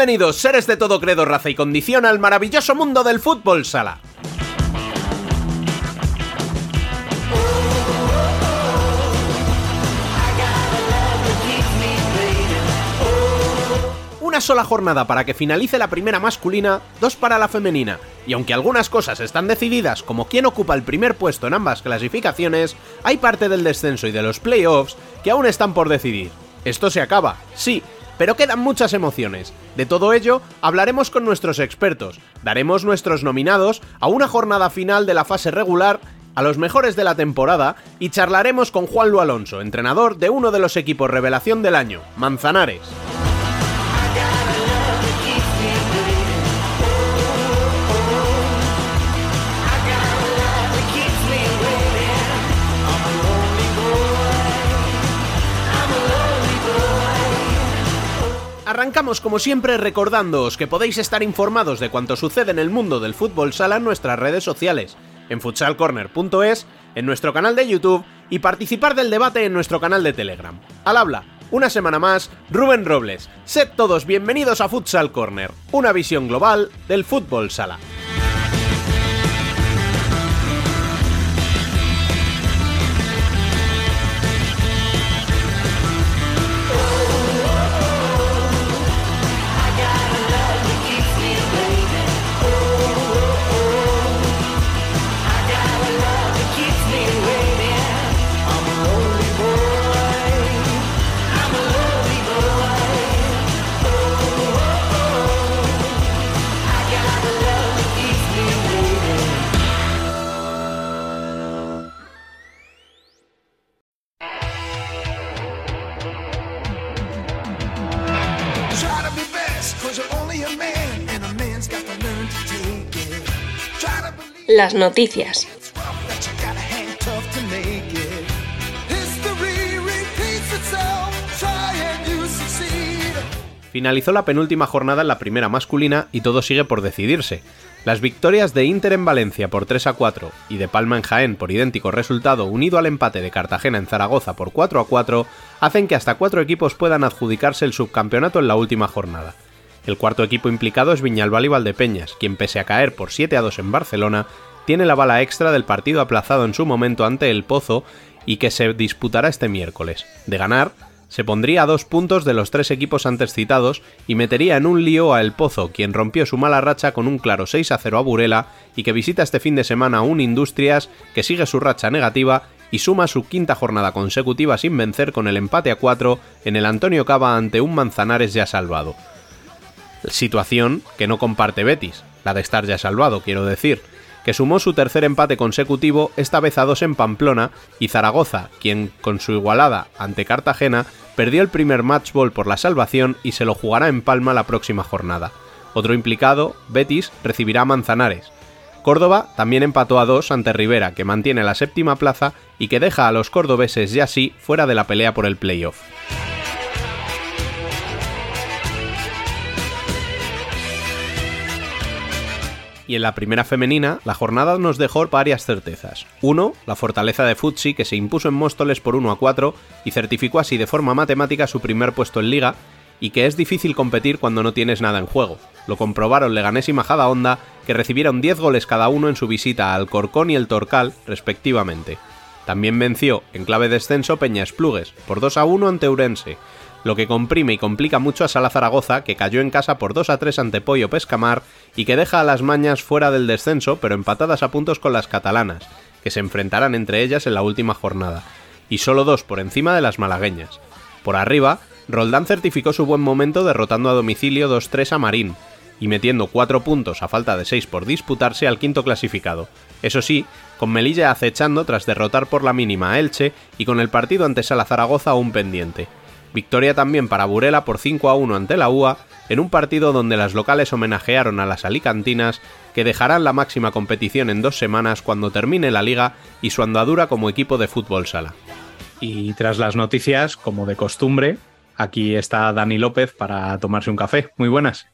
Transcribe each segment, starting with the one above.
Bienvenidos, seres de todo credo, raza y condición, al maravilloso mundo del fútbol sala. Una sola jornada para que finalice la primera masculina, dos para la femenina, y aunque algunas cosas están decididas como quién ocupa el primer puesto en ambas clasificaciones, hay parte del descenso y de los playoffs que aún están por decidir. Esto se acaba, sí, pero quedan muchas emociones. De todo ello hablaremos con nuestros expertos, daremos nuestros nominados a una jornada final de la fase regular a los mejores de la temporada y charlaremos con Juan Lu Alonso, entrenador de uno de los equipos revelación del año, Manzanares. Arrancamos como siempre recordándoos que podéis estar informados de cuanto sucede en el mundo del fútbol sala en nuestras redes sociales, en futsalcorner.es, en nuestro canal de YouTube y participar del debate en nuestro canal de Telegram. Al habla, una semana más, Rubén Robles. Sed todos bienvenidos a Futsal Corner, una visión global del fútbol sala. You succeed. Finalizó la penúltima jornada en la primera masculina y todo sigue por decidirse. Las victorias de Inter en Valencia por 3 a 4 y de Palma en Jaén por idéntico resultado unido al empate de Cartagena en Zaragoza por 4 a 4 hacen que hasta cuatro equipos puedan adjudicarse el subcampeonato en la última jornada. El cuarto equipo implicado es Viñalbal y Valdepeñas, quien pese a caer por 7 a 2 en Barcelona, tiene la bala extra del partido aplazado en su momento ante el Pozo y que se disputará este miércoles. De ganar, se pondría a dos puntos de los tres equipos antes citados y metería en un lío a El Pozo, quien rompió su mala racha con un claro 6 a 0 a Burela y que visita este fin de semana un Industrias que sigue su racha negativa y suma su quinta jornada consecutiva sin vencer con el empate a 4 en el Antonio Cava ante un Manzanares ya salvado. Situación que no comparte Betis, la de estar ya salvado, quiero decir, que sumó su tercer empate consecutivo, esta vez a dos en Pamplona, y Zaragoza, quien con su igualada ante Cartagena perdió el primer matchball por la salvación y se lo jugará en Palma la próxima jornada. Otro implicado, Betis, recibirá a Manzanares. Córdoba también empató a dos ante Rivera, que mantiene la séptima plaza y que deja a los cordobeses ya así fuera de la pelea por el playoff. Y en la primera femenina, la jornada nos dejó varias certezas. Uno, la fortaleza de Futsi, que se impuso en Móstoles por 1 a 4 y certificó así de forma matemática su primer puesto en liga, y que es difícil competir cuando no tienes nada en juego. Lo comprobaron Leganés y Majadahonda, que recibieron 10 goles cada uno en su visita a Alcorcón y el Torcal, respectivamente. También venció, en clave descenso, Peña Esplugues, por 2 a 1 ante Urense, lo que comprime y complica mucho a Sala Zaragoza, que cayó en casa por 2 a 3 ante Pollo Pescamar y que deja a las mañas fuera del descenso, pero empatadas a puntos con las catalanas, que se enfrentarán entre ellas en la última jornada, y solo dos por encima de las malagueñas. Por arriba, Roldán certificó su buen momento derrotando a domicilio 2-3 a Marín, y metiendo 4 puntos a falta de 6 por disputarse al quinto clasificado. Eso sí, con Melilla acechando tras derrotar por la mínima a Elche y con el partido ante Sala Zaragoza aún pendiente. Victoria también para Burela por 5 a 1 ante la UA, en un partido donde las locales homenajearon a las alicantinas, que dejarán la máxima competición en dos semanas cuando termine la liga y su andadura como equipo de fútbol sala. Y tras las noticias, como de costumbre, aquí está Dani López para tomarse un café. Muy buenas.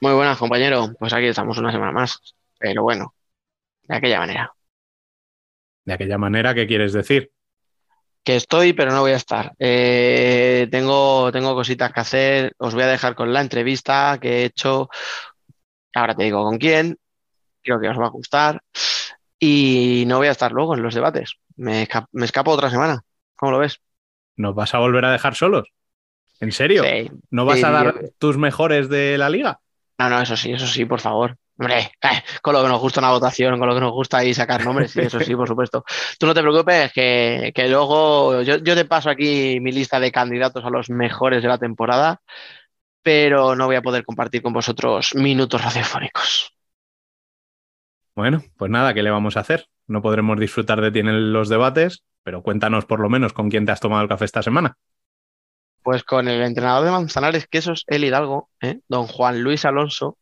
Muy buenas, compañero. Pues aquí estamos una semana más. Pero bueno, de aquella manera. De aquella manera, ¿qué quieres decir? Que estoy, pero no voy a estar. Eh, tengo, tengo cositas que hacer. Os voy a dejar con la entrevista que he hecho. Ahora te digo con quién. Creo que os va a gustar. Y no voy a estar luego en los debates. Me, esca- me escapo otra semana. ¿Cómo lo ves? ¿Nos vas a volver a dejar solos? ¿En serio? Sí. ¿No vas Sí, a dar yo- tus mejores de la liga? No, no, eso sí, eso sí, por favor. Hombre, eh, con lo que nos gusta una votación, con lo que nos gusta ahí sacar nombres, sí, eso sí, por supuesto. Tú no te preocupes, que, que luego yo, yo te paso aquí mi lista de candidatos a los mejores de la temporada, pero no voy a poder compartir con vosotros minutos radiofónicos. Bueno, pues nada, ¿qué le vamos a hacer? No podremos disfrutar de ti en los debates, pero cuéntanos por lo menos con quién te has tomado el café esta semana. Pues con el entrenador de Manzanares Quesos, el Hidalgo, ¿eh? don Juan Luis Alonso.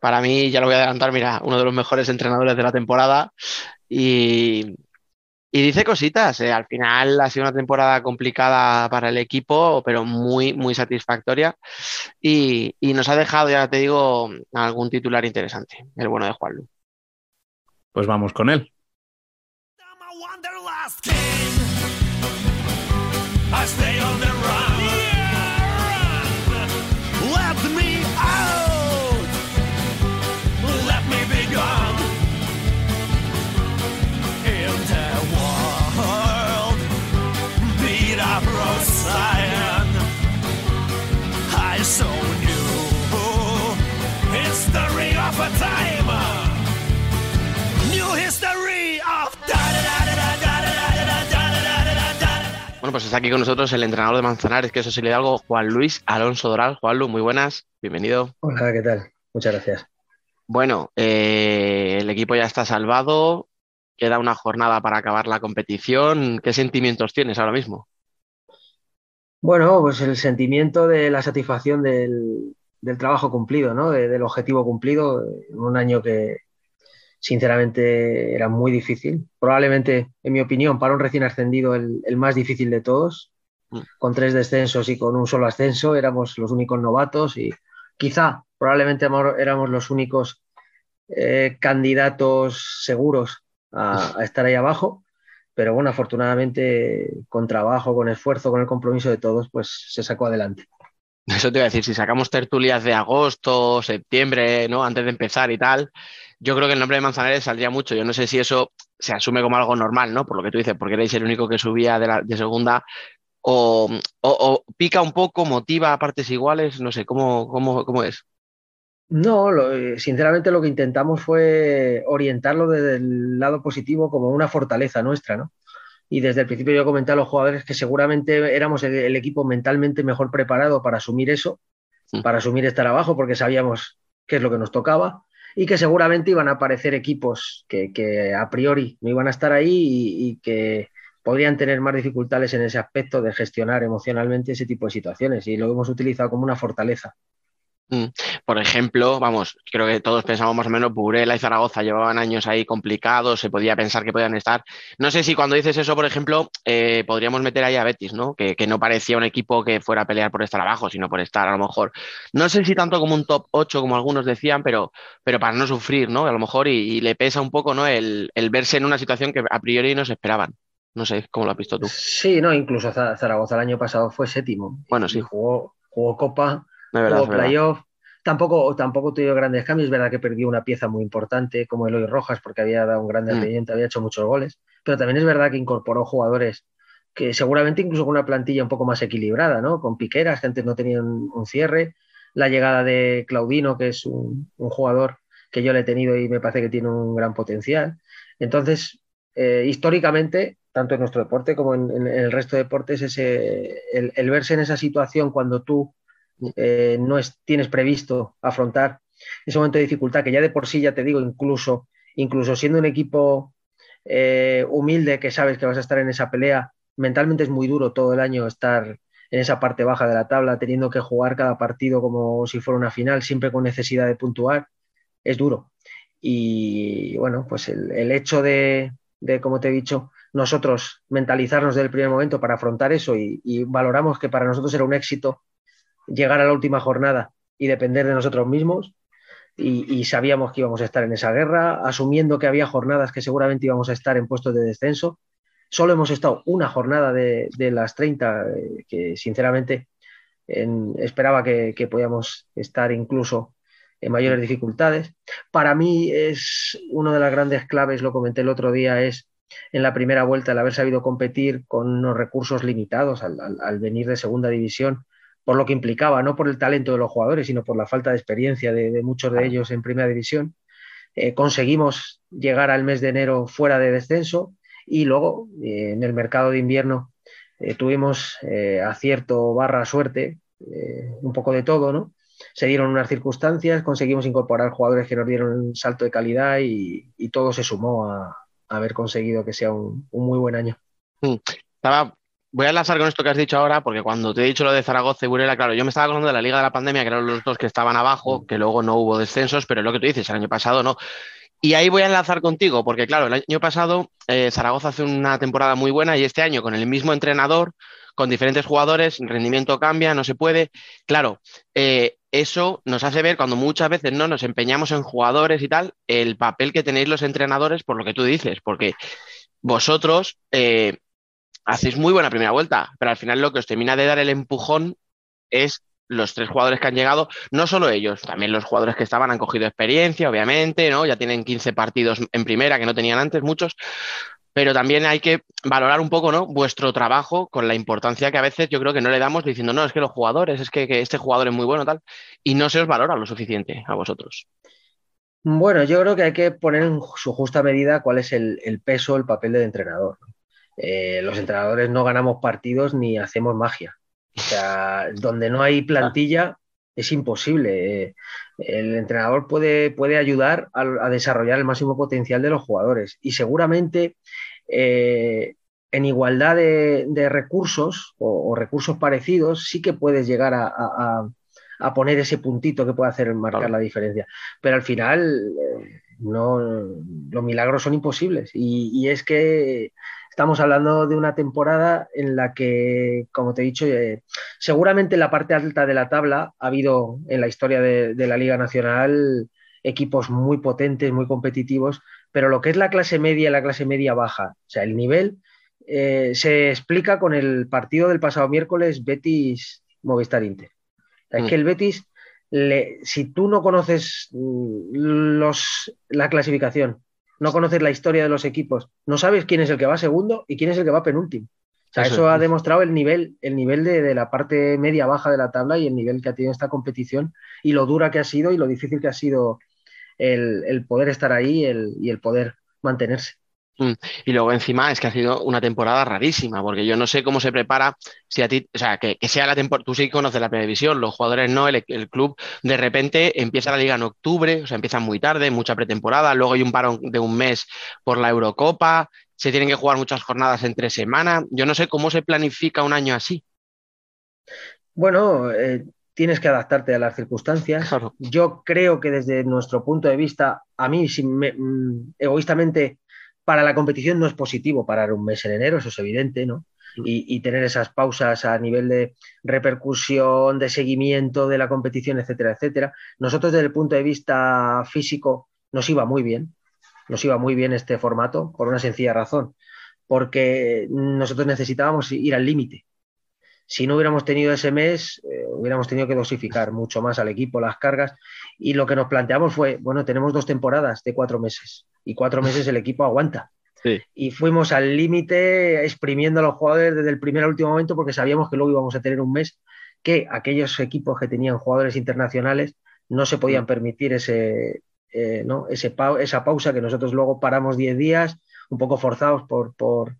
Para mí, ya lo voy a adelantar, mira, uno de los mejores entrenadores de la temporada. Y, y dice cositas. ¿eh? Al final ha sido una temporada complicada para el equipo, pero muy, muy satisfactoria. Y, y nos ha dejado, ya te digo, algún titular interesante, el bueno de Juan Luis. Pues vamos con él. I stay on the Bueno, pues está aquí con nosotros el entrenador de Manzanares, que eso es el Hidalgo, Juan Luis Alonso Doral. Juan Luis, muy buenas, bienvenido. Hola, ¿qué tal? Muchas gracias. Bueno, eh, el equipo ya está salvado, queda una jornada para acabar la competición. ¿Qué sentimientos tienes ahora mismo? Bueno, pues el sentimiento de la satisfacción del, del trabajo cumplido, ¿no? De- del objetivo cumplido en un año que sinceramente era muy difícil. Probablemente, en mi opinión, para un recién ascendido, el, el más difícil de todos. Mm. Con tres descensos y con un solo ascenso, éramos los únicos novatos y quizá, probablemente éramos los únicos eh, candidatos seguros a, a estar ahí abajo. Pero bueno, afortunadamente, con trabajo, con esfuerzo, con el compromiso de todos, pues se sacó adelante. Eso te iba a decir, si sacamos tertulias de agosto, septiembre, ¿no? Antes de empezar y tal, yo creo que el nombre de Manzanares saldría mucho. Yo no sé si eso se asume como algo normal, ¿no? Por lo que tú dices, porque erais el único que subía de, segunda, o, pica un poco, motiva a partes iguales, no sé, ¿cómo, cómo, cómo es? No, eh, sinceramente lo que intentamos fue orientarlo desde el lado positivo como una fortaleza nuestra, ¿no? Y desde el principio yo comenté a los jugadores que seguramente éramos el, el equipo mentalmente mejor preparado para asumir eso, Mm. para asumir estar abajo, porque sabíamos qué es lo que nos tocaba y que seguramente iban a aparecer equipos que, que a priori no iban a estar ahí y, y que podrían tener más dificultades en ese aspecto de gestionar emocionalmente ese tipo de situaciones y lo hemos utilizado como una fortaleza. Por ejemplo, vamos, creo que todos pensamos más o menos, Burela y Zaragoza llevaban años ahí complicados, se podía pensar que podían estar. No sé si cuando dices eso, por ejemplo, eh, podríamos meter ahí a Betis, ¿no? Que, que no parecía un equipo que fuera a pelear por estar abajo, sino por estar a lo mejor, no sé si tanto como un top 8, como algunos decían, pero, pero para no sufrir, ¿no? A lo mejor y, y le pesa un poco, ¿no? El, el verse en una situación que a priori no se esperaban. No sé cómo lo has visto tú. Sí, no, incluso Za- Zaragoza el año pasado fue séptimo. Bueno, sí. Jugó, jugó Copa, De verdad, playoff. Tampoco, tampoco tuvo grandes cambios. Es verdad que perdió una pieza muy importante como Eloy Rojas porque había dado un gran Mm. rendimiento, había hecho muchos goles. Pero también es verdad que incorporó jugadores que seguramente incluso con una plantilla un poco más equilibrada, ¿no? Con Piqueras, que antes no tenían un cierre. La llegada de Claudino, que es un, un jugador que yo le he tenido y me parece que tiene un gran potencial. Entonces, eh, históricamente, tanto en nuestro deporte como en, en el resto de deportes, ese, el, el verse en esa situación cuando tú eh, no es, tienes previsto afrontar ese momento de dificultad, que ya de por sí, ya te digo, incluso, incluso siendo un equipo eh, humilde que sabes que vas a estar en esa pelea, mentalmente es muy duro todo el año estar en esa parte baja de la tabla, teniendo que jugar cada partido como si fuera una final, siempre con necesidad de puntuar, es duro. Y bueno, pues el, hecho de, de, como te he dicho, nosotros mentalizarnos desde el primer momento para afrontar eso y, y valoramos que para nosotros era un éxito llegar a la última jornada y depender de nosotros mismos. Y, y, sabíamos que íbamos a estar en esa guerra, asumiendo que había jornadas que seguramente íbamos a estar en puestos de descenso. Solo hemos estado una jornada de, de las 30, eh, que sinceramente en- esperaba que, que podíamos estar incluso en mayores dificultades. Para mí es una de las grandes claves, lo comenté el otro día, es en la primera vuelta el haber sabido competir con unos recursos limitados al, al- al venir de segunda división, por lo que implicaba, no por el talento de los jugadores, sino por la falta de experiencia de, de muchos de ellos en primera división. Eh, conseguimos llegar al mes de enero fuera de descenso y luego eh, en el mercado de invierno eh, tuvimos eh, acierto barra suerte, un poco de todo, ¿no? Se dieron unas circunstancias, conseguimos incorporar jugadores que nos dieron un salto de calidad y, y todo se sumó a, a haber conseguido que sea un, un muy buen año. Estaba, voy a enlazar con esto que has dicho ahora, porque cuando te he dicho lo de Zaragoza y Burela, claro, yo me estaba acordando de la Liga de la Pandemia, que eran los dos que estaban abajo, que luego no hubo descensos, pero es lo que tú dices, el año pasado no. Y ahí voy a enlazar contigo, porque claro, el año pasado eh, Zaragoza hace una temporada muy buena y este año con el mismo entrenador, con diferentes jugadores, el rendimiento cambia, no se puede. Claro, eh, eso nos hace ver cuando muchas veces no nos empeñamos en jugadores y tal, el papel que tenéis los entrenadores por lo que tú dices, porque vosotros eh, hacéis muy buena primera vuelta, pero al final lo que os termina de dar el empujón es los tres jugadores que han llegado, no solo ellos, también los jugadores que estaban han cogido experiencia, obviamente, ¿no? Ya tienen 15 partidos en primera que no tenían antes muchos, pero también hay que valorar un poco, ¿no? Vuestro trabajo con la importancia que a veces yo creo que no le damos diciendo, no, es que los jugadores, es que, este jugador es muy bueno, tal, y no se os valora lo suficiente a vosotros. Bueno, yo creo que hay que poner en su justa medida cuál es el, el peso, el papel del entrenador. Eh, los entrenadores no ganamos partidos ni hacemos magia. O sea, donde no hay plantilla es imposible. Eh, el entrenador puede, puede ayudar a, a, desarrollar el máximo potencial de los jugadores y seguramente eh, en igualdad de, de recursos o, o, recursos parecidos sí que puedes llegar a, a, a, poner ese puntito que puede hacer marcar claro. la diferencia. Pero al final eh, no, los milagros son imposibles y, y es que estamos hablando de una temporada en la que, como te he dicho, eh, seguramente en la parte alta de la tabla ha habido en la historia de, de, la Liga Nacional equipos muy potentes, muy competitivos, pero lo que es la clase media y la clase media baja, o sea, el nivel eh, se explica con el partido del pasado miércoles Betis Movistar Inter. O sea, mm. Es que el Betis, le, si tú no conoces los, la clasificación, no conoces la historia de los equipos, no sabes quién es el que va segundo y quién es el que va penúltimo. O sea, eso, eso ha demostrado el nivel, el nivel de, de, la parte media baja de la tabla y el nivel que ha tenido esta competición y lo dura que ha sido y lo difícil que ha sido el, el poder estar ahí el, y el poder mantenerse. Mm. Y luego encima es que ha sido una temporada rarísima, porque yo no sé cómo se prepara, si a ti, o sea, que, que sea la temporada, tú sí conoces la previsión, los jugadores no, el, el, club de repente empieza la liga en octubre, o sea, empieza muy tarde, mucha pretemporada, luego hay un parón de un mes por la Eurocopa, se tienen que jugar muchas jornadas entre semana, yo no sé cómo se planifica un año así. Bueno, eh, tienes que adaptarte a las circunstancias. Claro. Yo creo que desde nuestro punto de vista, a mí si me, mm, egoístamente para la competición no es positivo parar un mes en enero, eso es evidente, ¿no? Y, y, tener esas pausas a nivel de repercusión, de seguimiento de la competición, etcétera, etcétera. Nosotros desde el punto de vista físico nos iba muy bien, nos iba muy bien este formato por una sencilla razón, porque nosotros necesitábamos ir al límite. Si no hubiéramos tenido ese mes, eh, hubiéramos tenido que dosificar mucho más al equipo las cargas y lo que nos planteamos fue, bueno, tenemos dos temporadas de cuatro meses y cuatro meses el equipo aguanta. Sí. Y fuimos al límite exprimiendo a los jugadores desde el primer al último momento porque sabíamos que luego íbamos a tener un mes que aquellos equipos que tenían jugadores internacionales no se podían permitir ese, eh, ¿no? ese pa esa pausa que nosotros luego paramos 10 días, un poco forzados por, por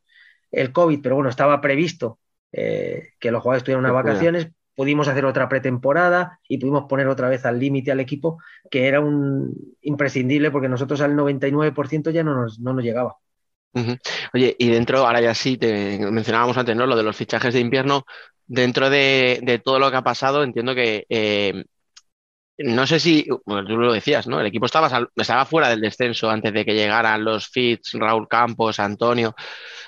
el COVID, pero bueno, estaba previsto eh, que los jugadores tuvieran unas vacaciones, pudimos hacer otra pretemporada y pudimos poner otra vez al límite al equipo, que era un imprescindible porque nosotros al 99% ya no nos, no nos llegaba. Uh -huh. Oye, y dentro, ahora ya sí, te mencionábamos antes, ¿no? Lo de los fichajes de invierno, dentro de, de todo lo que ha pasado, entiendo que eh, no sé si, bueno, tú lo decías, ¿no? El equipo estaba, estaba fuera del descenso antes de que llegaran los Fitz, Raúl Campos, Antonio,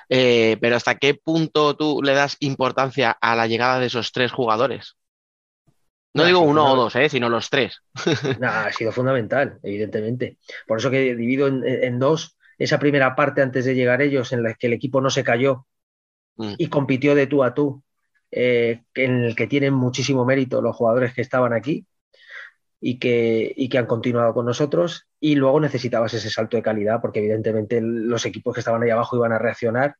eh, pero ¿hasta qué punto tú le das importancia a la llegada de esos tres jugadores? No, no digo uno o dos, ¿eh? sino los tres. No, ha sido fundamental, evidentemente. Por eso que divido en, en dos esa primera parte antes de llegar ellos en la que el equipo no se cayó Mm. y compitió de tú a tú, eh, en el que tienen muchísimo mérito los jugadores que estaban aquí y que, y que han continuado con nosotros. Y luego necesitabas ese salto de calidad, porque evidentemente los equipos que estaban ahí abajo iban a reaccionar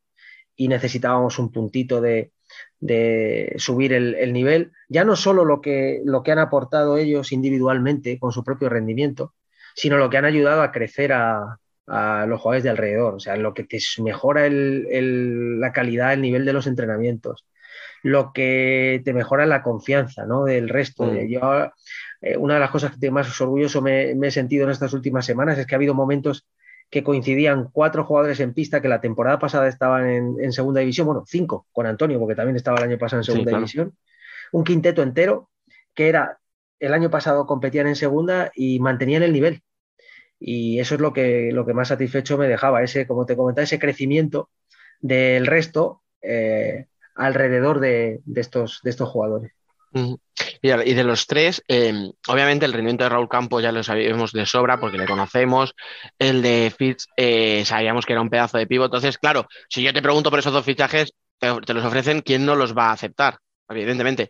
y necesitábamos un puntito de, de subir el, el nivel. Ya no solo lo que, lo que han aportado ellos individualmente con su propio rendimiento, sino lo que han ayudado a crecer a, a los jugadores de alrededor, o sea, lo que te mejora el, el, la calidad, el nivel de los entrenamientos, lo que te mejora la confianza ¿no? del resto. Mm. Yo, eh, una de las cosas que más orgulloso me, me, he sentido en estas últimas semanas es que ha habido momentos que coincidían cuatro jugadores en pista que la temporada pasada estaban en, en segunda división, bueno, cinco con Antonio, porque también estaba el año pasado en segunda sí, claro. división, un quinteto entero que era el año pasado competían en segunda y mantenían el nivel y eso es lo que, lo que más satisfecho me dejaba, ese, como te comentaba, ese crecimiento del resto eh, alrededor de, de, estos, de estos jugadores. Y de los tres, eh, obviamente el rendimiento de Raúl Campos ya lo sabíamos de sobra porque le conocemos. El de Fitz eh, sabíamos que era un pedazo de pivo. Entonces, claro, si yo te pregunto por esos dos fichajes, te, los ofrecen, ¿quién no los va a aceptar? Evidentemente.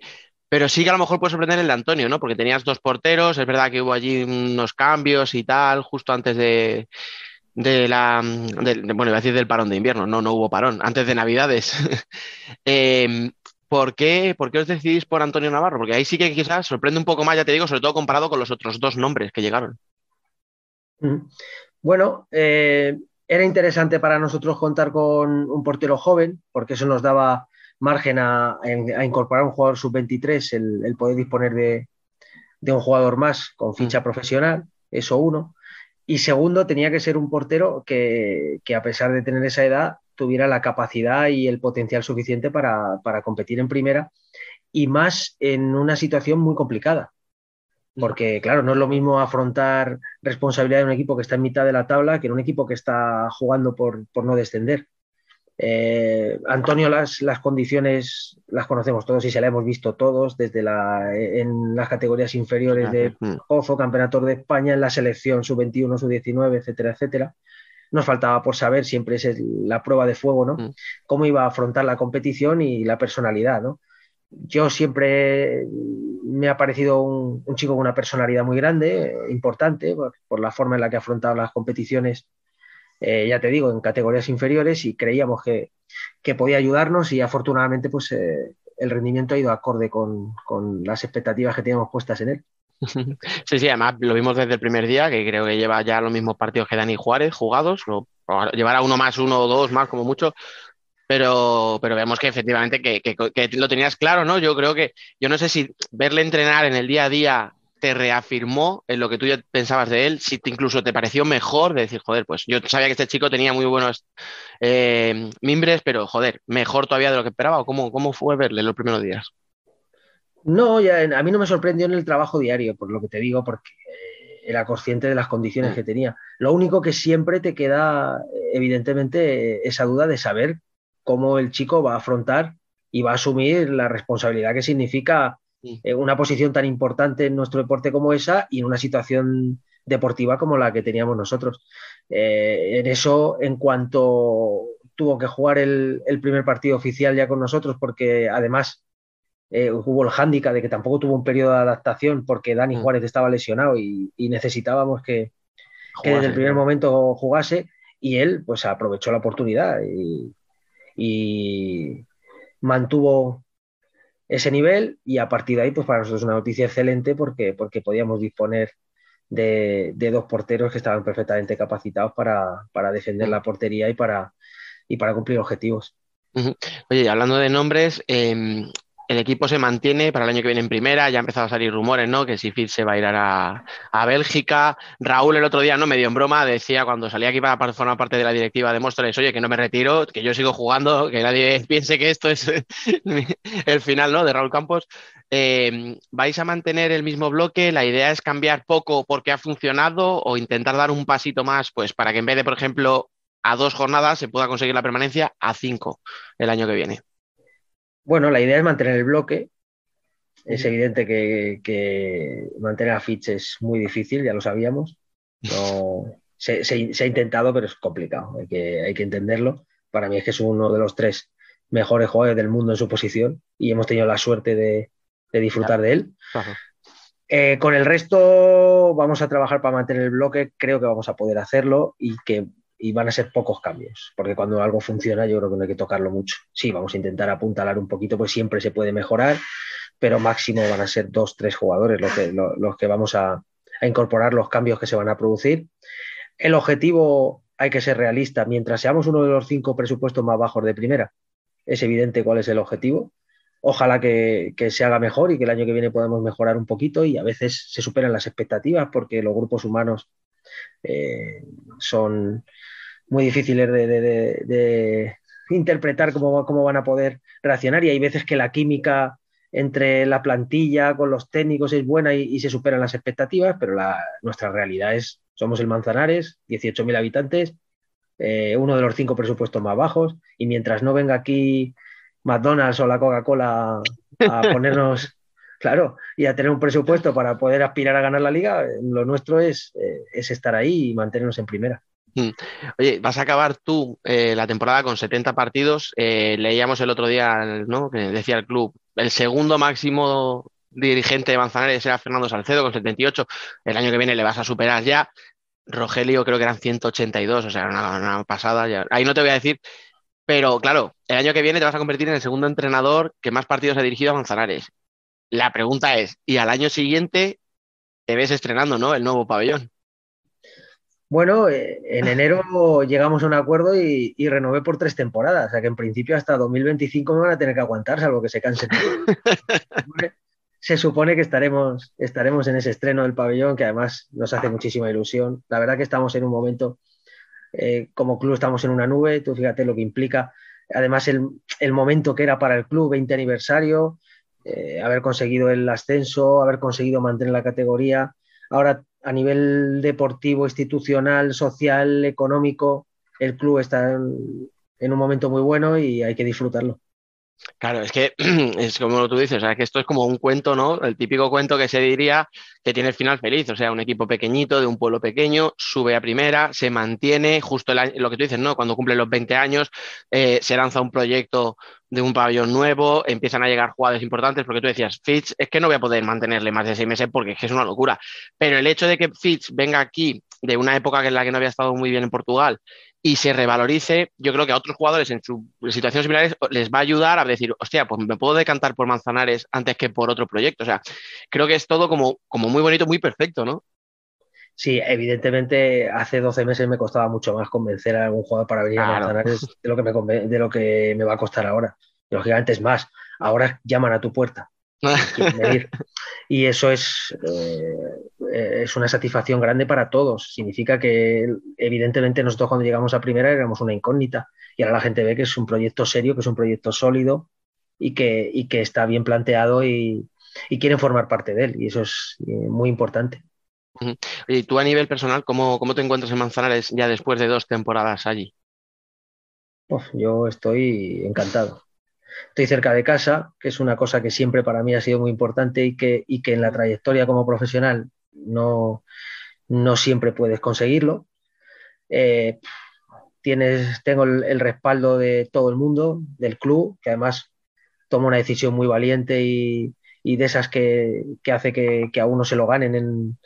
Pero sí que a lo mejor puede sorprender el de Antonio, ¿no? Porque tenías dos porteros, es verdad que hubo allí unos cambios y tal, justo antes de, la. De, bueno, iba a decir del parón de invierno, no, no hubo parón, antes de Navidades. eh, ¿por, qué, ¿Por qué os decidís por Antonio Navarro? Porque ahí sí que quizás sorprende un poco más, ya te digo, sobre todo comparado con los otros dos nombres que llegaron. Bueno, eh, era interesante para nosotros contar con un portero joven, porque eso nos daba margen a, a incorporar un jugador sub-23, el, el, poder disponer de, de, un jugador más con ficha profesional, eso uno. Y segundo, tenía que ser un portero que, que, a pesar de tener esa edad, tuviera la capacidad y el potencial suficiente para, para competir en primera y más en una situación muy complicada. Porque, claro, no es lo mismo afrontar responsabilidad de un equipo que está en mitad de la tabla que en un equipo que está jugando por, por no descender. Eh, Antonio, las, las, condiciones las conocemos todos y se las hemos visto todos, desde la, en las categorías inferiores de Pozo, Campeonato de España, en la selección sub-21, sub-19, etcétera, etcétera. Nos faltaba por saber, siempre es la prueba de fuego, ¿no? Mm. Cómo iba a afrontar la competición y la personalidad, ¿no? Yo siempre me ha parecido un, un chico con una personalidad muy grande, importante, por, por, la forma en la que ha afrontado las competiciones eh, ya te digo, en categorías inferiores y creíamos que, que podía ayudarnos y afortunadamente pues eh, el rendimiento ha ido acorde con, con, las expectativas que teníamos puestas en él. Sí, sí, además lo vimos desde el primer día, que creo que lleva ya los mismos partidos que Dani Juárez jugados, llevará uno más, uno o dos más como mucho, pero, pero vemos que efectivamente que, que, lo tenías claro, ¿no? Yo creo que, yo no sé si verle entrenar en el día a día te reafirmó en lo que tú ya pensabas de él, si te, incluso te pareció mejor de decir, joder, pues yo sabía que este chico tenía muy buenos eh, mimbres, pero joder, mejor todavía de lo que esperaba, o cómo, cómo fue verle los primeros días. No, ya, a mí no me sorprendió en el trabajo diario, por lo que te digo, porque era consciente de las condiciones que tenía. Lo único que siempre te queda, evidentemente, esa duda de saber cómo el chico va a afrontar y va a asumir la responsabilidad que significa eh, una posición tan importante en nuestro deporte como esa y en una situación deportiva como la que teníamos nosotros. Eh, en eso, en cuanto tuvo que jugar el, el, primer partido oficial ya con nosotros, porque además eh, hubo el hándicap de que tampoco tuvo un periodo de adaptación porque Dani Mm. Juárez estaba lesionado y, y necesitábamos que, que, desde el primer momento jugase y él pues aprovechó la oportunidad y, y mantuvo ese nivel y a partir de ahí pues para nosotros es una noticia excelente porque, porque podíamos disponer de, de, dos porteros que estaban perfectamente capacitados para, para defender la portería y para, y para cumplir objetivos. Oye, hablando de nombres, eh, el equipo se mantiene para el año que viene en primera, ya han empezado a salir rumores, ¿no? Que si Fitz se va a ir a, a, Bélgica. Raúl el otro día, no me dio en broma, decía cuando salía aquí para formar parte de la directiva de Móstoles, oye, que no me retiro, que yo sigo jugando, que nadie piense que esto es el final, ¿no? De Raúl Campos. Eh, ¿Vais a mantener el mismo bloque? ¿La idea es cambiar poco porque ha funcionado o intentar dar un pasito más, pues para que en vez de, por ejemplo, a dos jornadas se pueda conseguir la permanencia a cinco el año que viene? Bueno, la idea es mantener el bloque. Es evidente que, que mantener a Fitch es muy difícil, ya lo sabíamos. No, se, se- se ha intentado, pero es complicado, hay que, hay que entenderlo. Para mí es que es uno de los tres mejores jugadores del mundo en su posición y hemos tenido la suerte de, de disfrutar de él. Claro. Eh, con el resto vamos a trabajar para mantener el bloque, creo que vamos a poder hacerlo y que y van a ser pocos cambios, porque cuando algo funciona yo creo que no hay que tocarlo mucho. Sí, vamos a intentar apuntalar un poquito, pues siempre se puede mejorar, pero máximo van a ser dos, tres jugadores los que, lo- los que vamos a, incorporar los cambios que se van a producir. El objetivo hay que ser realista, mientras seamos uno de los cinco presupuestos más bajos de primera, es evidente cuál es el objetivo. Ojalá que se haga mejor y que el año que viene podamos mejorar un poquito y a veces se superan las expectativas porque los grupos humanos eh, son muy difíciles de, de- de- de interpretar cómo, cómo van a poder reaccionar y hay veces que la química entre la plantilla con los técnicos es buena y, y se superan las expectativas, pero la, nuestra realidad es, somos el Manzanares, 18.000 habitantes, eh, uno de los cinco presupuestos más bajos y mientras no venga aquí McDonald's o la Coca-Cola a ponernos, claro, y a tener un presupuesto para poder aspirar a ganar la liga, lo nuestro es, eh, es estar ahí y mantenernos en primera. Oye, vas a acabar tú eh, la temporada con 70 partidos. Eh, leíamos el otro día, ¿no? Que decía el club, el segundo máximo dirigente de Manzanares era Fernando Salcedo con 78. El año que viene le vas a superar ya. Rogelio creo que eran 182, o sea, una, una pasada. ya. Ahí no te voy a decir, pero claro, el año que viene te vas a convertir en el segundo entrenador que más partidos ha dirigido a Manzanares. La pregunta es, ¿y al año siguiente te ves estrenando, ¿no? El nuevo pabellón. Bueno, eh, en enero llegamos a un acuerdo y, y renové por tres temporadas, o sea que en principio hasta 2025 me van a tener que aguantar, salvo que se cansen. se supone que estaremos, estaremos en ese estreno del pabellón, que además nos hace muchísima ilusión. La verdad que estamos en un momento, eh, como club estamos en una nube, tú fíjate lo que implica. Además, el, el momento que era para el club, 20 aniversario, eh, haber conseguido el ascenso, haber conseguido mantener la categoría. Ahora, a nivel deportivo, institucional, social, económico, el club está en, en un momento muy bueno y hay que disfrutarlo. Claro, es que es como tú dices, o sea, que esto es como un cuento, ¿no? El típico cuento que se diría que tiene el final feliz, o sea, un equipo pequeñito de un pueblo pequeño sube a primera, se mantiene, justo lo que tú dices, ¿no? Cuando cumple los 20 años, eh, se lanza un proyecto de un pabellón nuevo, empiezan a llegar jugadores importantes, porque tú decías, Fitch, es que no voy a poder mantenerle más de seis meses porque es es una locura, pero el hecho de que Fitch venga aquí de una época en la que no había estado muy bien en Portugal y se revalorice, yo creo que a otros jugadores en su situaciones similares les va a ayudar a decir, hostia, pues me puedo decantar por Manzanares antes que por otro proyecto. O sea, creo que es todo como, como muy bonito, muy perfecto, ¿no? Sí, evidentemente hace 12 meses me costaba mucho más convencer a algún jugador para venir a. Manzanares de lo, que me, de lo que me va a costar ahora. Lógicamente es más, ahora llaman a tu puerta. Y eso es, eh, eh, es una satisfacción grande para todos. Significa que, evidentemente, nosotros cuando llegamos a primera éramos una incógnita y ahora la gente ve que es un proyecto serio, que es un proyecto sólido y que, y que está bien planteado y, y quieren formar parte de él. Y eso es eh, muy importante. Y tú a nivel personal, ¿cómo, cómo te encuentras en Manzanares ya después de dos temporadas allí? Uf, yo estoy encantado. Estoy cerca de casa, que es una cosa que siempre para mí ha sido muy importante y que, y que en la trayectoria como profesional no, no siempre puedes conseguirlo. Eh, tienes, tengo el, respaldo de todo el mundo, del club, que además toma una decisión muy valiente y, y de esas que, que hace que, que a uno se lo ganen en,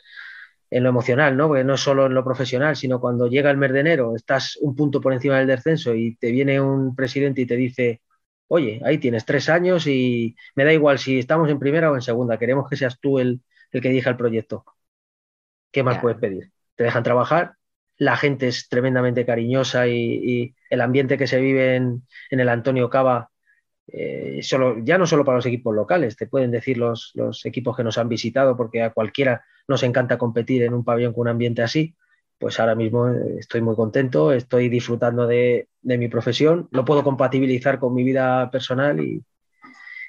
en lo emocional, ¿no? Porque no solo en lo profesional, sino cuando llega el mes de enero, estás un punto por encima del descenso y te viene un presidente y te dice, oye, ahí tienes tres años y me da igual si estamos en primera o en segunda, queremos que seas tú el, el que dirija el proyecto. ¿Qué más puedes pedir? Te dejan trabajar, la gente es tremendamente cariñosa y, y el ambiente que se vive en, en el Antonio Cava, eh, solo, ya no solo para los equipos locales, te pueden decir los, los equipos que nos han visitado, porque a cualquiera nos encanta competir en un pabellón con un ambiente así, pues ahora mismo eh, estoy muy contento, estoy disfrutando de, de mi profesión, lo puedo compatibilizar con mi vida personal y,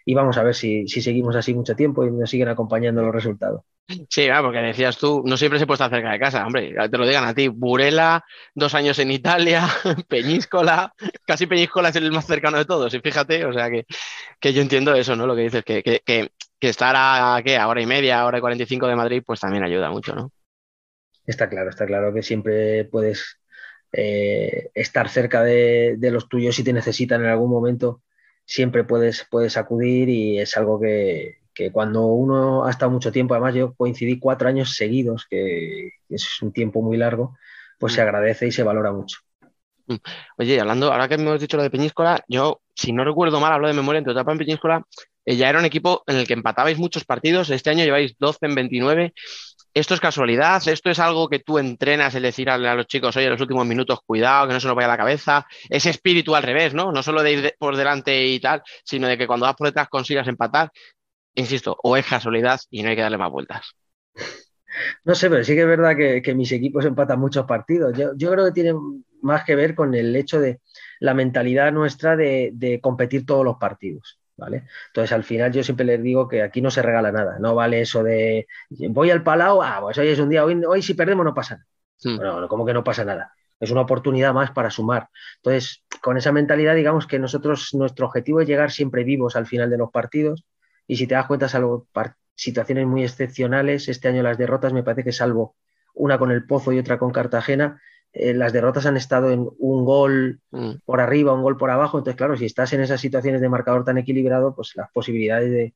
y vamos a ver si, si seguimos así mucho tiempo y nos siguen acompañando los resultados. Sí, ah, porque decías tú, no siempre se puede estar cerca de casa, hombre, te lo digan a ti. Burela, dos años en Italia, Peñíscola, casi Peñíscola es el más cercano de todos, y fíjate, o sea que, que yo entiendo eso, ¿no? Lo que dices, que, que, que, estar a, ¿qué? a hora y media, hora y 45 de Madrid, pues también ayuda mucho, ¿no? Está claro, está claro que siempre puedes eh, estar cerca de, de, los tuyos si te necesitan en algún momento, siempre puedes, puedes acudir y es algo que, que, cuando uno ha estado mucho tiempo, además yo coincidí cuatro años seguidos, que es un tiempo muy largo, pues se agradece y se valora mucho. Oye, hablando, ahora que hemos dicho lo de Peñíscola, yo, si no recuerdo mal, hablo de memoria, entre etapa en Peñíscola, eh, ya era un equipo en el que empatabais muchos partidos, este año lleváis 12 en 29. ¿Esto es casualidad? ¿Esto es algo que tú entrenas, el decir a, los chicos, oye, en los últimos minutos, cuidado, que no se nos vaya la cabeza? Ese espíritu al revés, ¿no? No solo de ir por delante y tal, sino de que cuando vas por detrás consigas empatar. Insisto, o es casualidad y no hay que darle más vueltas. No sé, pero sí que es verdad que, mis equipos empatan muchos partidos. Yo, creo que tiene más que ver con el hecho de la mentalidad nuestra de competir todos los partidos. ¿Vale? Entonces, al final yo siempre les digo que aquí no se regala nada, no vale eso de voy al Palau, ah, pues hoy es un día, hoy, hoy si perdemos no pasa nada. Sí. Bueno, como que no pasa nada? Es una oportunidad más para sumar. Entonces, con esa mentalidad, digamos que nosotros, nuestro objetivo es llegar siempre vivos al final de los partidos y si te das cuenta, salvo situaciones muy excepcionales, este año las derrotas me parece que salvo una con el Pozo y otra con Cartagena, eh, las derrotas han estado en un gol mm. por arriba, un gol por abajo. Entonces, claro, si estás en esas situaciones de marcador tan equilibrado, pues las posibilidades de,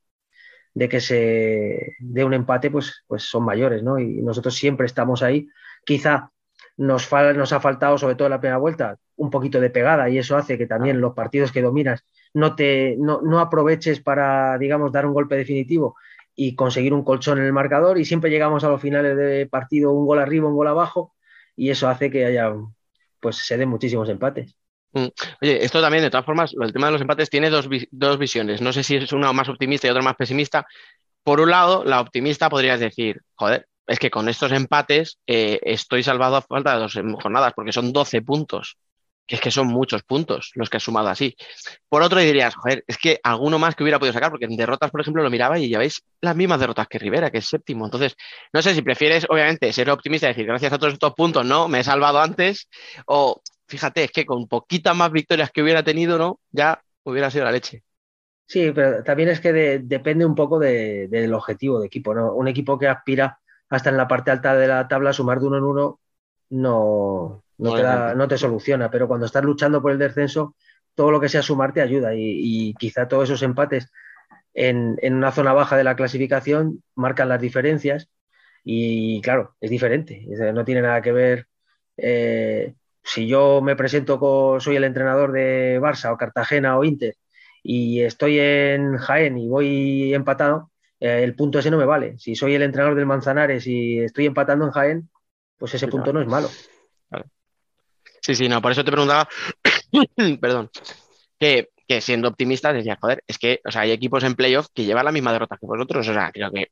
de que se dé un empate pues, pues son mayores, ¿no? Y nosotros siempre estamos ahí. Quizá nos, fal nos ha faltado, sobre todo en la primera vuelta, un poquito de pegada y eso hace que también los partidos que dominas no, te, no, no aproveches para, digamos, dar un golpe definitivo y conseguir un colchón en el marcador y siempre llegamos a los finales de partido un gol arriba, un gol abajo y eso hace que haya, pues se den muchísimos empates. Mm. Oye, esto también, de todas formas, el tema de los empates tiene dos, dos, visiones. No sé si es una más optimista y otra más pesimista. Por un lado, la optimista podrías decir, joder, es que con estos empates eh, estoy salvado a falta de dos jornadas, porque son 12 puntos es que son muchos puntos los que has sumado así. Por otro, dirías, joder, es que alguno más que hubiera podido sacar, porque en derrotas, por ejemplo, lo miraba y lleváis las mismas derrotas que Rivera, que es séptimo. Entonces, no sé si prefieres, obviamente, ser optimista y decir, gracias a todos estos puntos, no, me he salvado antes, o fíjate, es que con poquitas más victorias que hubiera tenido, ¿no? Ya hubiera sido la leche. Sí, pero también es que de, depende un poco de, del objetivo de equipo, ¿no? Un equipo que aspira hasta en la parte alta de la tabla a sumar de uno en uno, no, no te, da, no te, soluciona, pero cuando estás luchando por el descenso, todo lo que sea sumar te ayuda y, y quizá todos esos empates en, en, una zona baja de la clasificación marcan las diferencias y claro, es diferente, no tiene nada que ver eh, si yo me presento con, soy el entrenador de Barça o Cartagena o Inter y estoy en Jaén y voy empatado, eh, el punto ese no me vale. Si soy el entrenador del Manzanares y estoy empatando en Jaén, pues ese punto no es malo. Sí, sí, no, por eso te preguntaba, perdón, que, que, siendo optimista decía, joder, es que o sea, hay equipos en playoff que llevan la misma derrota que vosotros, o sea, creo que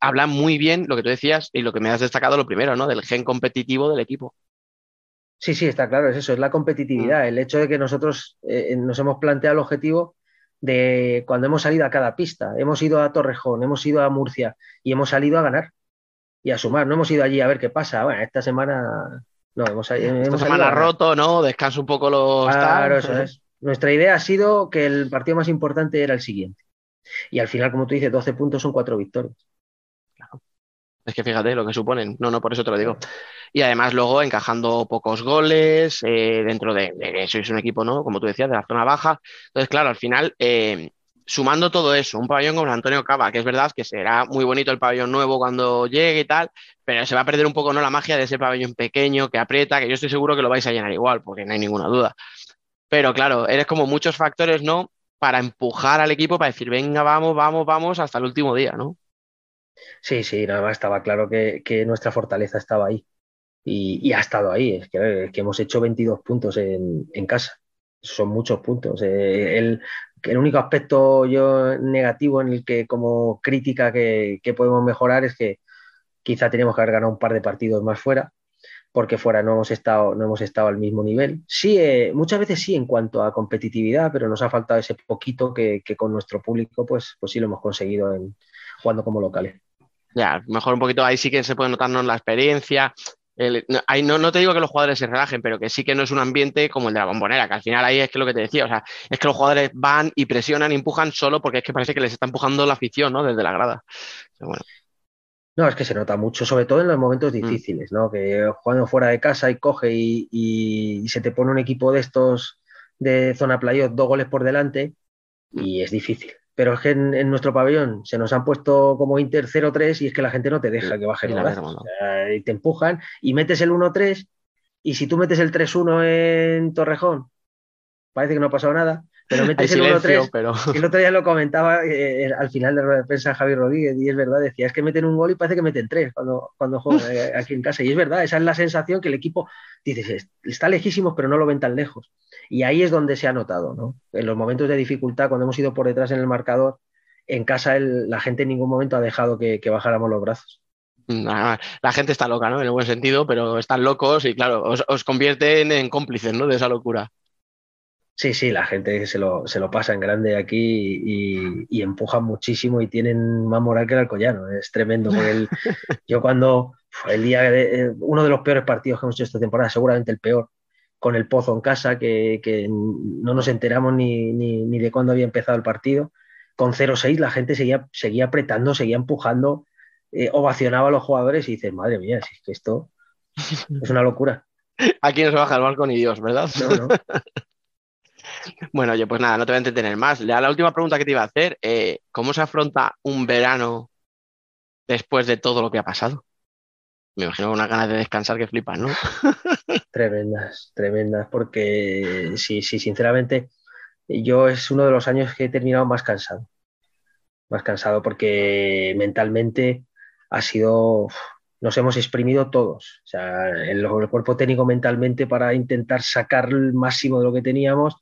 habla muy bien lo que tú decías y lo que me has destacado lo primero, ¿no? Del gen competitivo del equipo. Sí, sí, está claro, es eso, es la competitividad, mm. el hecho de que nosotros eh, nos hemos planteado el objetivo de cuando hemos salido a cada pista, hemos ido a Torrejón, hemos ido a Murcia y hemos salido a ganar y a sumar, no hemos ido allí a ver qué pasa, bueno, esta semana no, hemos, hemos Esta semana roto, ¿no? Descansa un poco los. Claro, eso es. Nuestra idea ha sido que el partido más importante era el siguiente. Y al final, como tú dices, 12 puntos son cuatro victorias. Claro. Es que fíjate lo que suponen. No, no, por eso te lo digo. Y además, luego encajando pocos goles eh, dentro de, de, Sois un equipo, ¿no? Como tú decías, de la zona baja. Entonces, claro, al final. Eh, sumando todo eso, un pabellón como Antonio Cava, que es verdad que será muy bonito el pabellón nuevo cuando llegue y tal, pero se va a perder un poco ¿no? la magia de ese pabellón pequeño que aprieta, que yo estoy seguro que lo vais a llenar igual, porque no hay ninguna duda. Pero claro, eres como muchos factores, ¿no? Para empujar al equipo, para decir, venga, vamos, vamos, vamos, hasta el último día, ¿no? Sí, sí, nada más estaba claro que, nuestra fortaleza estaba ahí. Y, ha estado ahí, es que, hemos hecho 22 puntos en, en casa son muchos puntos. Eh, el, el, único aspecto yo negativo en el que como crítica que, podemos mejorar es que quizá tenemos que haber ganado un par de partidos más fuera, porque fuera no hemos estado, no hemos estado al mismo nivel. Sí, eh, muchas veces sí en cuanto a competitividad, pero nos ha faltado ese poquito que, que con nuestro público pues, pues sí lo hemos conseguido en, jugando como locales. Ya, mejor un poquito ahí sí que se puede notarnos la experiencia, el, no, ahí no, no, te digo que los jugadores se relajen, pero que sí que no es un ambiente como el de la bombonera, que al final ahí es que lo que te decía, o sea, es que los jugadores van y presionan y empujan solo porque es que parece que les está empujando la afición, ¿no? Desde la grada. Pero bueno. No, es que se nota mucho, sobre todo en los momentos Mm. difíciles, ¿no? Que jugando fuera de casa y coge y, y- y se te pone un equipo de estos de zona playoff dos goles por delante y es difícil. Pero es que en, en nuestro pabellón se nos han puesto como Inter 0-3 y es que la gente no te deja Sí, que baje y los la brazos. verdad, O sea, y te empujan y metes el 1-3 y si tú metes el 3-1 en Torrejón, parece que no ha pasado nada, pero metes el silencio, 1-3 pero el otro día lo comentaba eh, al final de la rueda de prensa Javi Rodríguez y es verdad, decía, es que meten un gol y parece que meten tres cuando, cuando juegan eh, aquí en casa. Y es verdad, esa es la sensación que el equipo, dices, está lejísimos pero no lo ven tan lejos. Y ahí es donde se ha notado, ¿no? En los momentos de dificultad, cuando hemos ido por detrás en el marcador, en casa el- la gente en ningún momento ha dejado que, que bajáramos los brazos. la gente está loca, ¿no? En el buen sentido, pero están locos y claro, os, os convierten en cómplices, ¿no? De esa locura. Sí, sí, la gente se lo, se lo pasa en grande aquí y, y empujan muchísimo y tienen más moral que el Alcoyano. Es tremendo. el- yo cuando fue el día de, eh, uno de los peores partidos que hemos hecho esta temporada, seguramente el peor, con el Pozo en casa, que, que no nos enteramos ni, ni, ni de cuándo había empezado el partido. Con 0-6 la gente seguía, seguía apretando, seguía empujando, eh, ovacionaba a los jugadores y dices, madre mía, si es que esto es una locura. Aquí no se baja el balcón ni Dios, ¿verdad? No, no. Bueno, oye, pues nada, no te voy a entretener más. La, última pregunta que te iba a hacer, eh, ¿cómo se afronta un verano después de todo lo que ha pasado? Me imagino unas ganas de descansar que flipas, ¿no? Tremendas, tremendas, porque sí, sí, sinceramente, yo es uno de los años que he terminado más cansado. Más cansado porque mentalmente ha sido, nos hemos exprimido todos. O sea, el, el cuerpo técnico mentalmente para intentar sacar el máximo de lo que teníamos,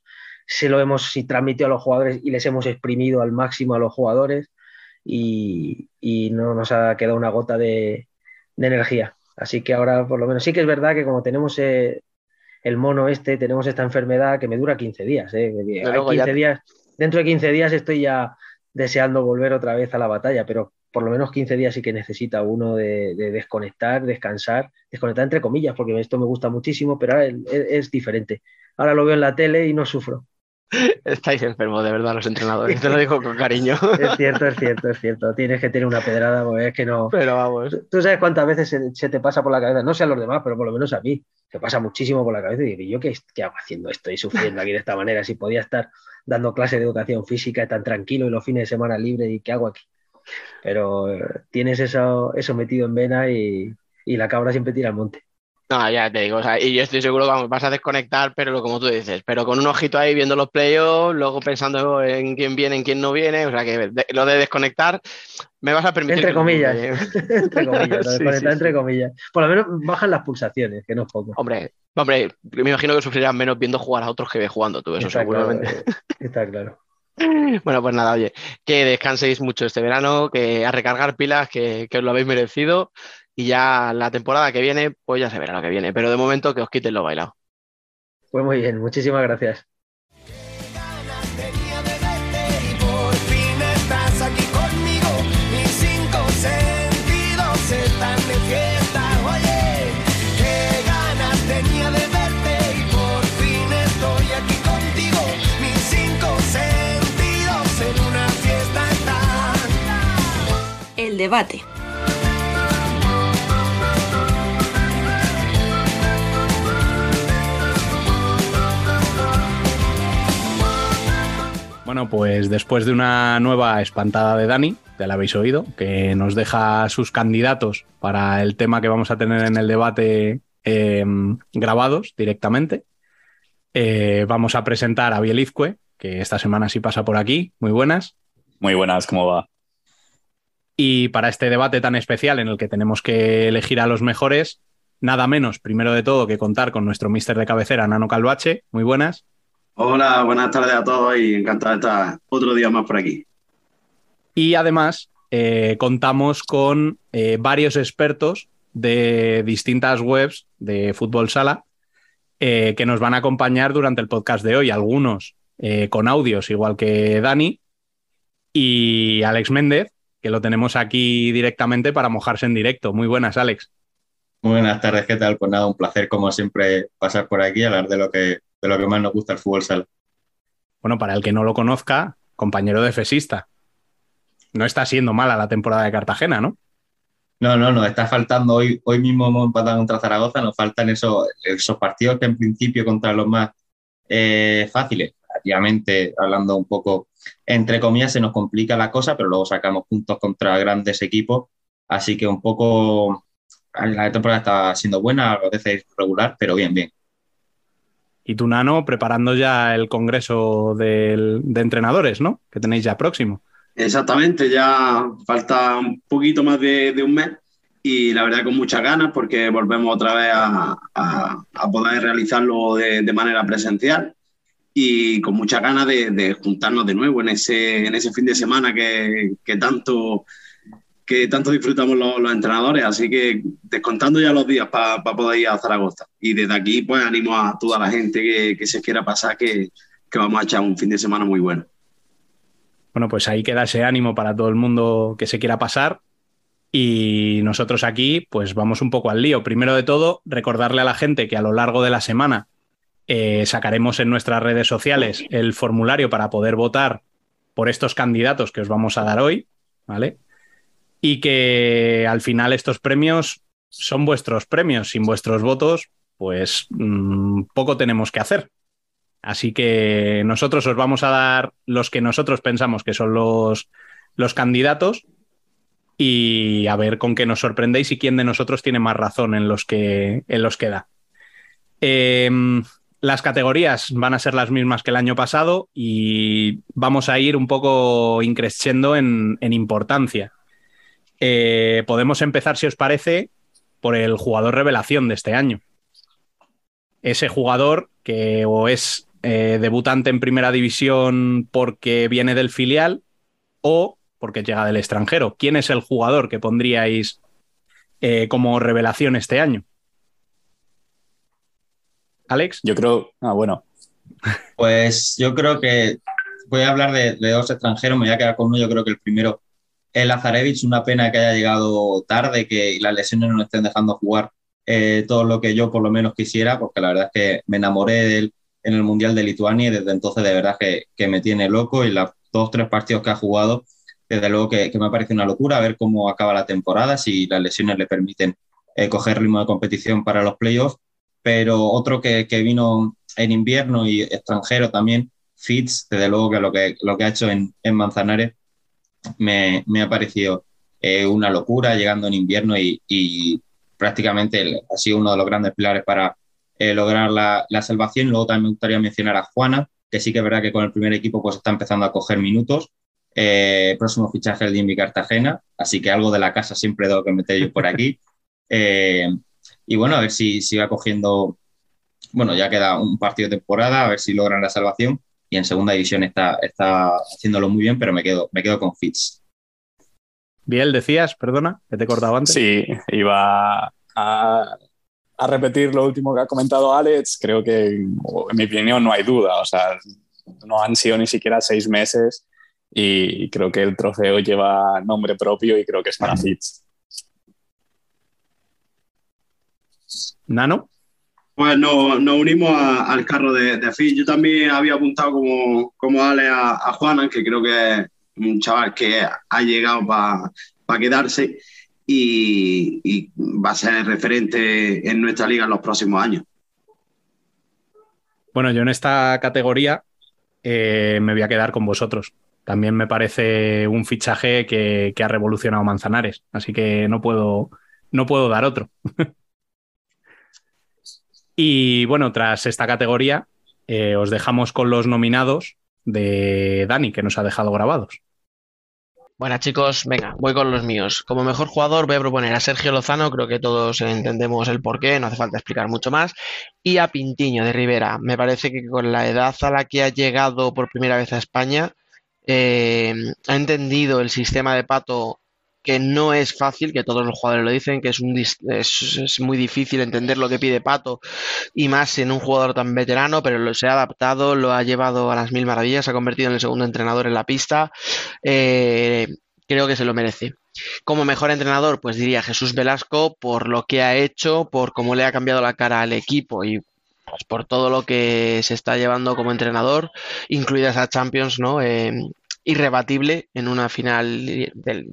se lo hemos transmitido a los jugadores y les hemos exprimido al máximo a los jugadores y, y no nos ha quedado una gota de, de energía. Así que ahora, por lo menos, sí que es verdad que como tenemos eh, el mono este, tenemos esta enfermedad que me dura 15 días. ¿eh? Hay luego 15 ya- días. Dentro de 15 días estoy ya deseando volver otra vez a la batalla, pero por lo menos 15 días sí que necesita uno de, de desconectar, descansar, desconectar entre comillas, porque esto me gusta muchísimo, pero ahora es, es diferente. Ahora lo veo en la tele y no sufro. Estáis enfermos, de verdad, los entrenadores. Te lo digo con cariño. Es cierto, es cierto, es cierto. Tienes que tener una pedrada, porque es que no. Pero vamos. Tú sabes cuántas veces se, se te pasa por la cabeza, no sé a los demás, pero por lo menos a mí, se pasa muchísimo por la cabeza y digo, ¿yo qué, qué hago haciendo esto y sufriendo aquí de esta manera? Si podía estar dando clases de educación física tan tranquilo y los fines de semana libre y qué hago aquí. Pero eh, tienes eso, eso metido en vena y, y la cabra siempre tira al monte. No, ya te digo, o sea, y yo estoy seguro que vamos, vas a desconectar, pero lo como tú dices, pero con un ojito ahí viendo los playoffs, luego pensando en quién viene, en quién no viene, o sea que de- lo de desconectar me vas a permitir. Entre comillas. entre comillas, lo Sí, desconectar sí, sí. entre comillas. Por lo menos bajan las pulsaciones, que no es poco. Hombre, hombre, me imagino que sufrirás menos viendo jugar a otros que jugando tú, eso Está seguramente. eh, está claro. Bueno, pues nada, oye, que descanséis mucho este verano, que a recargar pilas, que, que os lo habéis merecido. Y ya la temporada que viene, pues ya se verá lo que viene. Pero de momento que os quiten lo bailado. Pues muy bien, muchísimas gracias. Tenía Bueno, pues después de una nueva espantada de Dani, ya la habéis oído, que nos deja sus candidatos para el tema que vamos a tener en el debate eh, grabados directamente, eh, vamos a presentar a Bielizque, que esta semana sí pasa por aquí. Muy buenas. Muy buenas, ¿cómo va? Y para este debate tan especial en el que tenemos que elegir a los mejores, nada menos, primero de todo, que contar con nuestro mister de cabecera, Nano Calvache. Muy buenas. Hola, buenas tardes a todos y encantado de estar otro día más por aquí. Y además eh, contamos con eh, varios expertos de distintas webs de fútbol sala eh, que nos van a acompañar durante el podcast de hoy. Algunos eh, con audios, igual que Dani, y Alex Méndez, que lo tenemos aquí directamente para mojarse en directo. Muy buenas, Alex. Muy buenas tardes, ¿qué tal? Pues nada, un placer como siempre pasar por aquí y hablar de lo que, de lo que más nos gusta el fútbol sala. Bueno, para el que no lo conozca, compañero de Fesista. No está siendo mala la temporada de Cartagena, ¿no? No, no, nos está faltando hoy, hoy mismo hemos empatado contra Zaragoza, nos faltan esos, esos partidos que en principio contra los más eh, fáciles, relativamente hablando un poco entre comillas, se nos complica la cosa, pero luego sacamos puntos contra grandes equipos, así que un poco la temporada está siendo buena, a veces regular, pero bien, bien. Y tú, Nano, preparando ya el congreso del- de entrenadores, ¿no? Que tenéis ya próximo. Exactamente, ya falta un poquito más de, de un mes y la verdad con muchas ganas porque volvemos otra vez a, a- a poder realizarlo de, de manera presencial y con muchas ganas de, de juntarnos de nuevo en ese, en ese fin de semana que, que tanto, que tanto disfrutamos los, los entrenadores. Así que descontando ya los días para poder ir a Zaragoza. Y desde aquí pues animo a toda la gente que, que se quiera pasar que, que vamos a echar un fin de semana muy bueno. Bueno, pues ahí queda ese ánimo para todo el mundo que se quiera pasar. Y nosotros aquí, pues vamos un poco al lío. Primero de todo, recordarle a la gente que a lo largo de la semana eh, sacaremos en nuestras redes sociales el formulario para poder votar por estos candidatos que os vamos a dar hoy, ¿vale? Y que al final estos premios son vuestros premios. Sin vuestros votos, pues mm, poco tenemos que hacer. Así que nosotros os vamos a dar los que nosotros pensamos que son los, los candidatos y a ver con qué nos sorprendéis y quién de nosotros tiene más razón en los que, en los que da. Em, las categorías van a ser las mismas que el año pasado y vamos a ir un poco increciendo en, en importancia. Eh, podemos empezar, si os parece, por el jugador revelación de este año. Ese jugador que o es eh, debutante en primera división porque viene del filial o porque llega del extranjero. ¿Quién es el jugador que pondríais eh, como revelación este año? Alex. Yo creo, ah, bueno, Pues yo creo que voy a hablar de, de dos extranjeros, me voy a quedar con uno, yo creo que el primero es Lazarevich, una pena que haya llegado tarde, que las lesiones no le estén dejando jugar eh, todo lo que yo por lo menos quisiera, porque la verdad es que me enamoré de él en el Mundial de Lituania y desde entonces de verdad que, me tiene loco y los dos, tres partidos que ha jugado, desde luego que, que me parece una locura ver cómo acaba la temporada, si las lesiones le permiten eh, coger ritmo de competición para los playoffs, pero otro que, que vino en invierno y extranjero también, Fitz, desde luego que lo que, lo que ha hecho en, en Manzanares me, me ha parecido eh, una locura llegando en invierno y, y prácticamente ha sido uno de los grandes pilares para eh, lograr la, la salvación. Luego también me gustaría mencionar a Juana, que sí que es verdad que con el primer equipo pues está empezando a coger minutos. Eh, próximo fichaje el de Invi Cartagena, así que algo de la casa siempre tengo que meter yo por aquí. Eh, y bueno, a ver si, si va cogiendo, bueno, ya queda un partido de temporada, a ver si logran la salvación. Y en segunda división está, está haciéndolo muy bien, pero me quedo, me quedo con Fitz. Biel, decías, perdona, que te he cortado antes. sí, iba a, a repetir lo último que ha comentado Alex. Creo que, en mi opinión, no hay duda. O sea, no han sido ni siquiera seis meses y creo que el trofeo lleva nombre propio y creo que es para Fitz. Nano. Pues nos, unimos al carro de, de. Yo también había apuntado como, como Ale a, a que creo que es un chaval que ha llegado para quedarse y, y va a ser referente en nuestra liga en los próximos años. Bueno, yo en esta categoría eh, me voy a quedar con vosotros. También me parece un fichaje que, que ha revolucionado Manzanares, así que no puedo, no puedo dar otro. y bueno, tras esta categoría, eh, os dejamos con los nominados de Dani, que nos ha dejado grabados. Bueno, chicos, venga, voy con los míos. Como mejor jugador voy a proponer a Sergio Lozano, creo que todos entendemos el porqué, no hace falta explicar mucho más, y a Pintiño de Rivera. Me parece que con la edad a la que ha llegado por primera vez a España, eh, ha entendido el sistema de Pato que no es fácil, que todos los jugadores lo dicen, que es, un, es, muy difícil entender lo que pide Pato y más en un jugador tan veterano, pero lo, se ha adaptado, lo ha llevado a las mil maravillas, se ha convertido en el segundo entrenador en la pista. Eh, creo que se lo merece. Como mejor entrenador, pues diría Jesús Velasco por lo que ha hecho, por cómo le ha cambiado la cara al equipo y pues por todo lo que se está llevando como entrenador, incluida esa Champions, ¿no? Eh, irrebatible en una final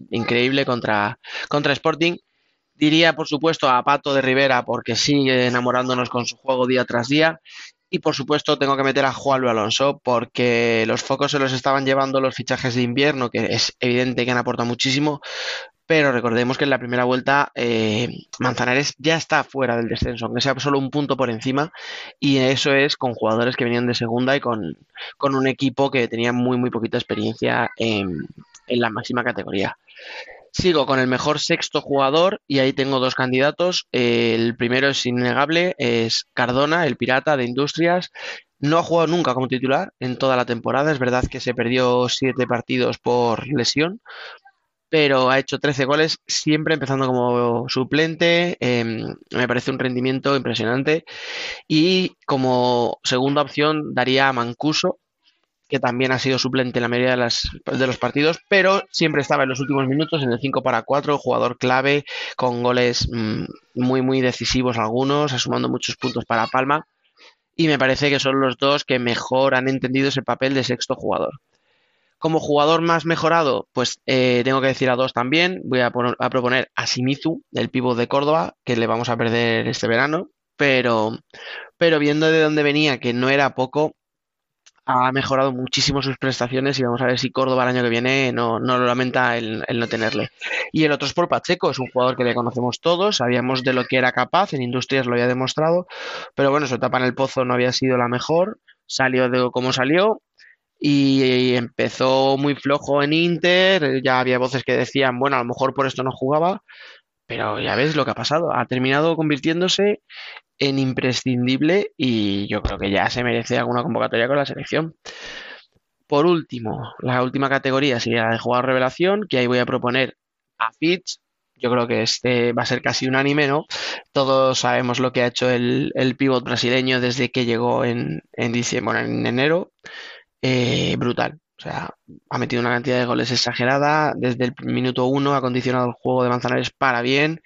increíble contra, contra Sporting. Diría, por supuesto, a Pato de Rivera porque sigue enamorándonos con su juego día tras día. Y por supuesto tengo que meter a Juan Alonso porque los focos se los estaban llevando los fichajes de invierno, que es evidente que han aportado muchísimo, pero recordemos que en la primera vuelta eh, Manzanares ya está fuera del descenso, aunque sea solo un punto por encima, y eso es con jugadores que venían de segunda y con, con un equipo que tenía muy, muy poquita experiencia en, en la máxima categoría. Sigo con el mejor sexto jugador y ahí tengo dos candidatos. El primero es innegable, es Cardona, el pirata de Industrias. No ha jugado nunca como titular en toda la temporada. Es verdad que se perdió siete partidos por lesión, pero ha hecho 13 goles, siempre empezando como suplente. Em, me parece un rendimiento impresionante. Y como segunda opción daría a Mancuso, que también ha sido suplente en la mayoría de, las, de los partidos, pero siempre estaba en los últimos minutos en el 5 para 4, jugador clave, con goles mm, muy, muy decisivos algunos, sumando muchos puntos para Palma. Y me parece que son los dos que mejor han entendido ese papel de sexto jugador. Como jugador más mejorado, pues eh, tengo que decir a dos también. Voy a, a proponer a Simizu, el pívot de Córdoba, que le vamos a perder este verano. Pero, pero viendo de dónde venía, que no era poco, ha mejorado muchísimo sus prestaciones y vamos a ver si Córdoba el año que viene no, no lo lamenta el, no tenerle. Y el otro es por Pacheco, es un jugador que le conocemos todos, sabíamos de lo que era capaz, en Industrias lo había demostrado, pero bueno, su etapa en el Pozo no había sido la mejor, salió de como salió y empezó muy flojo en Inter, ya había voces que decían, bueno, a lo mejor por esto no jugaba, pero ya ves lo que ha pasado, ha terminado convirtiéndose en imprescindible y yo creo que ya se merece alguna convocatoria con la selección. Por último, la última categoría sería la de jugador revelación, que ahí voy a proponer a Fitch. Yo creo que este va a ser casi unánime, ¿no? Todos sabemos lo que ha hecho el, el brasileño desde que llegó en, en diciembre, en enero. Eh, brutal. O sea, ha metido una cantidad de goles exagerada. Desde el minuto uno ha condicionado el juego de Manzanares para bien.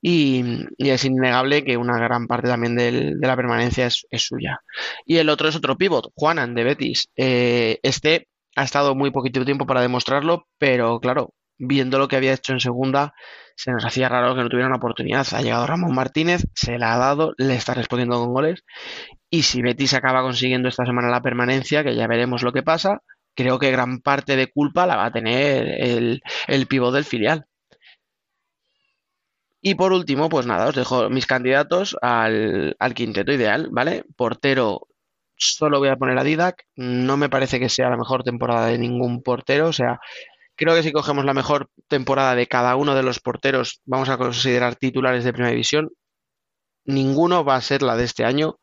Y, es innegable que una gran parte también de la permanencia es, suya. Y el otro es otro pivot, Juanan de Betis. Eh, este ha estado muy poquito tiempo para demostrarlo, pero claro, viendo lo que había hecho en segunda, se nos hacía raro que no tuviera una oportunidad. Ha llegado Ramón Martínez, se la ha dado, le está respondiendo con goles. Y si Betis acaba consiguiendo esta semana la permanencia, que ya veremos lo que pasa, creo que gran parte de culpa la va a tener el, el pivot del filial. Y por último, pues nada, os dejo mis candidatos al, quinteto ideal, ¿vale? Portero, solo voy a poner a Didac. No me parece que sea la mejor temporada de ningún portero. O sea, creo que si cogemos la mejor temporada de cada uno de los porteros, vamos a considerar titulares de primera división. Ninguno va a ser la de este año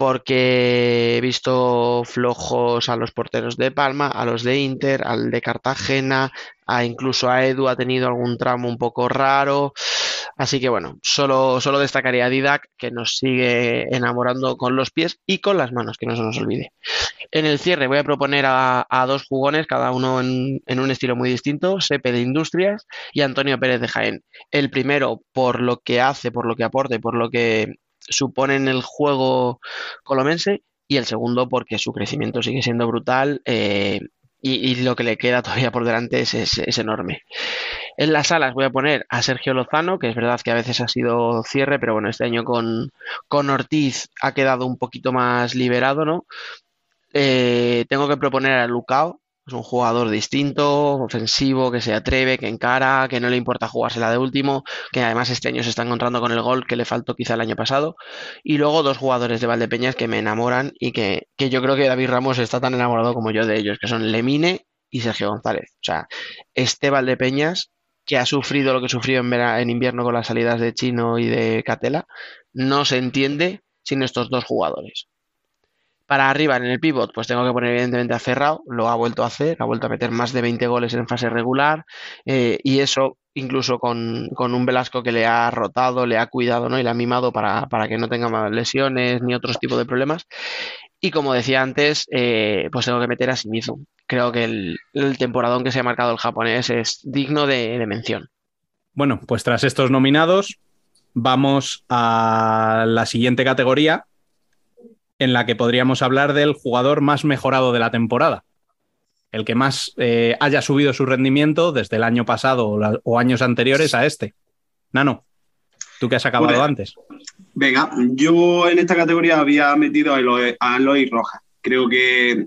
porque he visto flojos a los porteros de Palma, a los de Inter, al de Cartagena, a incluso a Edu ha tenido algún tramo un poco raro. Así que bueno, solo, solo destacaría a Didac, que nos sigue enamorando con los pies y con las manos, que no se nos olvide. En el cierre voy a proponer a, dos jugones, cada uno en, en, un estilo muy distinto, Sepe de Industrias y Antonio Pérez de Jaén. El primero por lo que hace, por lo que aporta y por lo que supone en el juego colomense y el segundo porque su crecimiento sigue siendo brutal eh, y, lo que le queda todavía por delante es, enorme. En las salas voy a poner a Sergio Lozano, que es verdad que a veces ha sido cierre, pero bueno, este año con, con Ortiz ha quedado un poquito más liberado, ¿no? Eh, tengo que proponer a Lucao, es un jugador distinto, ofensivo, que se atreve, que encara, que no le importa jugársela de último, que además este año se está encontrando con el gol que le faltó quizá el año pasado. Y luego dos jugadores de Valdepeñas que me enamoran y que, yo creo que David Ramos está tan enamorado como yo de ellos, que son Lemine y Sergio González. O sea, este Valdepeñas que ha sufrido lo que sufrió en, en invierno con las salidas de Chino y de Catela, no se entiende sin estos dos jugadores. Para arriba en el pivot, pues tengo que poner evidentemente a Cerrado, lo ha vuelto a hacer, ha vuelto a meter más de 20 goles en fase regular eh, y eso incluso con, un Velasco que le ha rotado, le ha cuidado ¿no? y le ha mimado para, que no tenga más lesiones ni otros tipos de problemas. Y como decía antes, eh, pues tengo que meter a Shimizu. Creo que el, temporadón que se ha marcado el japonés es digno de mención. Bueno, pues tras estos nominados, vamos a la siguiente categoría, en la que podríamos hablar del jugador más mejorado de la temporada. El que más eh, haya subido su rendimiento desde el año pasado o, años anteriores a este. Nano, tú que has acabado Bueno. antes. Venga, yo en esta categoría había metido a Eloy, a Eloy Rojas. Creo que,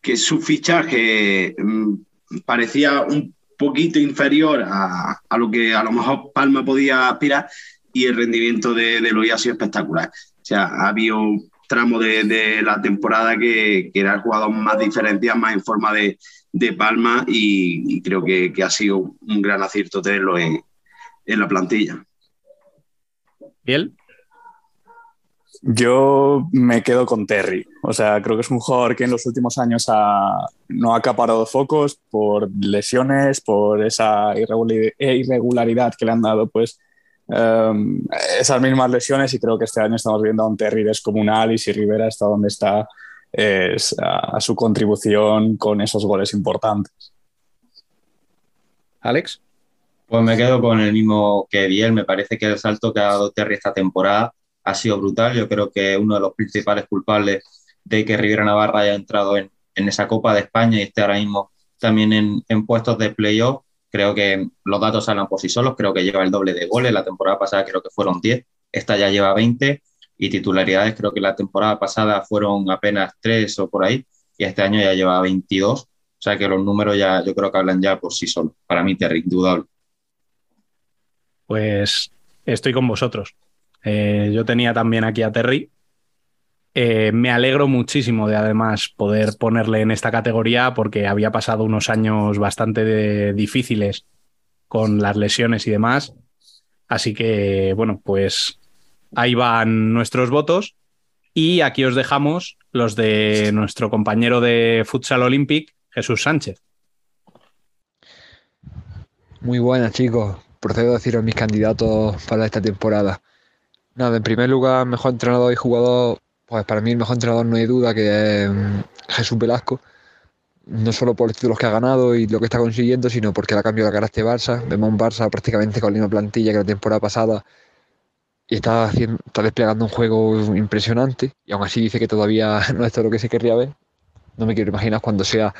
que su fichaje mm, parecía un poquito inferior a, a lo que a lo mejor Palma podía aspirar y el rendimiento de, de Eloy ha sido espectacular. O sea, ha habido tramo de, de la temporada que, que era el jugador más diferencial, más en forma de, de Palma y, y creo que, que ha sido un gran acierto tenerlo en, en la plantilla. Biel, Yo me quedo con Terry. O sea, creo que es un jugador que en los últimos años ha- no ha acaparado focos por lesiones, por esa eh, irregularidad que le han dado, pues um, esas mismas lesiones. Y creo que este año estamos viendo a un Terry descomunal y si Rivera está donde está, es a, a su contribución con esos goles importantes. Alex. Pues me quedo con el mismo que Biel. Me parece que el salto que ha dado Terry esta temporada ha sido brutal. Yo creo que uno de los principales culpables de que Rivera Navarra haya entrado en, en esa Copa de España y esté ahora mismo también en, en puestos de playoff. Creo que los datos hablan por sí solos. Creo que lleva el doble de goles. La temporada pasada creo que fueron 10. Esta ya lleva 20. Y titularidades creo que la temporada pasada fueron apenas 3 o por ahí. Y este año ya lleva 22. O sea que los números ya yo creo que hablan ya por sí solos. Para mí, Terry, indudable. Pues estoy con vosotros. Eh, yo tenía también aquí a Terry. Eh, me alegro muchísimo de además poder ponerle en esta categoría porque había pasado unos años bastante difíciles con las lesiones y demás. Así que, bueno, pues ahí van nuestros votos. Y aquí os dejamos los de nuestro compañero de Futsal Olympic, Jesús Sánchez. Muy buenas, chicos. Procedo a deciros mis candidatos para esta temporada. Nada, en primer lugar, mejor entrenador y jugador, pues para mí el mejor entrenador no hay duda que es mm, Jesús Velasco. No solo por los títulos que ha ganado y lo que está consiguiendo, sino porque le ha cambiado la cara a este Barça. Vemos un Barça prácticamente con la misma plantilla que la temporada pasada y está, haciendo, está desplegando un juego impresionante. Y aún así dice que todavía no es todo lo que se querría ver. No me quiero imaginar cuando sea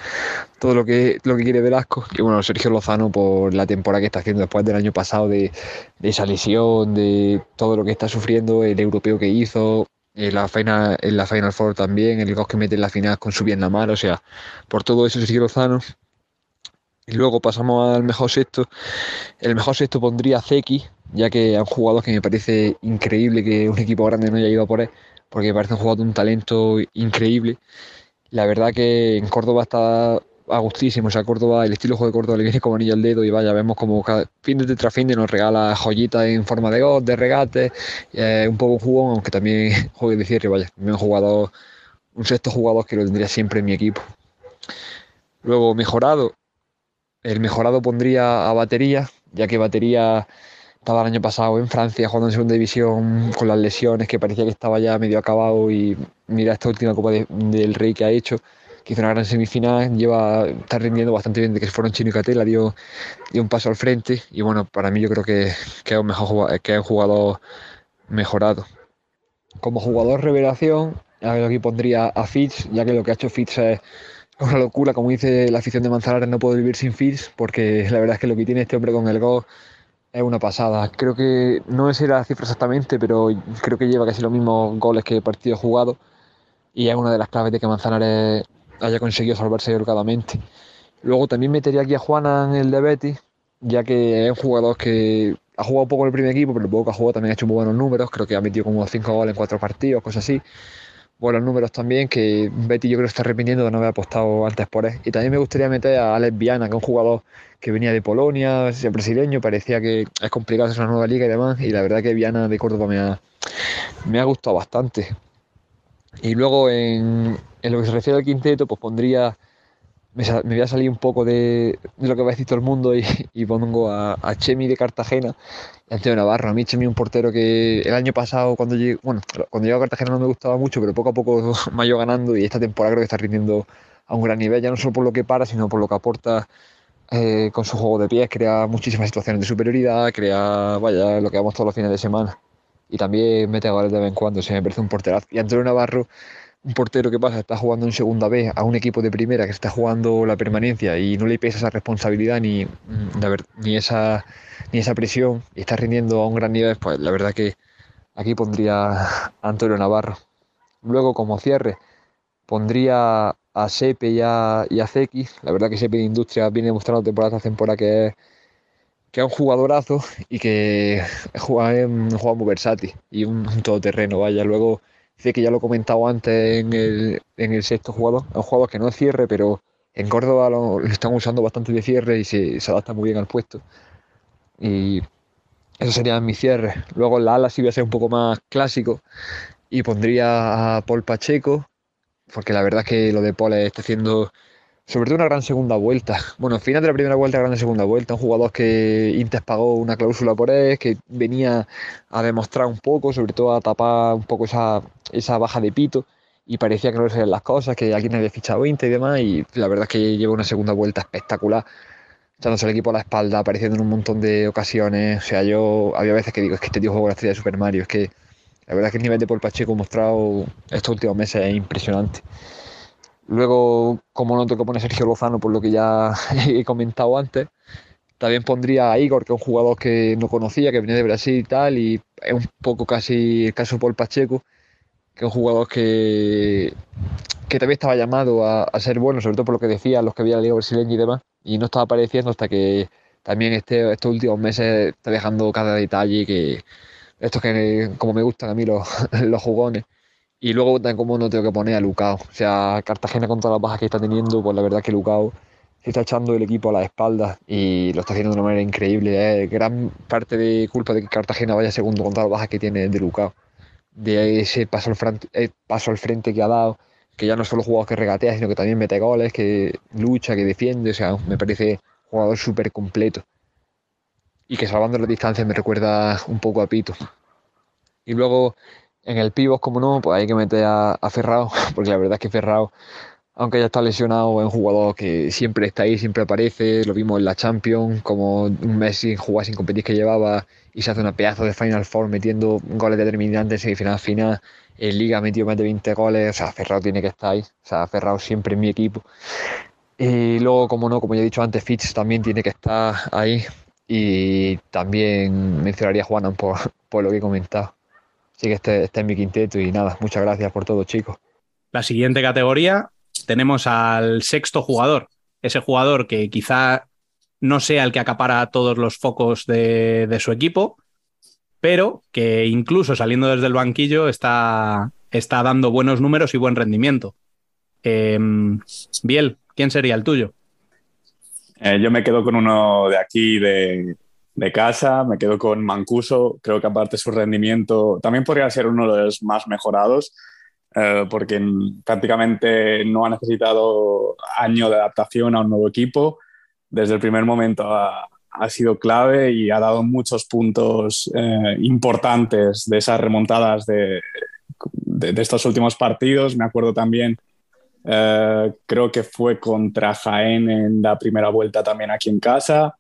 todo lo que, lo que quiere Velasco. Y bueno, Sergio Lozano por la temporada que está haciendo después del año pasado de, de esa lesión, de todo lo que está sufriendo, el europeo que hizo, en la final, en la Final Four también, el gol que mete en la final con su bien la mano, o sea, por todo eso Sergio Lozano. Y luego pasamos al mejor sexto. El mejor sexto pondría Zeki, ya que es un jugador que me parece increíble que un equipo grande no haya ido a por él, porque me parece un jugador de un talento increíble. La verdad que en Córdoba está a gustísimo, o sea, Córdoba, el estilo de juego de Córdoba le viene como anillo al dedo y vaya, vemos como cada fin de tras de nos regala joyitas en forma de gol, de regate, eh, un poco un jugón, aunque también juegue de cierre, vaya, también un jugador, un sexto jugador que lo tendría siempre en mi equipo. Luego, mejorado, el mejorado pondría a batería, ya que batería estaba el año pasado en Francia jugando en segunda división con las lesiones, que parecía que estaba ya medio acabado y mira esta última Copa de- del Rey que ha hecho, que hizo una gran semifinal, lleva, está rindiendo bastante bien de que se fueron Chino y Catela, dio, dio un paso al frente y bueno, para mí yo creo que, que es un mejor que es un jugador mejorado. Como jugador revelación, aquí pondría a Fitz, ya que lo que ha hecho Fitz es una locura, como dice la afición de Manzanares, no puedo vivir sin Fitz, porque la verdad es que lo que tiene este hombre con el gol es una pasada. Creo que no sé la cifra exactamente, pero creo que lleva casi los mismos goles que partidos jugados y es una de las claves de que Manzanares haya conseguido salvarse holgadamente. Luego también metería aquí a Juana en el de Betis, ya que es un jugador que ha jugado poco en el primer equipo, pero poco que ha jugado también ha hecho muy buenos números. Creo que ha metido como 5 goles en 4 partidos, cosas así. Buenos números también, que Betty yo creo que está arrepintiendo de no haber apostado antes por él. Y también me gustaría meter a Alex Viana, que es un jugador que venía de Polonia, es brasileño, parecía que es complicado hacer una nueva liga y demás. Y la verdad que Viana de Córdoba me ha, me ha gustado bastante. Y luego en, en lo que se refiere al quinteto, pues pondría, me, voy a salir un poco de, de lo que va a decir todo el mundo y, pongo a, a Chemi de Cartagena y Antonio Navarro. A mí Chemi es un portero que el año pasado cuando llegué, bueno, cuando llegué a Cartagena no me gustaba mucho, pero poco a poco me ha ido ganando y esta temporada creo que está rindiendo a un gran nivel, ya no solo por lo que para, sino por lo que aporta eh, con su juego de pies, crea muchísimas situaciones de superioridad, crea, vaya, lo que vemos todos los fines de semana. Y también mete goles de vez en cuando, se me parece un porterazo. Y Antonio Navarro, un portero que pasa, está jugando en segunda B a un equipo de primera que está jugando la permanencia y no le pesa esa responsabilidad ni, mm, ni, esa, ni esa presión y está rindiendo a un gran nivel, pues la verdad que aquí pondría a Antonio Navarro. Luego, como cierre, pondría a Sepe y a, y a Zeki. La verdad que Sepe de Industria viene demostrando temporada tras temporada que es, que es un jugadorazo y que juega, es un jugador muy versátil y un, todoterreno, vaya. Luego, Zeki ya lo he comentado antes en el, en el sexto jugador, es un jugador que no es cierre, pero en Córdoba lo, lo están usando bastante de cierre y se, se adapta muy bien al puesto. Y eso sería mi cierre. Luego en la ala sí voy a ser un poco más clásico y pondría a Paul Pacheco, porque la verdad es que lo de Paul está haciendo sobre todo una gran segunda vuelta. Bueno, al final de la primera vuelta, gran segunda vuelta. Un jugador que Inter pagó una cláusula por él, que venía a demostrar un poco, sobre todo a tapar un poco esa, esa baja de pito. Y parecía que no le las cosas, que alguien había fichado Inter y demás. Y la verdad es que lleva una segunda vuelta espectacular echándose el equipo a la espalda, apareciendo en un montón de ocasiones. O sea, yo había veces que digo, es que este tío juega la estrella de Super Mario. Es que la verdad es que el nivel de Paul Pacheco mostrado estos últimos meses es impresionante. Luego, como no tengo que poner Sergio Lozano, por lo que ya he comentado antes, también pondría a Igor, que es un jugador que no conocía, que venía de Brasil y tal, y es un poco casi el caso Paul Pacheco, que es un jugador que, que también estaba llamado a, a ser bueno, sobre todo por lo que decía, los que había la Liga Brasileña y demás, y no estaba apareciendo hasta que también este, estos últimos meses está dejando cada detalle que estos que como me gustan a mí los, los jugones. Y luego también como no tengo que poner a Lucao. O sea, Cartagena con todas las bajas que está teniendo, pues la verdad que Lucao se está echando el equipo a la espalda y lo está haciendo de una manera increíble. Es gran parte de culpa de que Cartagena vaya segundo con todas las bajas que tiene de Lucao. De ese paso al, frente, eh, paso al frente que ha dado, que ya no solo jugador que regatea, sino que también mete goles, que lucha, que defiende. O sea, me parece jugador súper completo. Y que salvando las distancias me recuerda un poco a Pito. Y luego en el pivot, como no, pues hay que meter a, Ferrao, porque la verdad es que Ferrao, aunque ya está lesionado, es un jugador que siempre está ahí, siempre aparece. Lo vimos en la Champions, como un mes sin jugar, sin competir que llevaba, y se hace una pedazo de Final Four metiendo goles determinantes en semifinal final. En Liga metió más de 20 goles, o sea, Ferrao tiene que estar ahí. O sea, Ferrao siempre en mi equipo. Y luego, como no, como ya he dicho antes, Fitz también tiene que estar ahí. Y también mencionaría a Juanan por, por lo que he comentado. Así que este, este es mi quinteto y nada, muchas gracias por todo, chicos. La siguiente categoría tenemos al sexto jugador, ese jugador que quizá no sea el que acapara todos los focos de, de su equipo, pero que incluso saliendo desde el banquillo está, está dando buenos números y buen rendimiento. Eh, Biel, ¿quién sería el tuyo? Eh, yo me quedo con uno de aquí, de, de casa, me quedo con Mancuso. Creo que aparte su rendimiento también podría ser uno de los más mejorados, eh, porque prácticamente no ha necesitado año de adaptación a un nuevo equipo. Desde el primer momento ha, sido clave y ha dado muchos puntos eh, importantes de esas remontadas de, de, de, estos últimos partidos. Me acuerdo también, eh, creo que fue contra Jaén en la primera vuelta también aquí en casa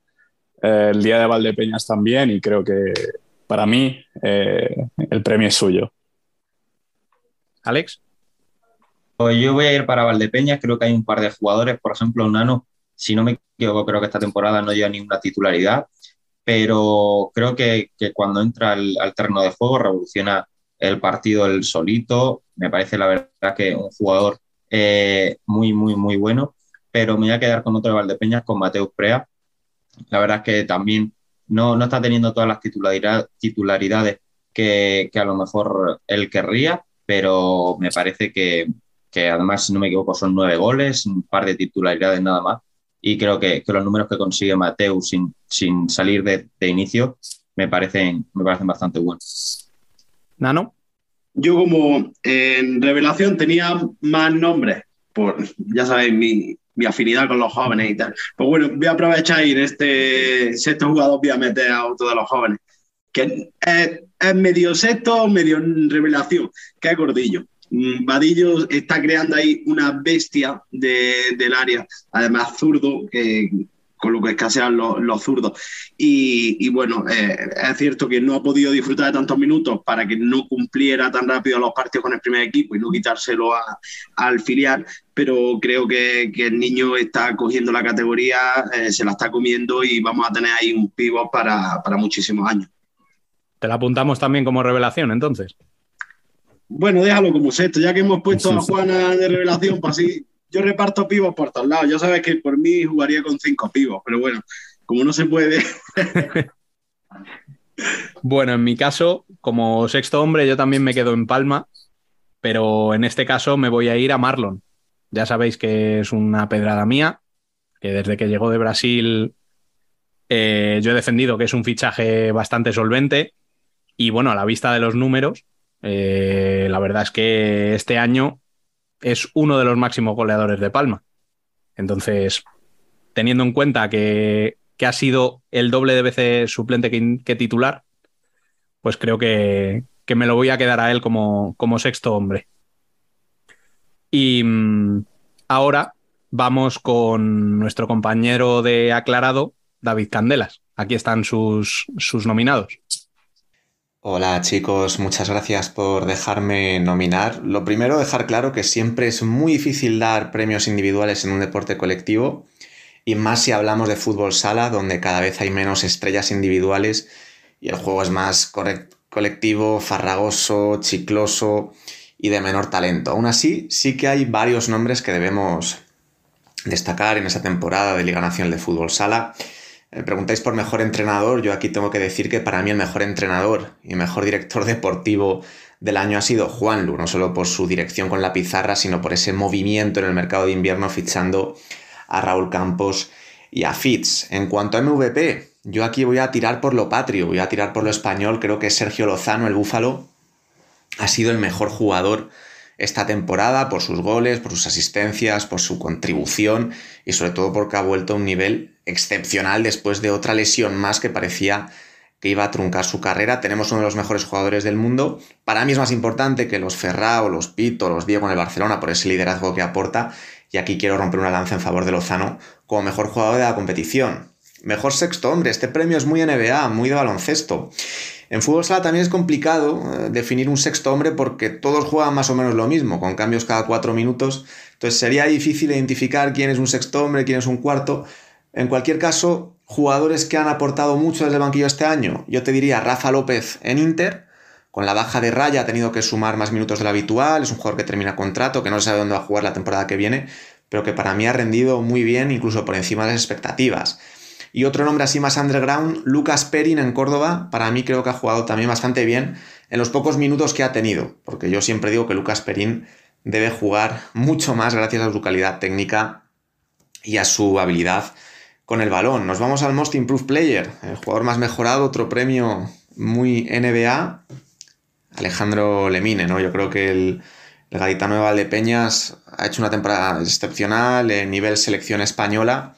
eh, el día de Valdepeñas también y creo que para mí eh, el premio es suyo. Alex. Pues yo voy a ir para Valdepeñas, creo que hay un par de jugadores, por ejemplo, Nano, si no me equivoco, creo que esta temporada no lleva ninguna titularidad, pero creo que, que cuando entra al, al, terreno de juego revoluciona el partido el solito, me parece la verdad que un jugador eh, muy, muy, muy bueno, pero me voy a quedar con otro de Valdepeñas, con Mateus Prea, la verdad es que también no, no está teniendo todas las titularidad, titularidades que, que, a lo mejor él querría, pero me parece que, que, además, si no me equivoco, son nueve goles, un par de titularidades nada más, y creo que, que los números que consigue Mateo sin, sin salir de, de, inicio me parecen, me parecen bastante buenos. Nano. Yo como en revelación tenía más nombres, por, ya sabéis, mi, mi afinidad con los jóvenes y tal. Pues bueno, voy a aprovechar y en este sexto jugador voy a meter a otro de los jóvenes, que es, es medio sexto, medio revelación, que es Gordillo. Vadillo está creando ahí una bestia de, del área, además zurdo, que con lo que escasean los, los zurdos. Y, y bueno, eh, es cierto que no ha podido disfrutar de tantos minutos para que no cumpliera tan rápido los partidos con el primer equipo y no quitárselo a- al filial, pero creo que, que el niño está cogiendo la categoría, eh, se la está comiendo y vamos a tener ahí un pivot para, para muchísimos años. Te la apuntamos también como revelación, entonces. Bueno, déjalo como sexto, ya que hemos puesto a Juana de revelación, pues así, yo reparto pivos por todos lados. Ya sabes que por mí jugaría con cinco pivos, pero bueno, como no se puede, Bueno, en mi caso, como sexto hombre, yo también me quedo en Palma, pero en este caso me voy a ir a Marlon. Ya sabéis que es una pedrada mía, que desde que llegó de Brasil eh, yo he defendido que es un fichaje bastante solvente y bueno, a la vista de los números, eh, la verdad es que este año es uno de los máximos goleadores de Palma. Entonces, teniendo en cuenta que, que ha sido el doble de veces suplente que, titular, pues creo que, que, me lo voy a quedar a él como, como sexto hombre. Y mmm, ahora vamos con nuestro compañero de aclarado, David Candelas. Aquí están sus, sus nominados. Hola chicos, muchas gracias por dejarme nominar. Lo primero, dejar claro que siempre es muy difícil dar premios individuales en un deporte colectivo y más si hablamos de fútbol sala, donde cada vez hay menos estrellas individuales y el juego es más colectivo, farragoso, chicloso y de menor talento. Aún así, sí que hay varios nombres que debemos destacar en esta temporada de Liga Nacional de Fútbol Sala. Me preguntáis por mejor entrenador, yo aquí tengo que decir que para mí el mejor entrenador y mejor director deportivo del año ha sido Juanlu, no solo por su dirección con la pizarra, sino por ese movimiento en el mercado de invierno fichando a Raúl Campos y a Fitz. En cuanto a MVP, yo aquí voy a tirar por lo patrio, voy a tirar por lo español, creo que Sergio Lozano, el Búfalo, ha sido el mejor jugador esta temporada por sus goles, por sus asistencias, por su contribución y sobre todo porque ha vuelto a un nivel excepcional después de otra lesión más que parecía que iba a truncar su carrera. Tenemos uno de los mejores jugadores del mundo. Para mí es más importante que los Ferrao, los Pito, los Diego en el Barcelona por ese liderazgo que aporta. Y aquí quiero romper una lanza en favor de Lozano como mejor jugador de la competición. Mejor sexto hombre. Este premio es muy NBA, muy de baloncesto. En fútbol sala también es complicado eh, definir un sexto hombre porque todos juegan más o menos lo mismo, con cambios cada cuatro minutos. Entonces sería difícil identificar quién es un sexto hombre, quién es un cuarto. En cualquier caso, jugadores que han aportado mucho desde el banquillo este año, yo te diría Rafa López en Inter, con la baja de raya ha tenido que sumar más minutos de lo habitual, es un jugador que termina contrato, que no sabe dónde va a jugar la temporada que viene, pero que para mí ha rendido muy bien, incluso por encima de las expectativas. Y otro nombre así más underground, Lucas Perin en Córdoba, para mí creo que ha jugado también bastante bien en los pocos minutos que ha tenido, porque yo siempre digo que Lucas Perin debe jugar mucho más gracias a su calidad técnica y a su habilidad con el balón. Nos vamos al Most Improved Player, el jugador más mejorado, otro premio muy NBA, Alejandro Lemine, ¿no? Yo creo que el, el de Valdepeñas ha hecho una temporada excepcional en nivel selección española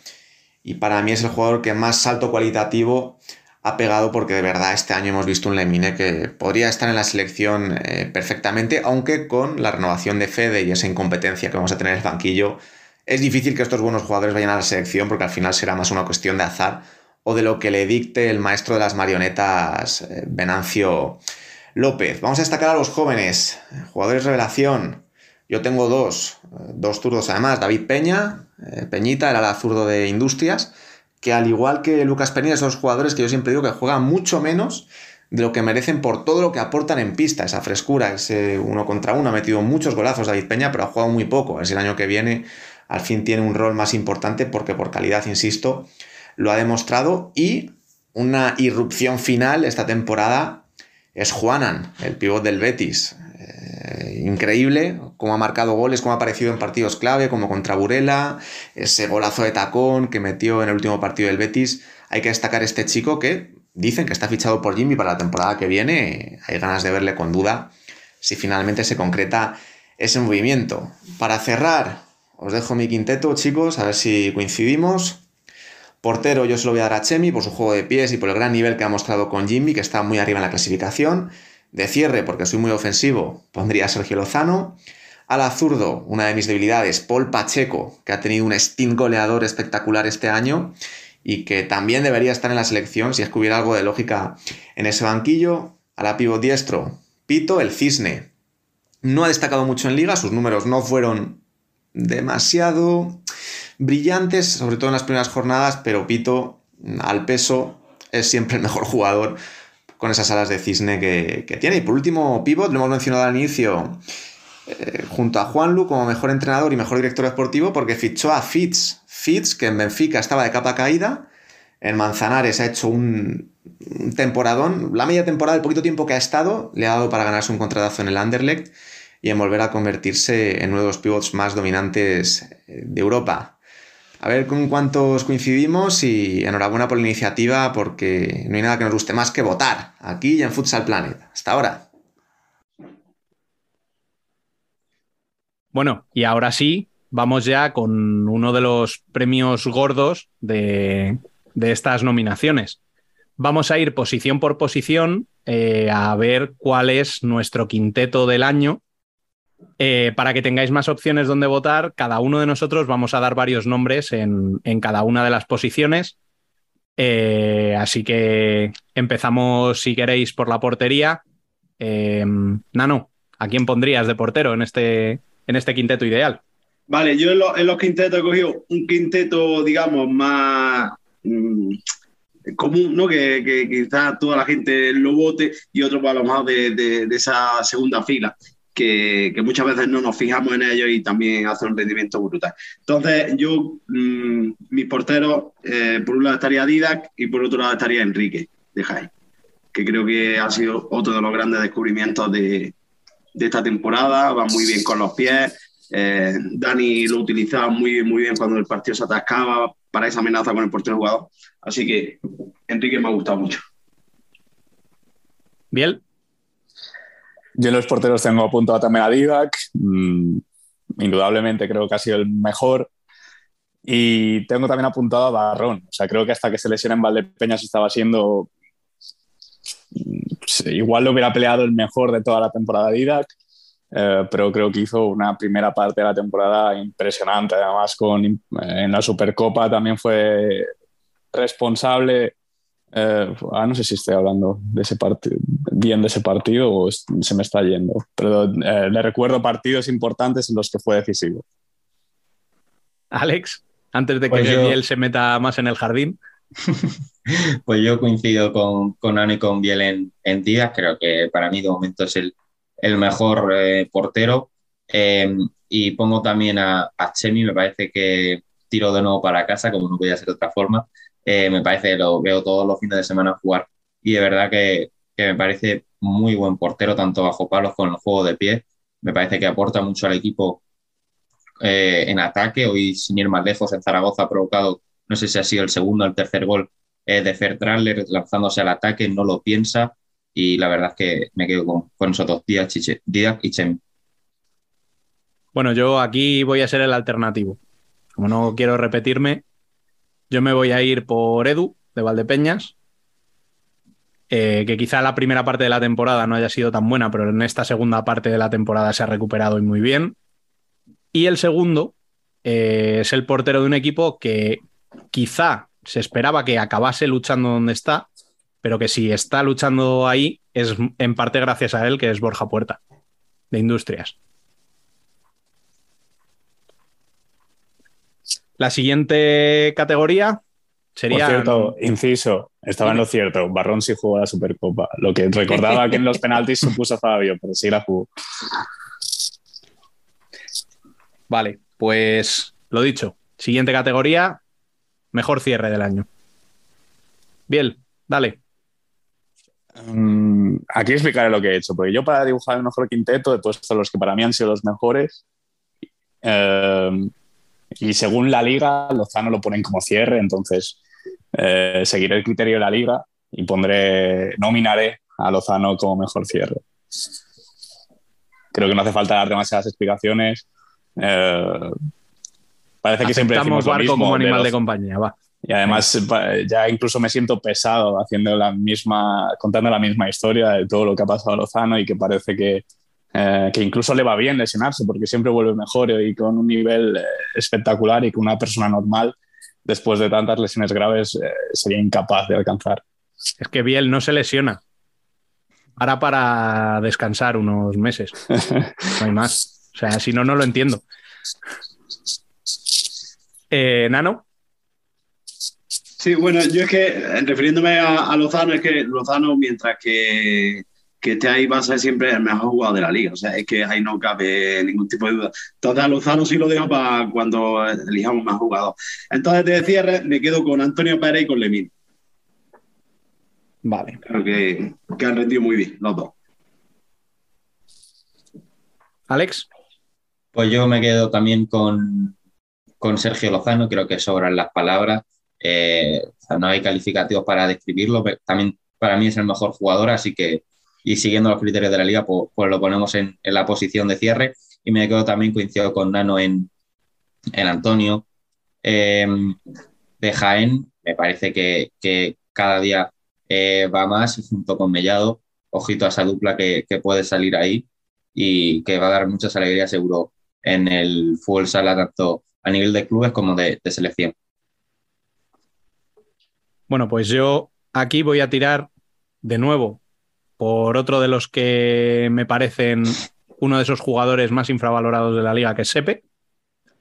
y para mí es el jugador que más salto cualitativo ha pegado porque de verdad este año hemos visto un Lemine que podría estar en la selección eh, perfectamente, aunque con la renovación de Fede y esa incompetencia que vamos a tener en el banquillo, es difícil que estos buenos jugadores vayan a la selección porque al final será más una cuestión de azar o de lo que le dicte el maestro de las marionetas, eh, Venancio López. Vamos a destacar a los jóvenes, jugadores revelación. Yo tengo dos, dos zurdos además, David Peña, eh, Peñita, el ala zurdo de Industrias, que al igual que Lucas Peña, son jugadores que yo siempre digo que juegan mucho menos de lo que merecen por todo lo que aportan en pista, esa frescura, ese uno contra uno. Ha metido muchos golazos David Peña, pero ha jugado muy poco. Si el año que viene al fin tiene un rol más importante porque por calidad, insisto, lo ha demostrado. Y una irrupción final esta temporada es Juanan, el pivot del Betis. Eh, increíble cómo ha marcado goles, cómo ha aparecido en partidos clave, como contra Burela, ese golazo de tacón que metió en el último partido del Betis. Hay que destacar este chico que dicen que está fichado por Jimmy para la temporada que viene. Hay ganas de verle con duda si finalmente se concreta ese movimiento. Para cerrar, os dejo mi quinteto, chicos, a ver si coincidimos. Portero yo se lo voy a dar a Chemi por su juego de pies y por el gran nivel que ha mostrado con Jimmy, que está muy arriba en la clasificación. De cierre, porque soy muy ofensivo, pondría a Sergio Lozano. Al zurdo, una de mis debilidades, Paul Pacheco, que ha tenido un steam goleador espectacular este año. y que también debería estar en la selección si es que hubiera algo de lógica en ese banquillo. A la pivot diestro, Pito, el cisne. No ha destacado mucho en liga, sus números no fueron demasiado brillantes, sobre todo en las primeras jornadas, pero Pito al peso es siempre el mejor jugador con esas alas de cisne que, tiene. Y por último, Pivot, lo hemos mencionado al inicio, eh, junto a Juanlu como mejor entrenador y mejor director deportivo, porque fichó a Fitz. Fitz, que en Benfica estaba de capa caída, en Manzanares ha hecho un, un temporadón. La media temporada, el poquito tiempo que ha estado, le ha dado para ganarse un contratazo en el Anderlecht y en volver a convertirse en uno de los pivots más dominantes eh, de Europa. A ver con cuántos coincidimos y enhorabuena por la iniciativa porque no hay nada que nos guste más que votar aquí y en Futsal Planet. Hasta ahora. Bueno, y ahora sí, vamos ya con uno de los premios gordos de, de estas nominaciones. Vamos a ir posición por posición eh, a ver cuál es nuestro quinteto del año. Eh, para que tengáis más opciones donde votar, cada uno de nosotros vamos a dar varios nombres en, en cada una de las posiciones. Eh, así que empezamos, si queréis, por la portería. Eh, Nano, ¿a quién pondrías de portero en este, en este quinteto ideal? Vale, yo en, lo- los quintetos he cogido un quinteto, digamos, más mm, común, ¿no? Que, que quizás toda la gente lo vote y otro, pues, a lo de- de esa segunda fila, que, muchas veces no nos fijamos en ellos y también hace un rendimiento brutal. Entonces, yo, mm, mis porteros, eh, por un lado estaría Didac y por otro lado estaría Enrique de Jaén, que creo que ha sido otro de los grandes descubrimientos de, esta temporada, va muy bien con los pies. Eh, Dani lo utilizaba muy, muy bien cuando el partido se atascaba para esa amenaza con el portero jugador. Así que Enrique me ha gustado mucho. Biel. Yo en los porteros tengo apuntado también a Didac. Mm, indudablemente creo que ha sido el mejor. Y tengo también apuntado a Barrón. O sea, creo que hasta que se lesiona en Valdepeñas estaba siendo. mm, Igual lo hubiera peleado el mejor de toda la temporada de Didac. eh, pero creo que hizo una primera parte de la temporada impresionante. Además, con, en la Supercopa también fue responsable. Eh, ah, no sé si estoy hablando de ese bien de ese partido o es- se me está yendo, pero eh, le recuerdo partidos importantes en los que fue decisivo. Alex, antes de que Pues yo- Biel se meta más en el jardín. Pues yo coincido con, con Ana y con Biel en, en Díaz. Creo que para mí de momento es el, el mejor eh, portero. Eh, y pongo también a, a Chemi. Me parece que tiro de nuevo para casa, como no podía ser de otra forma. Eh, me parece lo veo todos los fines de semana jugar. Y de verdad que, que me parece muy buen portero, tanto bajo palos con el juego de pie. Me parece que aporta mucho al equipo eh, en ataque. Hoy, sin ir más lejos, en Zaragoza ha provocado, no sé si ha sido el segundo o el tercer gol eh, de Fer Traller lanzándose al ataque, no lo piensa. Y la verdad es que me quedo con, con esos dos Didac y Chemi. Bueno, yo aquí voy a ser el alternativo. Como no quiero repetirme, yo me voy a ir por Edu de Valdepeñas, eh, que quizá la primera parte de la temporada no haya sido tan buena, pero en esta segunda parte de la temporada se ha recuperado y muy bien. Y el segundo eh, es el portero de un equipo que quizá se esperaba que acabase luchando donde está, pero que si está luchando ahí es en parte gracias a él, que es Borja Puerta, de Industrias. La siguiente categoría sería. Por cierto, inciso, estaba en lo cierto, Barrón sí jugó la Supercopa. Lo que recordaba que en los penaltis se puso Fabio, pero sí la jugó. Vale, pues lo dicho. Siguiente categoría, mejor cierre del año. Biel, dale. Mm, aquí explicaré lo que he hecho, porque yo para dibujar el mejor quinteto he puesto los que para mí han sido los mejores. Eh, y según la liga, Lozano lo ponen como cierre, entonces eh, seguiré el criterio de la liga y pondré, nominaré a Lozano como mejor cierre. Creo que no hace falta dar demasiadas explicaciones. Eh, parece que siempre decimos lo barco mismo como animal los- de compañía, va. y además ya incluso me siento pesado haciendo la misma, contando la misma historia de todo lo que ha pasado a Lozano y que parece que, eh, que incluso le va bien lesionarse porque siempre vuelve mejor y con un nivel eh, espectacular y con una persona normal después de tantas lesiones graves eh, sería incapaz de alcanzar. Es que Biel no se lesiona. Ahora para descansar unos meses. No hay más. O sea, si no, no lo entiendo. Eh, Nano, Sí, bueno, yo es que refiriéndome a, a Lozano, es que Lozano, mientras que, que esté ahí, va a ser siempre el mejor jugador de la liga. O sea, es que ahí no cabe ningún tipo de duda. Entonces, a Lozano sí lo dejo para cuando elijamos más jugador. Entonces, de cierre, me quedo con Antonio Pérez y con Lemín. vale. Creo que, que han rendido muy bien los dos. Alex, Pues yo me quedo también con, con Sergio Lozano, creo que sobran las palabras. Eh, o sea, no hay calificativos para describirlo, pero también para mí es el mejor jugador, así que, y siguiendo los criterios de la liga, pues, pues lo ponemos en, en la posición de cierre. Y me quedo también, coincido con Nano en, en Antonio. Eh, de Jaén, me parece que, que cada día eh, va más junto con Mellado. Ojito a esa dupla que, que puede salir ahí y que va a dar muchas alegrías seguro en el fútbol sala, tanto a nivel de clubes como de selección. Bueno, pues yo aquí voy a tirar de nuevo por otro de los que me parecen uno de esos jugadores más infravalorados de la liga, que es Sepe,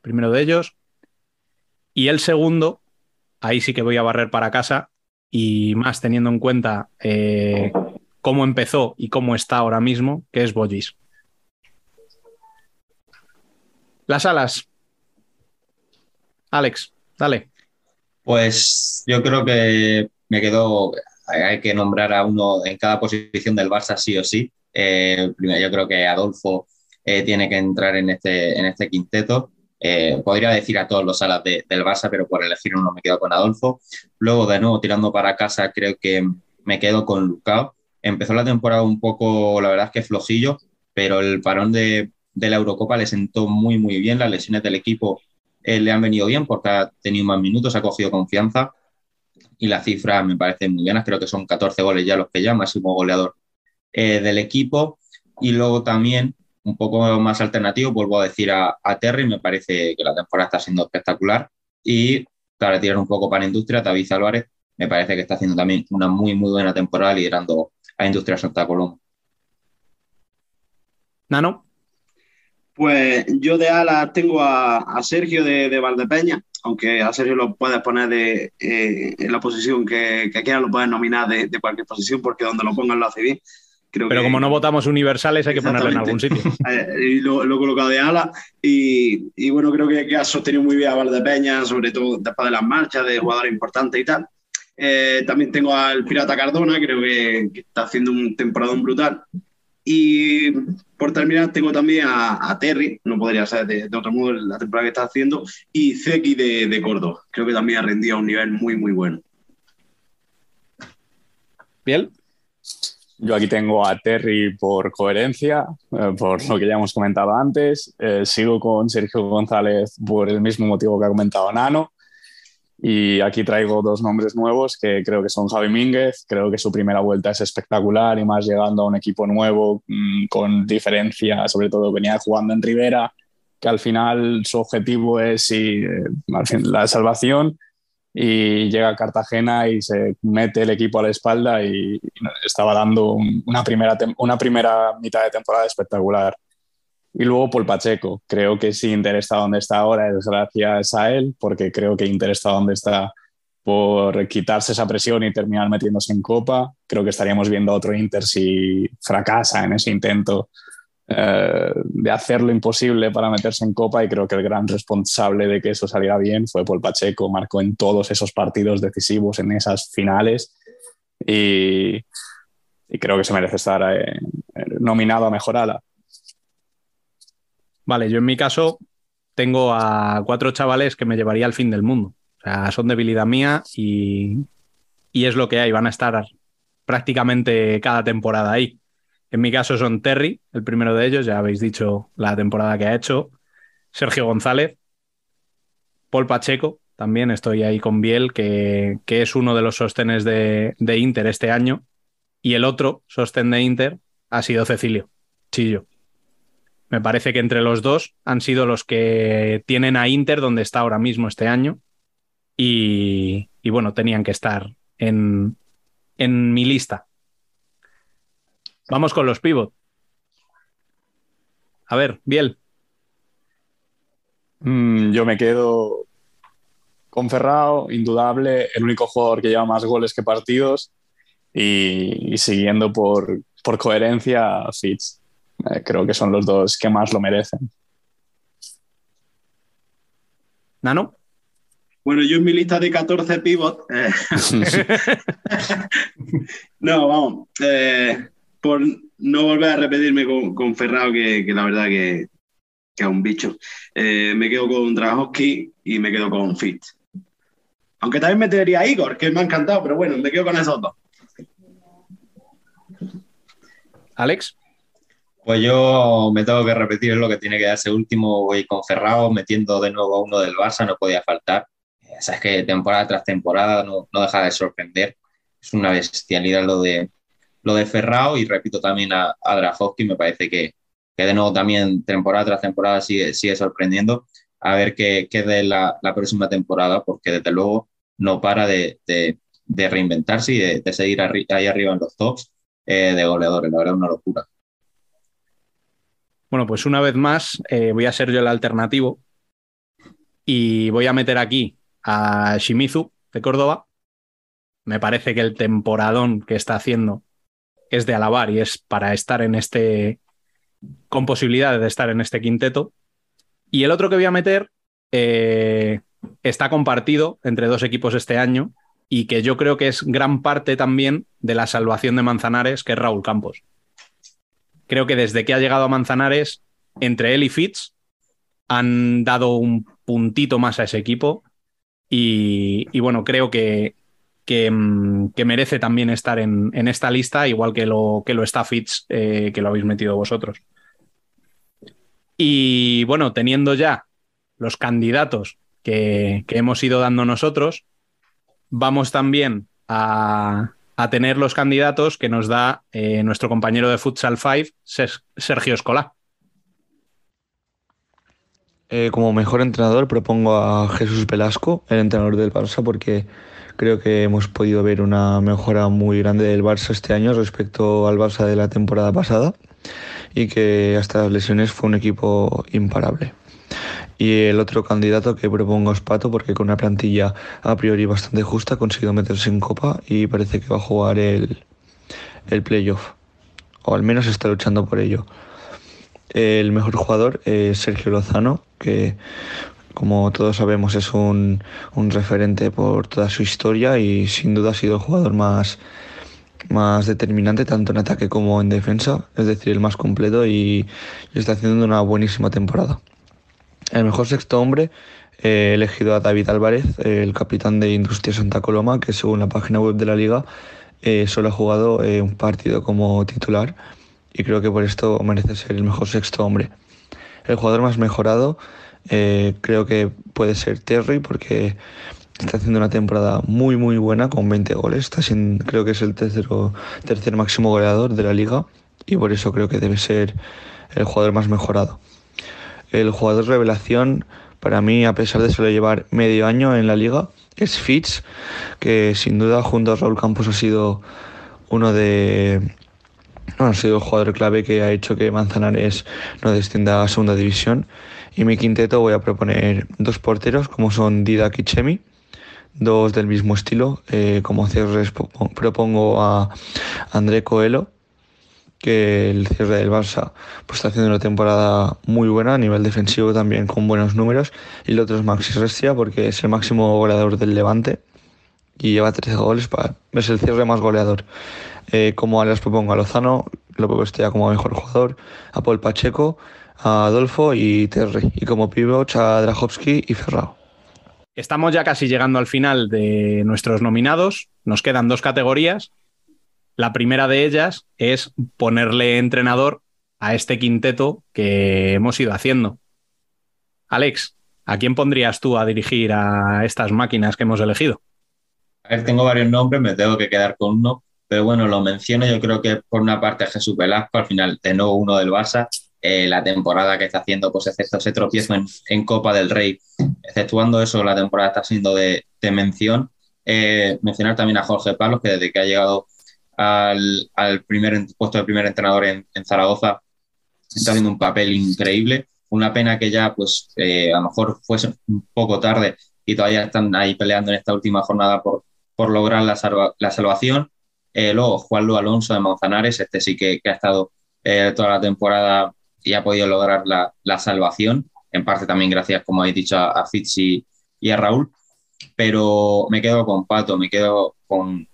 primero de ellos. Y el segundo, ahí sí que voy a barrer para casa y más teniendo en cuenta eh, cómo empezó y cómo está ahora mismo, que es Bollis. Las alas. Alex, dale. Pues yo creo que me quedo, hay que nombrar a uno en cada posición del Barça sí o sí. Eh, primero, yo creo que Adolfo eh, tiene que entrar en este, en este quinteto. Eh, podría decir a todos los alas de- del Barça, pero por elegir uno me quedo con Adolfo. Luego, de nuevo, tirando para casa, creo que me quedo con Lucao. Empezó la temporada un poco, la verdad es que flojillo, pero el parón de, de la Eurocopa le sentó muy, muy bien. Las lesiones del equipo eh, le han venido bien porque ha tenido más minutos, ha cogido confianza y las cifras me parecen muy buenas. Creo que son 14 goles ya los que ya, máximo goleador eh, del equipo. Y luego también, un poco más alternativo, vuelvo a decir a, a Terry, me parece que la temporada está siendo espectacular. Y para tirar un poco para Industria, David Álvarez, me parece que está haciendo también una muy, muy buena temporada liderando a Industria Santa Coloma. Nano, Pues yo de ala tengo a, a Sergio de, de Valdepeña, aunque a Sergio lo puedes poner de, eh, en la posición que, que quieras, lo puedes nominar de, de cualquier posición, porque donde lo pongan lo hace bien. Creo pero que- como no votamos universales, hay que ponerlo en algún sitio. Eh, y lo, lo he colocado de ala y, y bueno, creo que, que ha sostenido muy bien a Valdepeña, sobre todo después de las marchas de jugadores importantes y tal. Eh, también tengo al Pirata Cardona, creo que, que está haciendo un temporadón brutal. Y por terminar, tengo también a, a Terry, no podría ser de, de otro modo la temporada que está haciendo, y Zeki de, de Córdoba. Creo que también ha rendido a un nivel muy, muy bueno. Biel. Yo aquí tengo a Terry por coherencia, eh, por lo que ya hemos comentado antes. Eh, sigo con Sergio González por el mismo motivo que ha comentado Nano. Y aquí traigo dos nombres nuevos que creo que son Javi Mínguez. Creo que su primera vuelta es espectacular y más llegando a un equipo nuevo mm, con diferencia, sobre todo venía jugando en Rivera, que al final su objetivo es sí, eh, la salvación y llega a Cartagena y se mete el equipo a la espalda y estaba dando un- una, primera, una primera mitad de temporada espectacular. Y luego Paul Pacheco, creo que si Inter está donde está ahora es gracias a él, porque creo que Inter está donde está por quitarse esa presión y terminar metiéndose en Copa. Creo que estaríamos viendo otro Inter si fracasa en ese intento eh, de hacer lo imposible para meterse en Copa y creo que el gran responsable de que eso saliera bien fue Paul Pacheco, marcó en todos esos partidos decisivos, en esas finales y, y creo que se merece estar eh, nominado a Mejor Ala. Vale, yo en mi caso tengo a cuatro chavales que me llevaría al fin del mundo. O sea, son debilidad mía y, y es lo que hay. Van a estar prácticamente cada temporada ahí. En mi caso son Terry, el primero de ellos, ya habéis dicho la temporada que ha hecho. Sergio González, Paul Pacheco, también estoy ahí con Biel, que, que es uno de los sostenes de, de Inter este año. Y el otro sostén de Inter ha sido Cecilio, Chillo. Me parece que entre los dos han sido los que tienen a Inter donde está ahora mismo este año. y, bueno, tenían que estar en, mi lista. Vamos con los pivot. A ver, Biel. Mm, yo me quedo con Ferrao, indudable, el único jugador que lleva más goles que partidos y, y siguiendo por, por coherencia, Fitz. Eh, creo que son los dos que más lo merecen. Nano. Bueno, yo en mi lista de 14 pivots. eh, no, vamos. eh, por no volver a repetirme con, con Ferrao, que, que la verdad que, que es un bicho. eh, me quedo con Drahovski y me quedo con Fitz. Aunque también metería a Igor, que me ha encantado, pero bueno, me quedo con esos dos. Alex. Pues yo me tengo que repetir lo que tiene que darse último, voy con Ferrao, metiendo de nuevo a uno del Barça, no podía faltar. Eh, Sabes que temporada tras temporada no, no deja de sorprender. Es una bestialidad lo de, lo de Ferrao y repito también a, a Drahovski, me parece que, que de nuevo también temporada tras temporada sigue, sigue sorprendiendo. A ver qué, qué de la, la próxima temporada, porque desde luego no para de, de- de reinventarse y de, de seguir arri- ahí arriba en los tops eh, de goleadores. La verdad, una locura. Bueno, pues una vez más eh, voy a ser yo el alternativo y voy a meter aquí a Shimizu de Córdoba. Me parece que el temporadón que está haciendo es de alabar y es para estar en este, con posibilidades de estar en este quinteto. Y el otro que voy a meter eh, está compartido entre dos equipos este año y que yo creo que es gran parte también de la salvación de Manzanares, que es Raúl Campos. Creo que desde que ha llegado a Manzanares, entre él y Fitz, han dado un puntito más a ese equipo y, bueno, creo que, que, mm, que merece también estar en, en esta lista, igual que lo, que lo está Fitz, eh, que lo habéis metido vosotros. Y bueno, teniendo ya los candidatos que, que hemos ido dando nosotros, vamos también a, a tener los candidatos que nos da eh, nuestro compañero de Futsal 5, Ser- Sergio Escolá. Eh, como mejor entrenador propongo a Jesús Velasco, el entrenador del Barça, porque creo que hemos podido ver una mejora muy grande del Barça este año respecto al Barça de la temporada pasada y que hasta las lesiones fue un equipo imparable. Y el otro candidato que propongo es Pato, porque con una plantilla a priori bastante justa ha conseguido meterse en Copa y parece que va a jugar el, el playoff, o al menos está luchando por ello. El mejor jugador es Sergio Lozano, que como todos sabemos es un, un referente por toda su historia y sin duda ha sido el jugador más, más determinante tanto en ataque como en defensa, es decir, el más completo y, y está haciendo una buenísima temporada. El mejor sexto hombre eh, he elegido a David Álvarez, el capitán de Industria Santa Coloma, que según la página web de la liga eh, solo ha jugado eh, un partido como titular y creo que por esto merece ser el mejor sexto hombre. El jugador más mejorado creo que puede ser Terry porque está haciendo una temporada muy muy buena con 20 goles. Creo que es el tercero, tercer máximo goleador de la liga y por eso creo que debe ser el jugador más mejorado. El jugador revelación para mí, a pesar de solo llevar medio año en la liga, es Fitz, que sin duda junto a Raúl Campos ha sido uno de bueno, ha sido el jugador clave que ha hecho que Manzanares no descienda a segunda división. Y mi quinteto voy a proponer dos porteros, como son Didac y Chemi, dos del mismo estilo. Eh, como cierres po- propongo a André Coelho, que el cierre del Barça pues, está haciendo una temporada muy buena a nivel defensivo también con buenos números. Y el otro es Maxi Restia, porque es el máximo goleador del Levante y lleva 13 goles, para, es el cierre más goleador. Eh, como les propongo a Lozano, lo pongo este ya como mejor jugador, a Paul Pacheco, a Adolfo y Terry. Y como pivots a Drahovski y Ferrao. Estamos ya casi llegando al final de nuestros nominados. Nos quedan dos categorías. La primera de ellas es ponerle entrenador a este quinteto que hemos ido haciendo. Alex, ¿a quién pondrías tú a dirigir a estas máquinas que hemos elegido? A ver, tengo varios nombres, me tengo que quedar con uno, pero bueno, lo menciono, yo creo que por una parte Jesús Velasco, al final de nuevo uno del Barça, eh, la temporada que está haciendo, pues excepto ese tropiezo en, Copa del Rey, exceptuando eso, la temporada está siendo de, de mención. Eh, mencionar también a Jorge Palos, que desde que ha llegado al, al primer puesto de primer entrenador en, Zaragoza, está haciendo un papel increíble. Una pena que ya, pues, eh, a lo mejor fuese un poco tarde y todavía están ahí peleando en esta última jornada por, por lograr la, la salvación. Eh, luego, Juan Luis Alonso de Manzanares, este sí que, que ha estado eh, toda la temporada y ha podido lograr la, la salvación, en parte también gracias, como habéis dicho, a, a Fitz y, y a Raúl. Pero me quedo con Pato, me quedo con,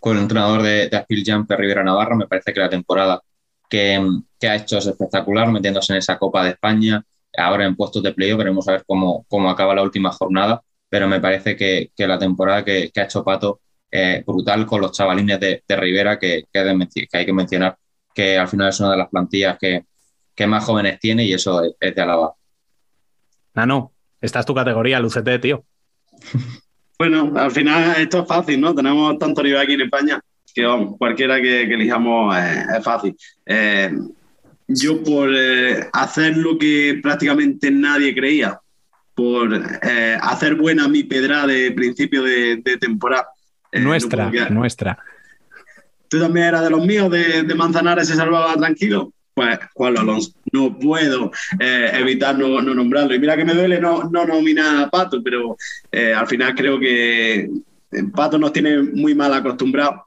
con el entrenador de, de Aspil Jumper, Rivera Navarro. Me parece que la temporada que, que ha hecho es espectacular, metiéndose en esa Copa de España. Ahora en puestos de playoff veremos a ver cómo, cómo acaba la última jornada, pero me parece que, que la temporada que, que ha hecho Pato es brutal con los chavalines de, de Rivera, que, de hay que mencionar que al final es una de las plantillas que, que más jóvenes tiene y eso es, es de alabar. Nano, esta es tu categoría, lucete, tío. Bueno, al final esto es fácil, ¿no? Tenemos tanto nivel aquí en España que vamos, cualquiera que, que elijamos eh, es fácil. Eh, yo por eh, hacer lo que prácticamente nadie creía, por eh, hacer buena mi pedra de principio de, de temporada. no nuestra, nuestra. ¿Tú también eras de los míos de, de Manzanares se salvaba tranquilo? Pues Juan Alonso. No puedo eh, evitar no, no nombrarlo. Y mira que me duele no, no nominar a Pato, pero eh, al final creo que eh, Pato nos tiene muy mal acostumbrados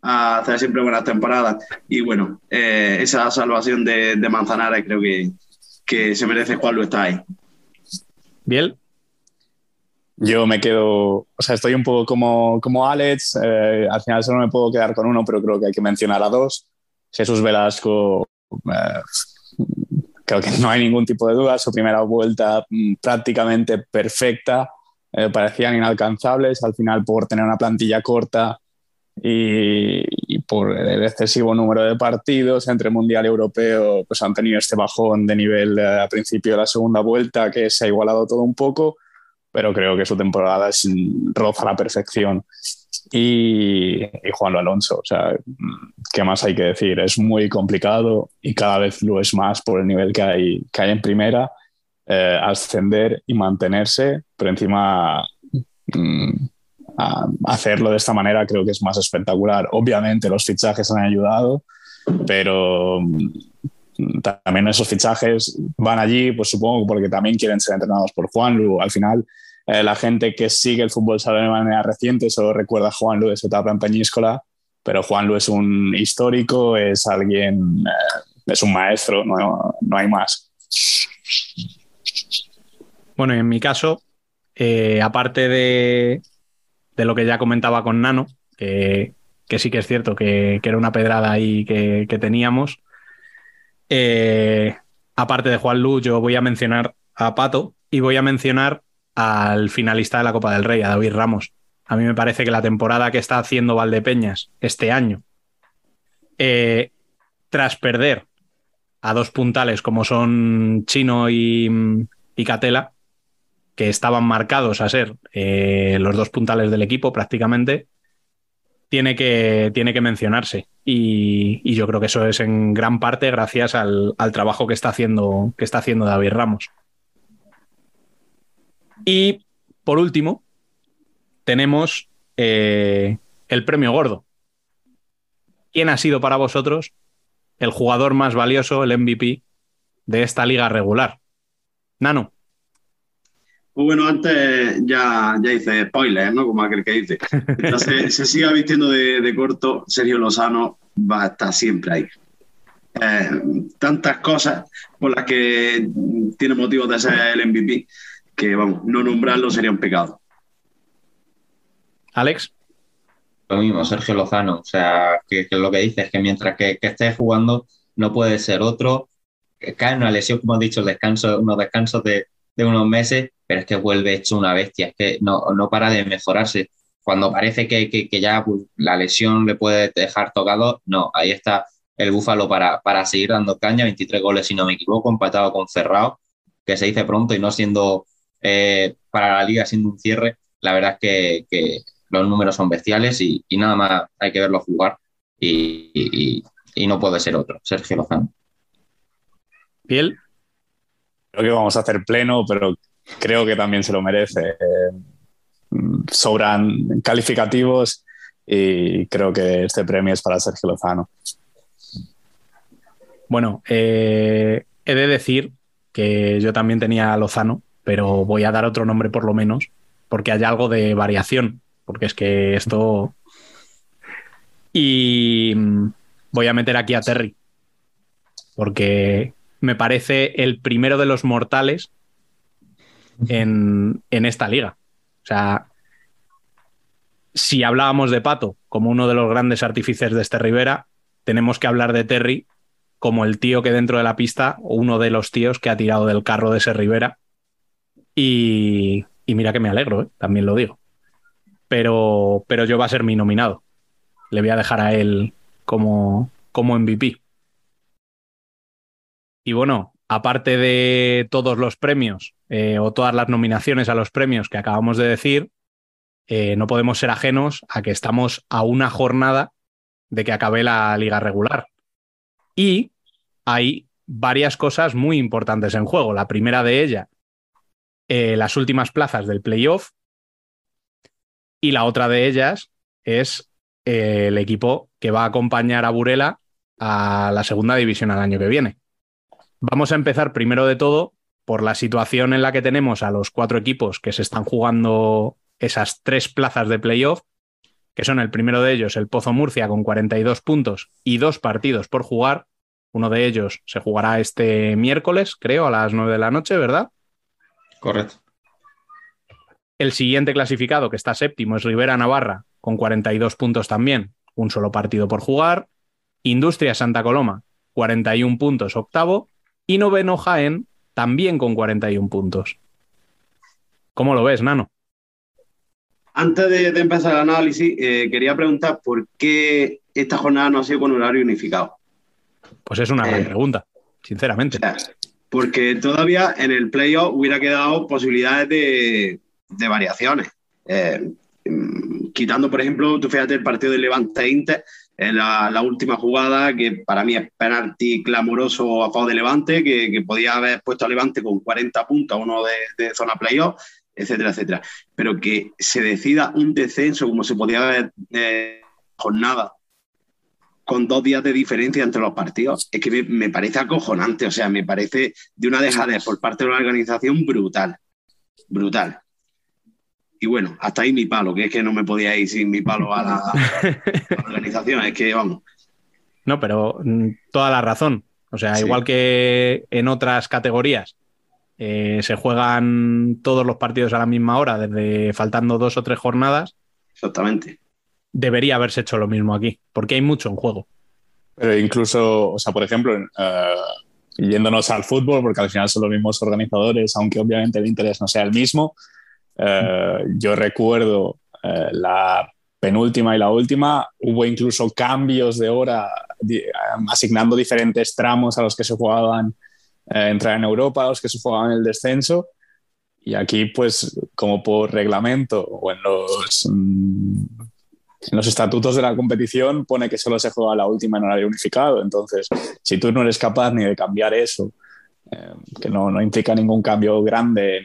a hacer siempre buenas temporadas. Y bueno, eh, esa salvación de, de Manzanares creo que, que se merece Juan Luis está ahí. Biel. Yo me quedo, o sea, estoy un poco como, como Alex, eh, al final solo me puedo quedar con uno, pero creo que hay que mencionar a dos. Jesús Velasco, creo que no hay ningún tipo de duda, su primera vuelta mm, prácticamente perfecta, eh, parecían inalcanzables, al final por tener una plantilla corta y, y por el excesivo número de partidos entre Mundial y Europeo, pues han tenido este bajón de nivel eh, a principio de la segunda vuelta que se ha igualado todo un poco pero creo que su temporada es roza la perfección. Y, y Juan Alonso, o sea, ¿qué más hay que decir? Es muy complicado y cada vez lo es más por el nivel que hay, que hay en primera, eh, ascender y mantenerse, pero encima mm, hacerlo de esta manera creo que es más espectacular. Obviamente los fichajes han ayudado, pero mm, también esos fichajes van allí, pues supongo porque también quieren ser entrenados por Juanlu. Al final, eh, la gente que sigue el fútbol sala de manera reciente solo recuerda a Juanlu de su etapa en Peñíscola, pero Juanlu es un histórico, es alguien, eh, es un maestro, no, no hay más. Bueno, y en mi caso, eh, aparte de, de lo que ya comentaba con Nano, que, que sí que es cierto que, que era una pedrada ahí que, que teníamos, aparte de Juan Lu, yo voy a mencionar a Pato y voy a mencionar al finalista de la Copa del Rey, a David Ramos. A mí me parece que la temporada que está haciendo Valdepeñas este año, eh, tras perder a dos puntales como son Chino y, Catela, que estaban marcados a ser eh, los dos puntales del equipo prácticamente, tiene que, tiene que mencionarse. Y, y yo creo que eso es en gran parte gracias al, al trabajo que está, haciendo, que está haciendo David Ramos. Y por último, tenemos eh, el premio gordo. ¿Quién ha sido para vosotros el jugador más valioso, el MVP de esta liga regular? Nano. Pues bueno, antes ya, ya hice spoilers, ¿no? Como aquel que dice. Entonces, se siga vistiendo de, de corto, Sergio Lozano va a estar siempre ahí. Eh, tantas cosas por las que tiene motivos de ser el MVP que, vamos, no nombrarlo sería un pecado. Alex. Lo mismo, Sergio Lozano. O sea, que, que lo que dice es que mientras que, que esté jugando, no puede ser otro. Cae en una lesión, como has dicho, el descanso, unos descansos de, de unos meses, pero es que vuelve hecho una bestia. Es que no, no para de mejorarse. Cuando parece que, que, que ya pues, la lesión le puede dejar tocado, no, ahí está el Búfalo para, para seguir dando caña. 23 goles, si no me equivoco, empatado con Ferrao, que se dice pronto y no siendo eh, para la liga, siendo un cierre. La verdad es que, que los números son bestiales y, y, nada más hay que verlo jugar y, y, y, no puede ser otro, Sergio Lozano. Piel. Creo que vamos a hacer pleno, pero creo que también se lo merece. Eh, sobran calificativos y creo que este premio es para Sergio Lozano. Bueno, eh, he de decir que yo también tenía a Lozano, pero voy a dar otro nombre por lo menos, porque hay algo de variación, porque es que esto... Y mm, voy a meter aquí a Terry, porque me parece el primero de los mortales en, en esta liga. O sea, si hablábamos de Pato como uno de los grandes artífices de este Rivera, tenemos que hablar de Terry como el tío que dentro de la pista, uno de los tíos que ha tirado del carro de ese Rivera. Y, mira que me alegro, ¿eh? también lo digo. Pero, pero yo va a ser mi nominado. Le voy a dejar a él como, como MVP. Y bueno, aparte de todos los premios eh, o todas las nominaciones a los premios que acabamos de decir, eh, no podemos ser ajenos a que estamos a una jornada de que acabe la liga regular. Y hay varias cosas muy importantes en juego. La primera de ellas, eh, las últimas plazas del playoff. Y la otra de ellas es eh, el equipo que va a acompañar a Burela a la segunda división al año que viene. Vamos a empezar primero de todo por la situación en la que tenemos a los cuatro equipos que se están jugando esas tres plazas de playoff, que son el primero de ellos, el Pozo Murcia, con 42 puntos y dos partidos por jugar. Uno de ellos se jugará este miércoles, creo, a las 9 de la noche, ¿verdad? Correcto. El siguiente clasificado, que está séptimo, es Rivera Navarra, con 42 puntos también, un solo partido por jugar. Industria Santa Coloma, 41 puntos, octavo. Y noveno Jaén, también con 41 puntos. ¿Cómo lo ves, Nano? Antes de, de empezar el análisis, eh, quería preguntar por qué esta jornada no ha sido con horario unificado. Pues es una gran Eh, pregunta, sinceramente. O sea, porque todavía en el playoff hubiera quedado posibilidades de, variaciones. Eh, mm, quitando, por ejemplo, tú fíjate el partido de Levante Inter, en la, la última jugada, que para mí es penalti clamoroso a favor de Levante, que, podía haber puesto a Levante con 40 puntos, uno de, de zona playoff, etcétera, etcétera. Pero que se decida un descenso como se podía haber eh, jornada con dos días de diferencia entre los partidos, es que me, me parece acojonante, o sea, me parece de una dejadez por parte de la organización brutal, brutal. Y bueno, hasta ahí mi palo, que es que no me podía ir sin mi palo a la, a la organización, es que vamos. No, pero mm, toda la razón. O sea, Sí. igual que en otras categorías eh, se juegan todos los partidos a la misma hora, desde faltando dos o tres jornadas, Exactamente. Debería haberse hecho lo mismo aquí, porque hay mucho en juego. Pero incluso, o sea, por ejemplo, eh, yéndonos al fútbol, porque al final son los mismos organizadores, aunque obviamente el interés no sea el mismo, eh, yo recuerdo eh, la penúltima y la última, hubo incluso cambios de hora, asignando diferentes tramos a los que se jugaban entrar en Europa, a los que se jugaban el descenso. Y aquí, pues, como por reglamento o en los, mm, en los estatutos de la competición, pone que solo se juega la última en horario unificado. Entonces, si tú no eres capaz ni de cambiar eso, eh, que no, no implica ningún cambio grande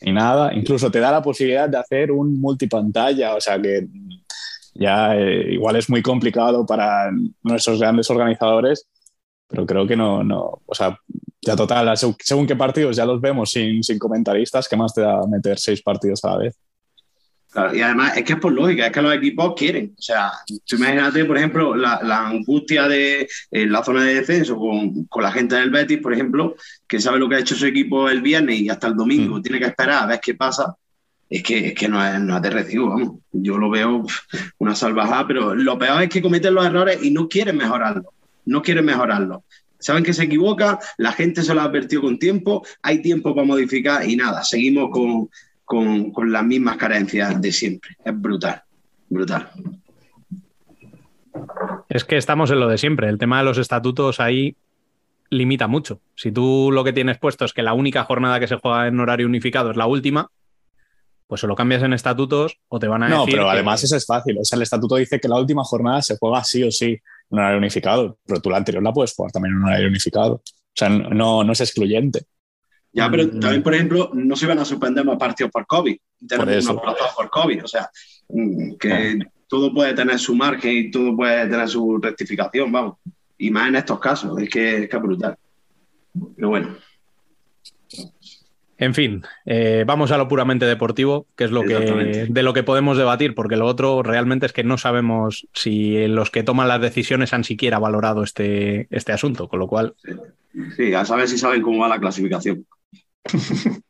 ni, nada, incluso te da la posibilidad de hacer un multipantalla, o sea que ya eh, igual es muy complicado para nuestros grandes organizadores, pero creo que no, no o sea, ya total, según, según qué partidos ya los vemos sin, sin comentaristas, ¿qué más te da meter seis partidos a la vez? Claro, y además es que es por lógica, es que los equipos quieren. O sea, tú imagínate, por ejemplo, la, la angustia de en la zona de descenso con, con la gente del Betis, por ejemplo, que sabe lo que ha hecho su equipo el viernes y hasta el domingo tiene que esperar a ver qué pasa. Es que, es que no, es, no es de recibo, vamos. Yo lo veo una salvajada, pero lo peor es que cometen los errores y no quieren mejorarlo. No quieren mejorarlo. Saben que se equivoca, la gente se lo ha advertido con tiempo, hay tiempo para modificar y nada, seguimos con, con, con las mismas carencias de siempre. Es brutal, brutal. Es que estamos en lo de siempre. El tema de los estatutos ahí limita mucho. Si tú lo que tienes puesto es que la única jornada que se juega en horario unificado es la última, pues o lo cambias en estatutos o te van a No, decir. pero que- además eso es fácil. O sea, el estatuto dice que la última jornada se juega sí o sí en horario unificado, pero tú la anterior la puedes jugar también en horario unificado. sea, no, no es excluyente. Ya, pero Mm. también, por ejemplo, no se van a suspender más partidos por COVID. Tenemos eso. unos por COVID. O sea, mm, que todo puede tener su margen y todo puede tener su rectificación, vamos. Y más en estos casos, es que es, que es brutal. Pero bueno, En fin, eh, vamos a lo puramente deportivo, que es lo que, de lo que podemos debatir, porque lo otro realmente es que no sabemos si los que toman las decisiones han siquiera valorado este, este asunto, con lo cual sí, a saber si saben cómo va la clasificación.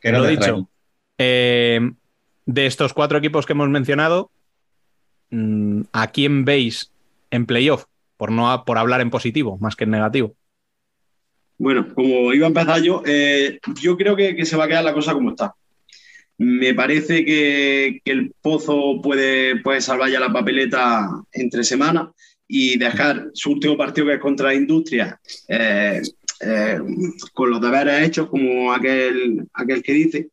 Que no lo dicho, eh, de estos cuatro equipos que hemos mencionado, mm, ¿a quién veis en playoff? Por, no, por hablar en positivo, más que en negativo. Bueno, como iba a empezar yo, eh, yo creo que, que se va a quedar la cosa como está. Me parece que, que el Pozo puede, puede salvar ya la papeleta entre semanas y dejar su último partido que es contra la Industria eh, eh, con los deberes hechos, como aquel, aquel que dice.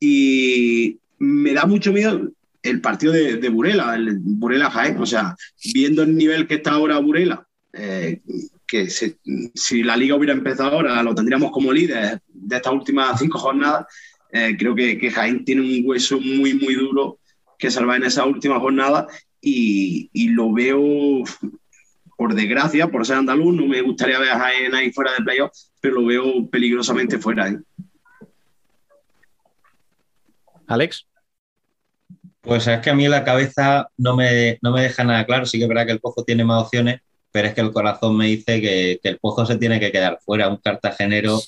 Y me da mucho miedo el partido de, de Burela, el Burela Jaén. O sea, viendo el nivel que está ahora Burela, eh, que se- si la liga hubiera empezado ahora, lo tendríamos como líder de estas últimas cinco jornadas. Eh, creo que, que Jaén tiene un hueso muy, muy duro que salvar en esa última jornada y, y lo veo, por desgracia, por ser andaluz, no me gustaría ver a Jaén ahí fuera de playoff, pero lo veo peligrosamente fuera. ¿eh? Alex. Pues es que a mí la cabeza no me, no me deja nada claro. Sí que es verdad que el Pozo tiene más opciones, pero es que el corazón me dice que, que el Pozo se tiene que quedar fuera. Un cartagenero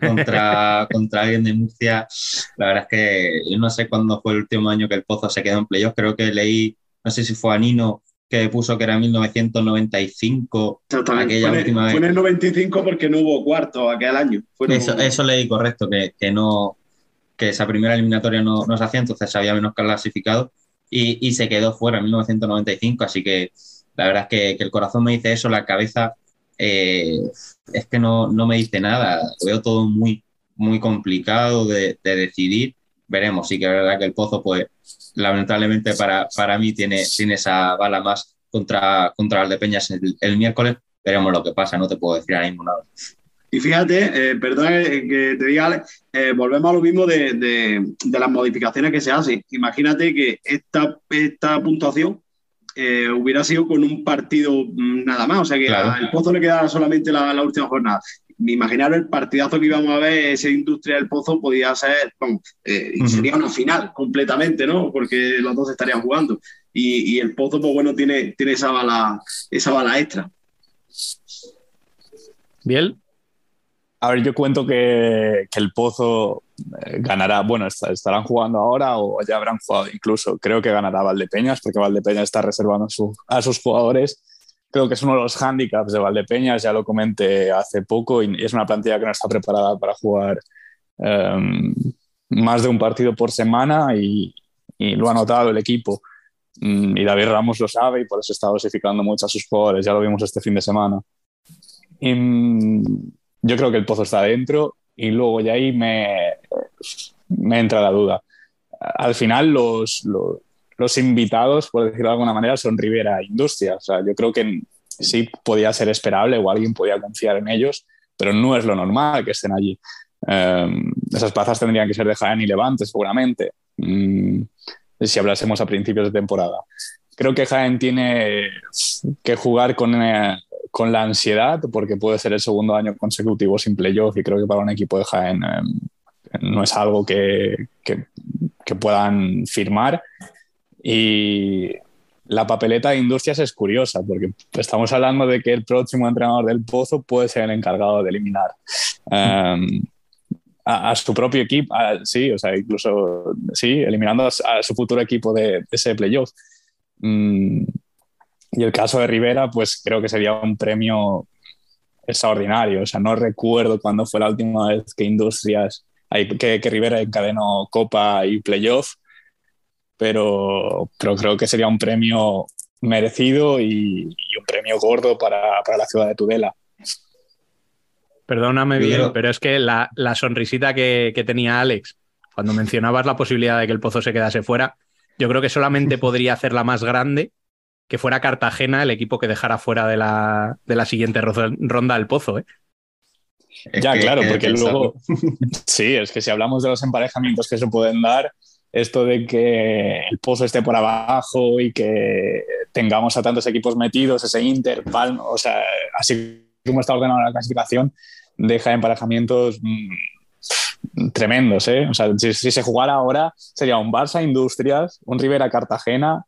contra, contra alguien de Murcia. La verdad es que yo no sé cuándo fue el último año que el Pozo se quedó en playoff. Creo que leí, no sé si fue a Nino, que puso que era 1995. Exactamente. Aquella Fue última fue en vez. el 95 porque no hubo cuarto aquel año. Eso, eso leí correcto, que, que no que esa primera eliminatoria no, no se hacía, entonces se había menos clasificado y, y se quedó fuera en 1995, así que la verdad es que, que el corazón me dice eso, la cabeza eh, es que no, no me dice nada, lo veo todo muy, muy complicado de, de decidir, veremos, sí que es verdad que el Pozo, pues lamentablemente para, para mí tiene, tiene esa bala más contra, contra Valdepeñas el, el miércoles, veremos lo que pasa, no te puedo decir ahora mismo nada. Y fíjate, eh, perdona que, te diga, Alex, eh, volvemos a lo mismo de, de- de las modificaciones que se hacen. Imagínate que esta, esta puntuación eh, hubiera sido con un partido mm, nada más, o sea que Claro. al Pozo le quedaba solamente la, la última jornada. Me imaginaron el partidazo que íbamos a ver, ese Industria del Pozo podía ser, vamos, eh, sería una final completamente, ¿no? Porque los dos estarían jugando. Y, y el Pozo, pues bueno, tiene, tiene esa bala, esa bala extra. Biel. A ver, yo cuento que, que el Pozo eh, ganará, bueno, est- estarán jugando ahora o ya habrán jugado incluso. Creo que ganará Valdepeñas porque Valdepeñas está reservando a, su- a sus jugadores. Creo que es uno de los hándicaps de Valdepeñas, ya lo comenté hace poco, y es una plantilla que no está preparada para jugar em, más de un partido por semana y, y lo ha notado el equipo. Mm, Y David Ramos lo sabe y por eso está dosificando mucho a sus jugadores, ya lo vimos este fin de semana. Y, mm, yo creo que el pozo está dentro y luego ya ahí me, me entra la duda. Al final los, los, los invitados, por decirlo de alguna manera, son Rivera Industria. O sea, yo creo que sí podía ser esperable o alguien podía confiar en ellos, pero no es lo normal que estén allí. Eh, esas plazas tendrían que ser de Jaén y Levante, seguramente, mm, si hablásemos a principios de temporada. Creo que Jaén tiene que jugar con, eh, con la ansiedad, porque puede ser el segundo año consecutivo sin playoff y creo que para un equipo de Jaén eh, no es algo que, que, que puedan firmar. Y la papeleta de Industrias es curiosa, porque estamos hablando de que el próximo entrenador del Pozo puede ser el encargado de eliminar um, a, su propio equipo, sí, o sea, incluso, sí, eliminando a, su futuro equipo de, de ese playoff. Um, y el caso de Rivera, pues creo que sería un premio extraordinario. O sea, no recuerdo cuándo fue la última vez que Industrias, que, que Rivera encadenó Copa y Playoff, pero, pero creo que sería un premio merecido y, y un premio gordo para, para, la ciudad de Tudela. Perdóname bien, pero es que la, la sonrisita que, que, tenía Alex cuando mencionabas la posibilidad de que el pozo se quedase fuera, yo creo que solamente podría hacerla más grande que fuera Cartagena el equipo que dejara fuera de la, de la siguiente ro- ronda el pozo. ¿eh? Ya, que- claro, que porque luego. Sí, es que si hablamos de los emparejamientos que se pueden dar, esto de que el pozo esté por abajo y que tengamos a tantos equipos metidos, ese Inter, Palma, o sea, así como está ordenada la clasificación, deja emparejamientos mm, tremendos, ¿eh? O sea, si, si se jugara ahora, sería un Barça Industrias, un Rivera Cartagena,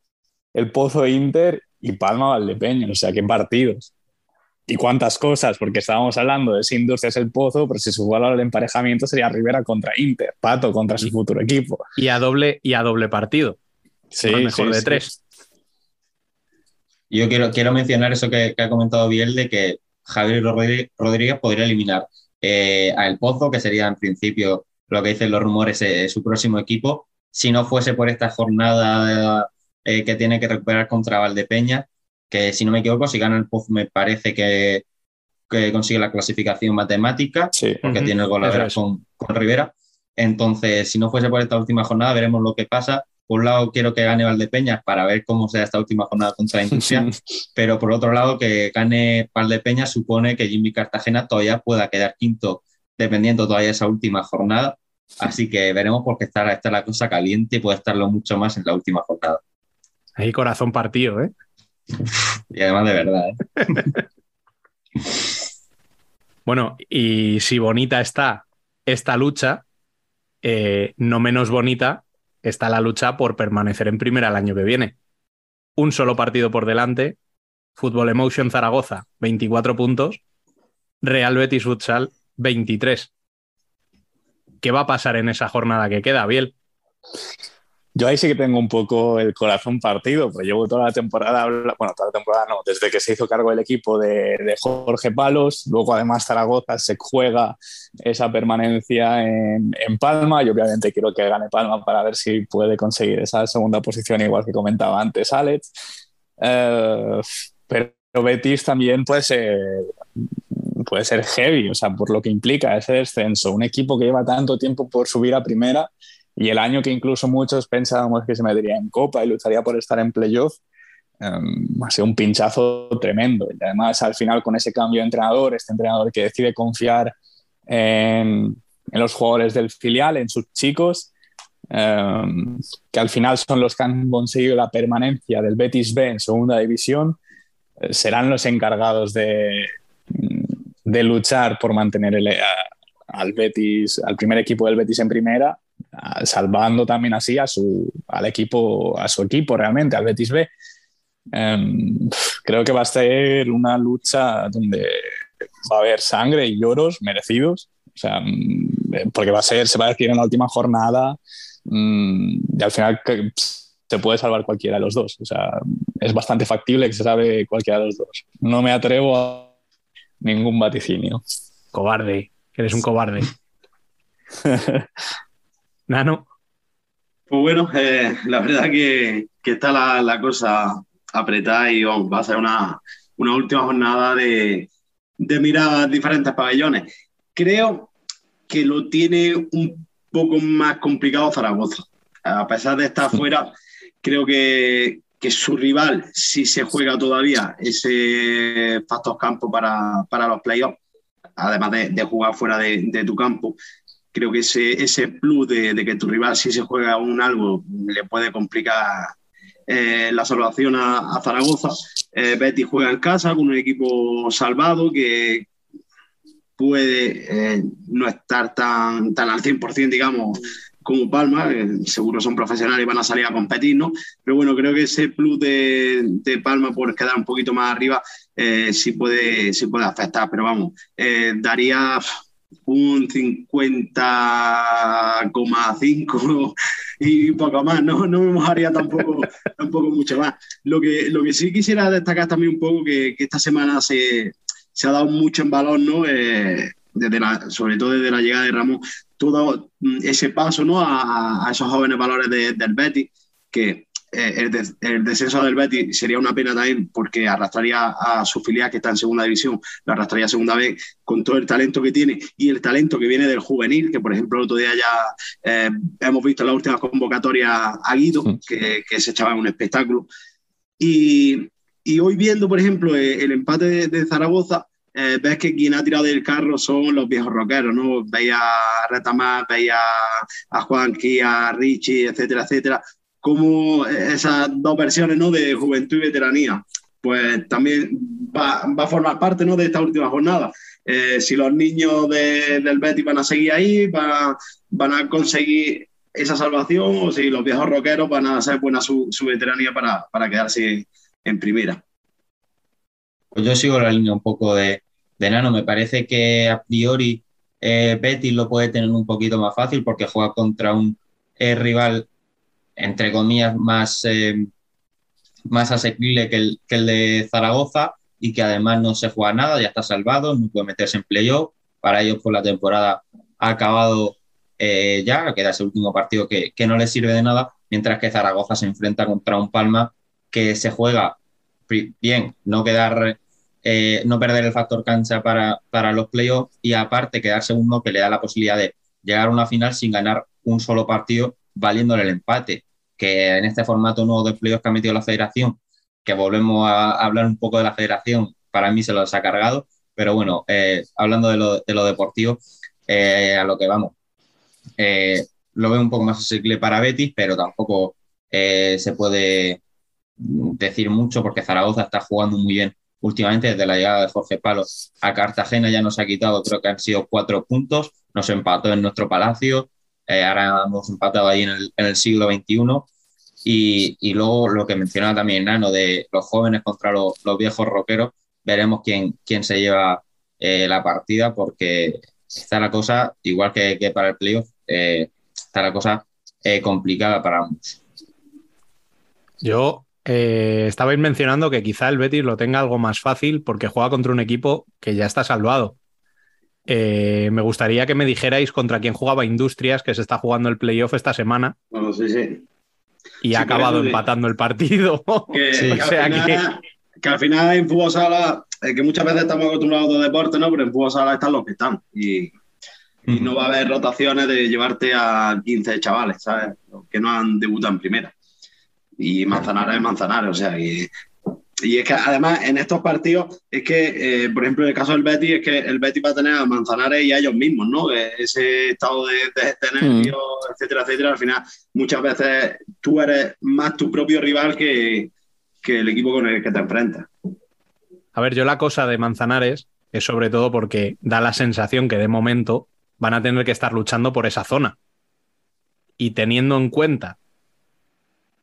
el Pozo Inter y Palma Valdepeñas, o sea, qué partidos y cuántas cosas, porque estábamos hablando de si Industrias el Pozo, pero si se jugara el emparejamiento sería Rivera contra Inter, Pato contra su futuro equipo. Y a doble, y a doble partido. Sí, mejor sí, de sí. tres. Yo quiero, quiero mencionar eso que, que ha comentado Biel de que Javier Rodríguez, Rodríguez podría eliminar eh, a El Pozo, que sería en principio lo que dicen los rumores, eh, su próximo equipo, si no fuese por esta jornada eh, que tiene que recuperar contra Valdepeña, que si no me equivoco, si gana El Pozo me parece que, que consigue la clasificación matemática, porque Ujú, tiene el gol a eso ver es. con, con Rivera. Entonces, si no fuese por esta última jornada, veremos lo que pasa. Por un lado, quiero que gane Valdepeñas para ver cómo sea esta última jornada contra la Industria, pero por otro lado, que gane Valdepeñas supone que Jimmy Cartagena todavía pueda quedar quinto, dependiendo todavía de esa última jornada. Así que veremos porque está, está la cosa caliente y puede estarlo mucho más en la última jornada. Ahí corazón partido, ¿eh? Y además de verdad, ¿eh? Bueno, y si bonita está esta lucha, eh, no menos bonita está la lucha por permanecer en primera el año que viene. Un solo partido por delante, Fútbol Emotion Zaragoza, 24 puntos, Real Betis Futsal, 23. ¿Qué va a pasar en esa jornada que queda, Biel? Yo ahí sí que tengo un poco el corazón partido, pues llevo toda la temporada, bueno, toda la temporada no, desde que se hizo cargo el equipo de, de Jorge Palos, luego además Zaragoza se juega esa permanencia en, en Palma y obviamente quiero que gane Palma para ver si puede conseguir esa segunda posición, igual que comentaba antes Alex. Eh, pero Betis también puede ser, puede ser heavy, o sea, por lo que implica ese descenso. Un equipo que lleva tanto tiempo por subir a primera y el año que incluso muchos pensábamos que se metería en Copa y lucharía por estar en playoff, um, ha sido un pinchazo tremendo. Y además, al final, con ese cambio de entrenador, este entrenador que decide confiar en, en los jugadores del filial, en sus chicos, um, que al final son los que han conseguido la permanencia del Betis B en segunda división, eh, serán los encargados de, de luchar por mantener el, a- al Betis, al primer equipo del Betis en primera, salvando también así a su, al equipo, a su equipo realmente, al Betis B. Em, creo que va a ser una lucha donde va a haber sangre y lloros merecidos. O sea, mm, porque va a ser, se va a decir en la última jornada mm, y al final que se puede salvar cualquiera de los dos. O sea, es bastante factible que se sabe cualquiera de los dos. No me atrevo a ningún vaticinio. Cobarde, que eres un cobarde. Nano. Pues bueno, eh, la verdad que, que está la, la cosa apretada y vamos, va a ser una, una última jornada de, de mirar diferentes pabellones. Creo que lo tiene un poco más complicado Zaragoza. A pesar de estar fuera, creo que, que su rival, si se juega todavía ese factor campo para, para los playoffs, además de, de jugar fuera de, de tu campo, creo que ese, ese plus de, de que tu rival si se juega un algo le puede complicar eh, la salvación a, a Zaragoza. Eh, Betis juega en casa con un equipo salvado que puede eh, no estar tan, tan al 100%, digamos, como Palma, eh, seguro son profesionales y van a salir a competir, ¿no? Pero bueno, creo que ese plus de, de Palma por quedar un poquito más arriba eh, sí, puede, sí puede afectar, pero vamos, eh, daría un 50,5 y poco más, no, no me mojaría tampoco, tampoco mucho más. Lo que, lo que sí quisiera destacar también un poco que, que esta semana se, se ha dado mucho en valor, ¿no? Eh, desde la, sobre todo desde la llegada de Ramón, todo mm, ese paso ¿no? a, a esos jóvenes valores de- del Betis, que el, des- el descenso del Betis sería una pena también porque arrastraría a su filial que está en segunda división, la arrastraría a segunda vez con todo el talento que tiene y el talento que viene del juvenil, que por ejemplo el otro día ya eh, hemos visto en la última convocatoria a Guido, que, que se echaba un espectáculo. Y, y hoy viendo, por ejemplo, eh, el empate de, de Zaragoza, eh, ves que quien ha tirado del carro son los viejos rockeros, ¿no? Veía a Retamás, veía a Juanqui, a Richie, etcétera, etcétera. Como esas dos versiones, ¿no? De juventud y veteranía, pues también va, a formar parte, ¿no? De esta última jornada. Eh, si los niños de- del Betis van a seguir ahí, van, van a conseguir esa salvación, o si los viejos rockeros van a hacer buena su, su veteranía para, para quedarse en primera. Pues yo sigo la línea un poco de, de Nano. Me parece que a priori eh, lo puede tener un poquito más fácil porque juega contra un eh, rival, entre comillas, más, eh, más asequible que el, que el de Zaragoza y que además no se juega nada, ya está salvado, no puede meterse en playoff. Para ellos, pues la temporada ha acabado eh, ya, queda ese último partido que, que no les sirve de nada, mientras que Zaragoza se enfrenta contra un Palma que se juega bien, no quedar, eh, no perder el factor cancha para, para los playoffs y aparte quedar segundo que le da la posibilidad de llegar a una final sin ganar un solo partido valiéndole el empate, que en este formato nuevo de playoffs que ha metido la federación, que volvemos a hablar un poco de la federación, para mí se los ha cargado, pero bueno, eh, hablando de lo, de lo deportivo, eh, a lo que vamos, eh, lo veo un poco más asequible para Betis, pero tampoco eh, se puede decir mucho porque Zaragoza está jugando muy bien últimamente desde la llegada de Jorge Palo a Cartagena ya nos ha quitado, creo que han sido cuatro puntos, nos empató en nuestro palacio, eh, ahora hemos empatado ahí en el, en el siglo XXI y, luego lo que mencionaba también Nano de los jóvenes contra los, viejos rockeros, veremos quién, quién se lleva eh, la partida porque está la cosa, igual que, para el playoff, eh, está la cosa eh, complicada para ambos. Yo estabais mencionando que quizá el Betis lo tenga algo más fácil porque juega contra un equipo que ya está salvado. Eh, me gustaría que me dijerais contra quién jugaba Industrias, que se está jugando el playoff esta semana Bueno, sí, sí. y Sí, ha acabado de- empatando el partido. Que, O que al que- final, que al final en fútbol sala, eh, que muchas veces estamos acostumbrados a otros deportes, ¿no? Pero en fútbol sala están los que están. Y, y no va a haber rotaciones de llevarte a 15 chavales, ¿sabes? Los que no han debutado en primera. Y Manzanares es Manzanares, o sea, y, y es que además en estos partidos, es que, eh, por ejemplo, en el caso del Betis, es que el Betis va a tener a Manzanares y a ellos mismos, ¿no? Ese estado de, de, de nervios, etcétera, etcétera. Al final, muchas veces tú eres más tu propio rival que, que el equipo con el que te enfrentas. A ver, yo la cosa de Manzanares es sobre todo porque da la sensación que de momento van a tener que estar luchando por esa zona. Y teniendo en cuenta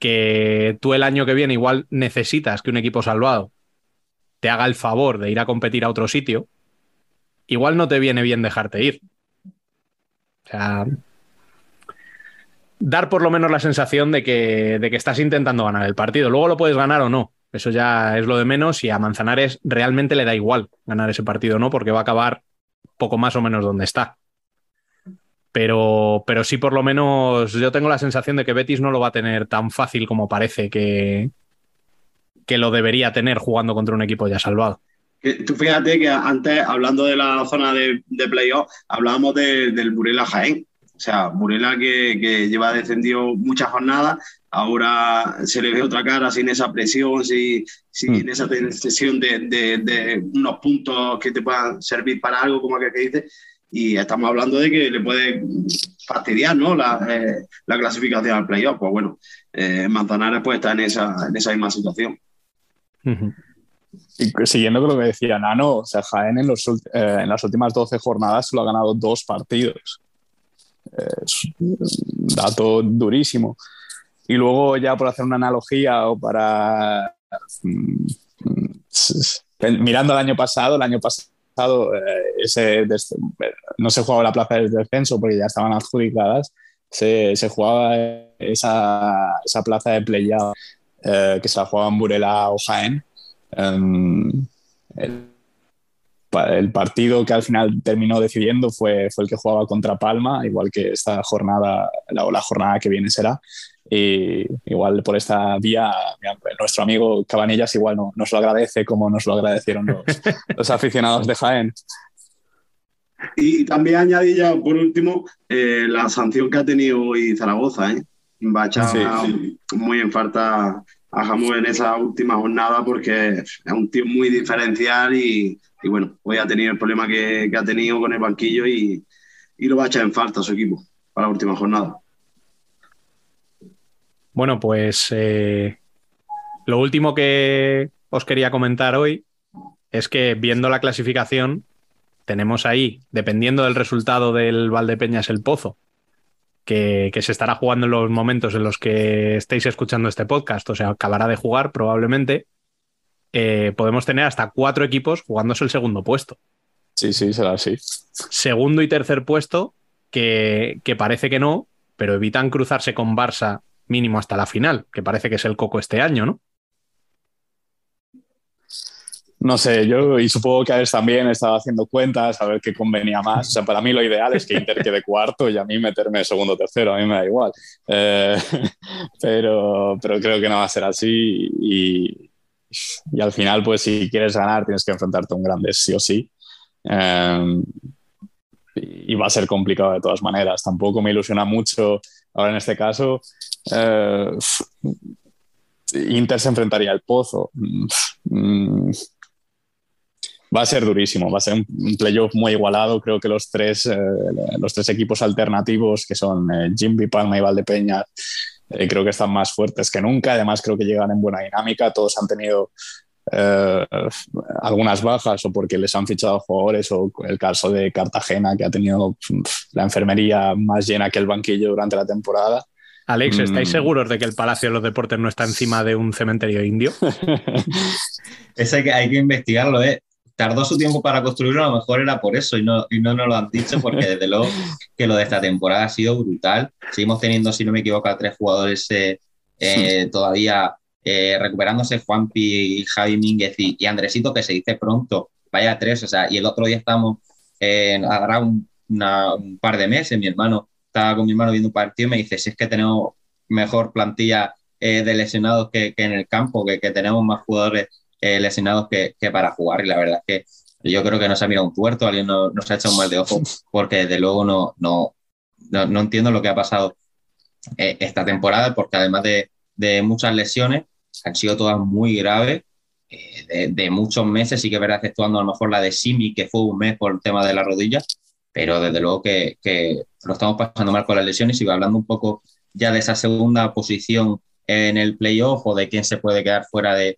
que tú el año que viene igual necesitas que un equipo salvado te haga el favor de ir a competir a otro sitio, igual no te viene bien dejarte ir. O sea, dar por lo menos la sensación de que, de que estás intentando ganar el partido. Luego lo puedes ganar o no. Eso ya es lo de menos y a Manzanares realmente le da igual ganar ese partido o no, porque va a acabar poco más o menos donde está. Pero, pero sí, por lo menos, yo tengo la sensación de que Betis no lo va a tener tan fácil como parece que, que lo debería tener jugando contra un equipo ya salvado. Tú fíjate que antes, hablando de la zona de, de playoff, hablábamos de- del Burela Jaén. O sea, Burela que, que lleva descendido muchas jornadas, ahora se le ve otra cara sin esa presión, sin, sin esa tensión de, de- unos puntos que te puedan servir para algo, como aquel que dice. Y estamos hablando de que le puede fastidiar ¿no? la, eh, la clasificación al playoff. Pues bueno, eh, Manzanares pues está en esa, en esa misma situación. Y siguiendo con lo que decía Nano, o sea, Jaén en, los eh, en las últimas 12 jornadas solo ha ganado dos partidos. Es un dato durísimo. Y luego, ya por hacer una analogía o para. mm, mm, mirando al año pasado, el año pasado eh, no se jugaba la plaza del descenso porque ya estaban adjudicadas. Se, jugaba esa, plaza de play-out eh, que se la jugaban Burela o Jaén. Em, el, el partido que al final terminó decidiendo fue, fue el que jugaba contra Palma, igual que esta jornada, la, o la jornada que viene será. Y igual por esta vía, nuestro amigo Cabanillas igual no, nos lo agradece como nos lo agradecieron los, los aficionados de Jaén. Y también añadí ya, por último, eh, la sanción que ha tenido hoy Zaragoza. ¿eh? Va a echar Sí. muy en falta a Jamón en esa última jornada porque es un tío muy diferencial y, y bueno, hoy ha tenido el problema que, que ha tenido con el banquillo y, y lo va a echar en falta a su equipo para la última jornada. Bueno, pues eh, lo último que os quería comentar hoy es que viendo la clasificación, tenemos ahí, dependiendo del resultado del Valdepeñas el Pozo, que, que, se estará jugando en los momentos en los que estéis escuchando este podcast, o sea, acabará de jugar probablemente, eh, podemos tener hasta cuatro equipos jugándose el segundo puesto. Sí, sí, será así. Segundo y tercer puesto, que, que parece que no, pero evitan cruzarse con Barça mínimo hasta la final, que parece que es el coco este año, ¿no? No sé, yo y supongo que Alex también estaba haciendo cuentas a ver qué convenía más. O sea, para mí lo ideal es que Inter quede cuarto y a mí meterme segundo o tercero, a mí me da igual. Eh, pero, pero creo que no va a ser así y, y, al final, pues si quieres ganar tienes que enfrentarte a un grande sí o sí. Eh, y va a ser complicado de todas maneras. Tampoco me ilusiona mucho ahora en este caso. Eh, Inter se enfrentaría al Pozo. Mm, va a ser durísimo, va a ser un playoff muy igualado. Creo que los tres, eh, los tres equipos alternativos, que son eh, Jimby, Palma y Valdepeña, creo que están más fuertes que nunca. Además, creo que llegan en buena dinámica. Todos han tenido eh, algunas bajas o porque les han fichado jugadores o el caso de Cartagena, que ha tenido la enfermería más llena que el banquillo durante la temporada. Alex, ¿estáis mm. seguros de que el Palacio de los Deportes no está encima de un cementerio indio? Eso hay que, hay que investigarlo, ¿eh? tardó su tiempo para construirlo, a lo mejor era por eso y no, y no nos lo han dicho, porque desde luego que lo de esta temporada ha sido brutal. Seguimos teniendo, si no me equivoco, a tres jugadores eh, eh, todavía eh, recuperándose, Juanpi, Javi Mínguez y, y, Andresito, que se dice pronto, vaya tres, o sea, y el otro día estamos, eh, habrá un, una, un, par de meses, mi hermano, estaba con mi hermano viendo un partido y me dice, si es que tenemos mejor plantilla de lesionados que, que, en el campo, que, que tenemos más jugadores eh, lesionados que, que, para jugar. Y la verdad es que yo creo que nos ha mirado un tuerto, alguien nos, nos ha hecho un mal de ojo, porque desde luego no, no, no, no entiendo lo que ha pasado eh, esta temporada, porque además de, de, muchas lesiones, han sido todas muy graves. Eh, de, muchos meses, sí que verás exceptuando a lo mejor la de Simi, que fue un mes por el tema de la rodilla, pero desde luego que, que lo estamos pasando mal con las lesiones. Y hablando un poco ya de esa segunda posición en el playoff o de quién se puede quedar fuera de,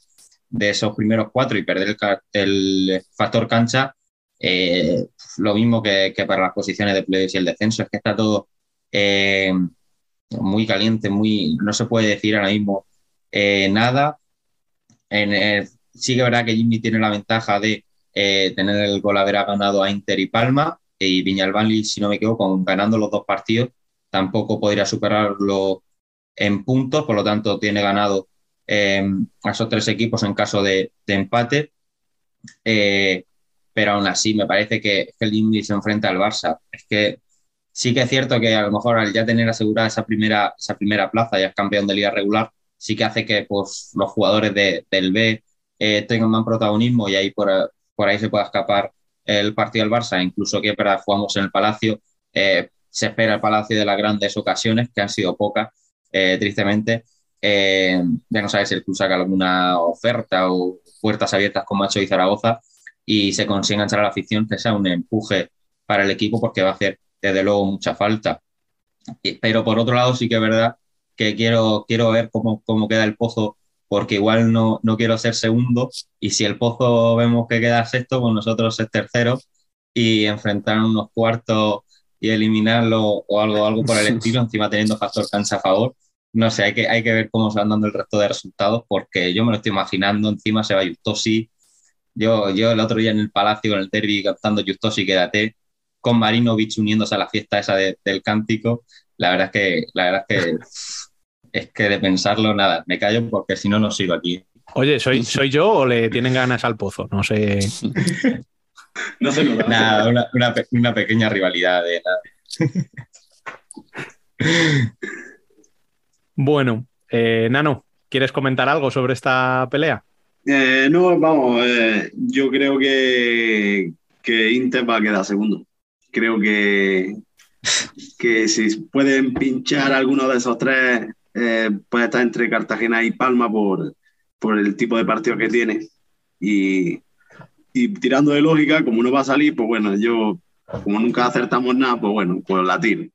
de esos primeros cuatro y perder el, el factor cancha, eh, lo mismo que, que, para las posiciones de playoffs y el descenso, es que está todo eh, muy caliente, muy no se puede decir ahora mismo eh, nada. En el, sí que verdad que Jimmy tiene la ventaja de eh, tener el gol haber ganado a Inter y Palma, y Viñalbal, si no me equivoco, ganando los dos partidos, tampoco podría superarlo en puntos, por lo tanto tiene ganado eh, a esos tres equipos en caso de, de empate. Eh, pero aún así, me parece que, el Indy se enfrenta al Barça. Es que sí que es cierto que a lo mejor al ya tener asegurada esa primera, esa primera plaza, ya es campeón de liga regular, sí que hace que pues, los jugadores de, del B eh, tengan más protagonismo y ahí por, por, ahí se pueda escapar el partido del Barça, incluso que para jugamos en el Palacio, eh, se espera el Palacio de las grandes ocasiones, que han sido pocas, eh, tristemente, eh, ya no sabes si el club saca alguna oferta o puertas abiertas como ha hecho y Zaragoza y se consigue enganchar a la afición, que sea un empuje para el equipo porque va a hacer desde luego mucha falta. Pero por otro lado sí que es verdad que quiero, quiero ver cómo, cómo queda el pozo porque igual no, no quiero ser segundo y si el pozo vemos que queda sexto, pues nosotros es tercero y enfrentar unos cuartos y eliminarlo o algo, algo por el estilo, encima teniendo factor cancha a favor no sé, hay que, hay que ver cómo se van dando el resto de resultados, porque yo me lo estoy imaginando, encima se va Justosi. Yo, yo el otro día en el Palacio con el derby cantando Justosi, quédate, con Marinovich uniéndose a la fiesta esa de, del cántico, la verdad es que, la verdad es que, es que de pensarlo, nada, me callo porque si no, no sigo aquí. Oye, ¿soy, ¿soy yo o le tienen ganas al pozo? No sé. no sé nada, una, una, una pequeña rivalidad de nada. Bueno, eh, Nano, ¿quieres comentar algo sobre esta pelea? Eh, no, vamos, eh, yo creo que, que, Inter va a quedar segundo. Creo que, que si pueden pinchar alguno de esos tres eh, puede estar entre Cartagena y Palma por, por el tipo de partido que tiene. Y, y tirando de lógica, como no va a salir, pues bueno, yo, como nunca acertamos nada, pues bueno, pues la tiro.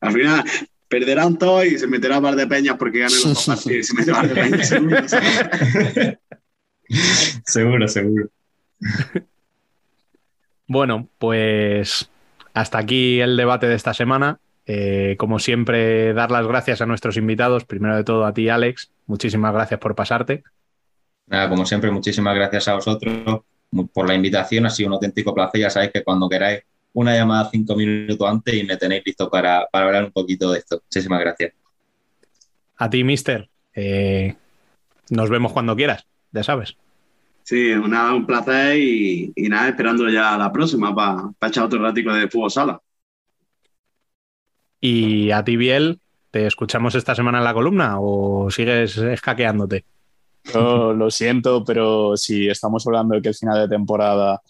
Al final perderán todos y se meterá un par de peñas porque ganen los dos partidos y se meterá un par de peñas seguro. seguro, seguro. Bueno, pues hasta aquí el debate de esta semana. Eh, como siempre, dar las gracias a nuestros invitados. Primero de todo a ti, Alex. Muchísimas gracias por pasarte. Nada, como siempre, muchísimas gracias a vosotros por la invitación. Ha sido un auténtico placer. Ya sabéis que cuando queráis una llamada cinco minutos antes y me tenéis listo para, para hablar un poquito de esto. Muchísimas gracias. A ti, mister. Eh, nos vemos cuando quieras, ya sabes. Sí, nada, un placer y, y nada, esperando ya la próxima para echar otro ratico de fútbol sala. Y a ti, Biel, ¿te escuchamos esta semana en la columna o sigues escaqueándote? Yo lo siento, pero si estamos hablando de que el final de temporada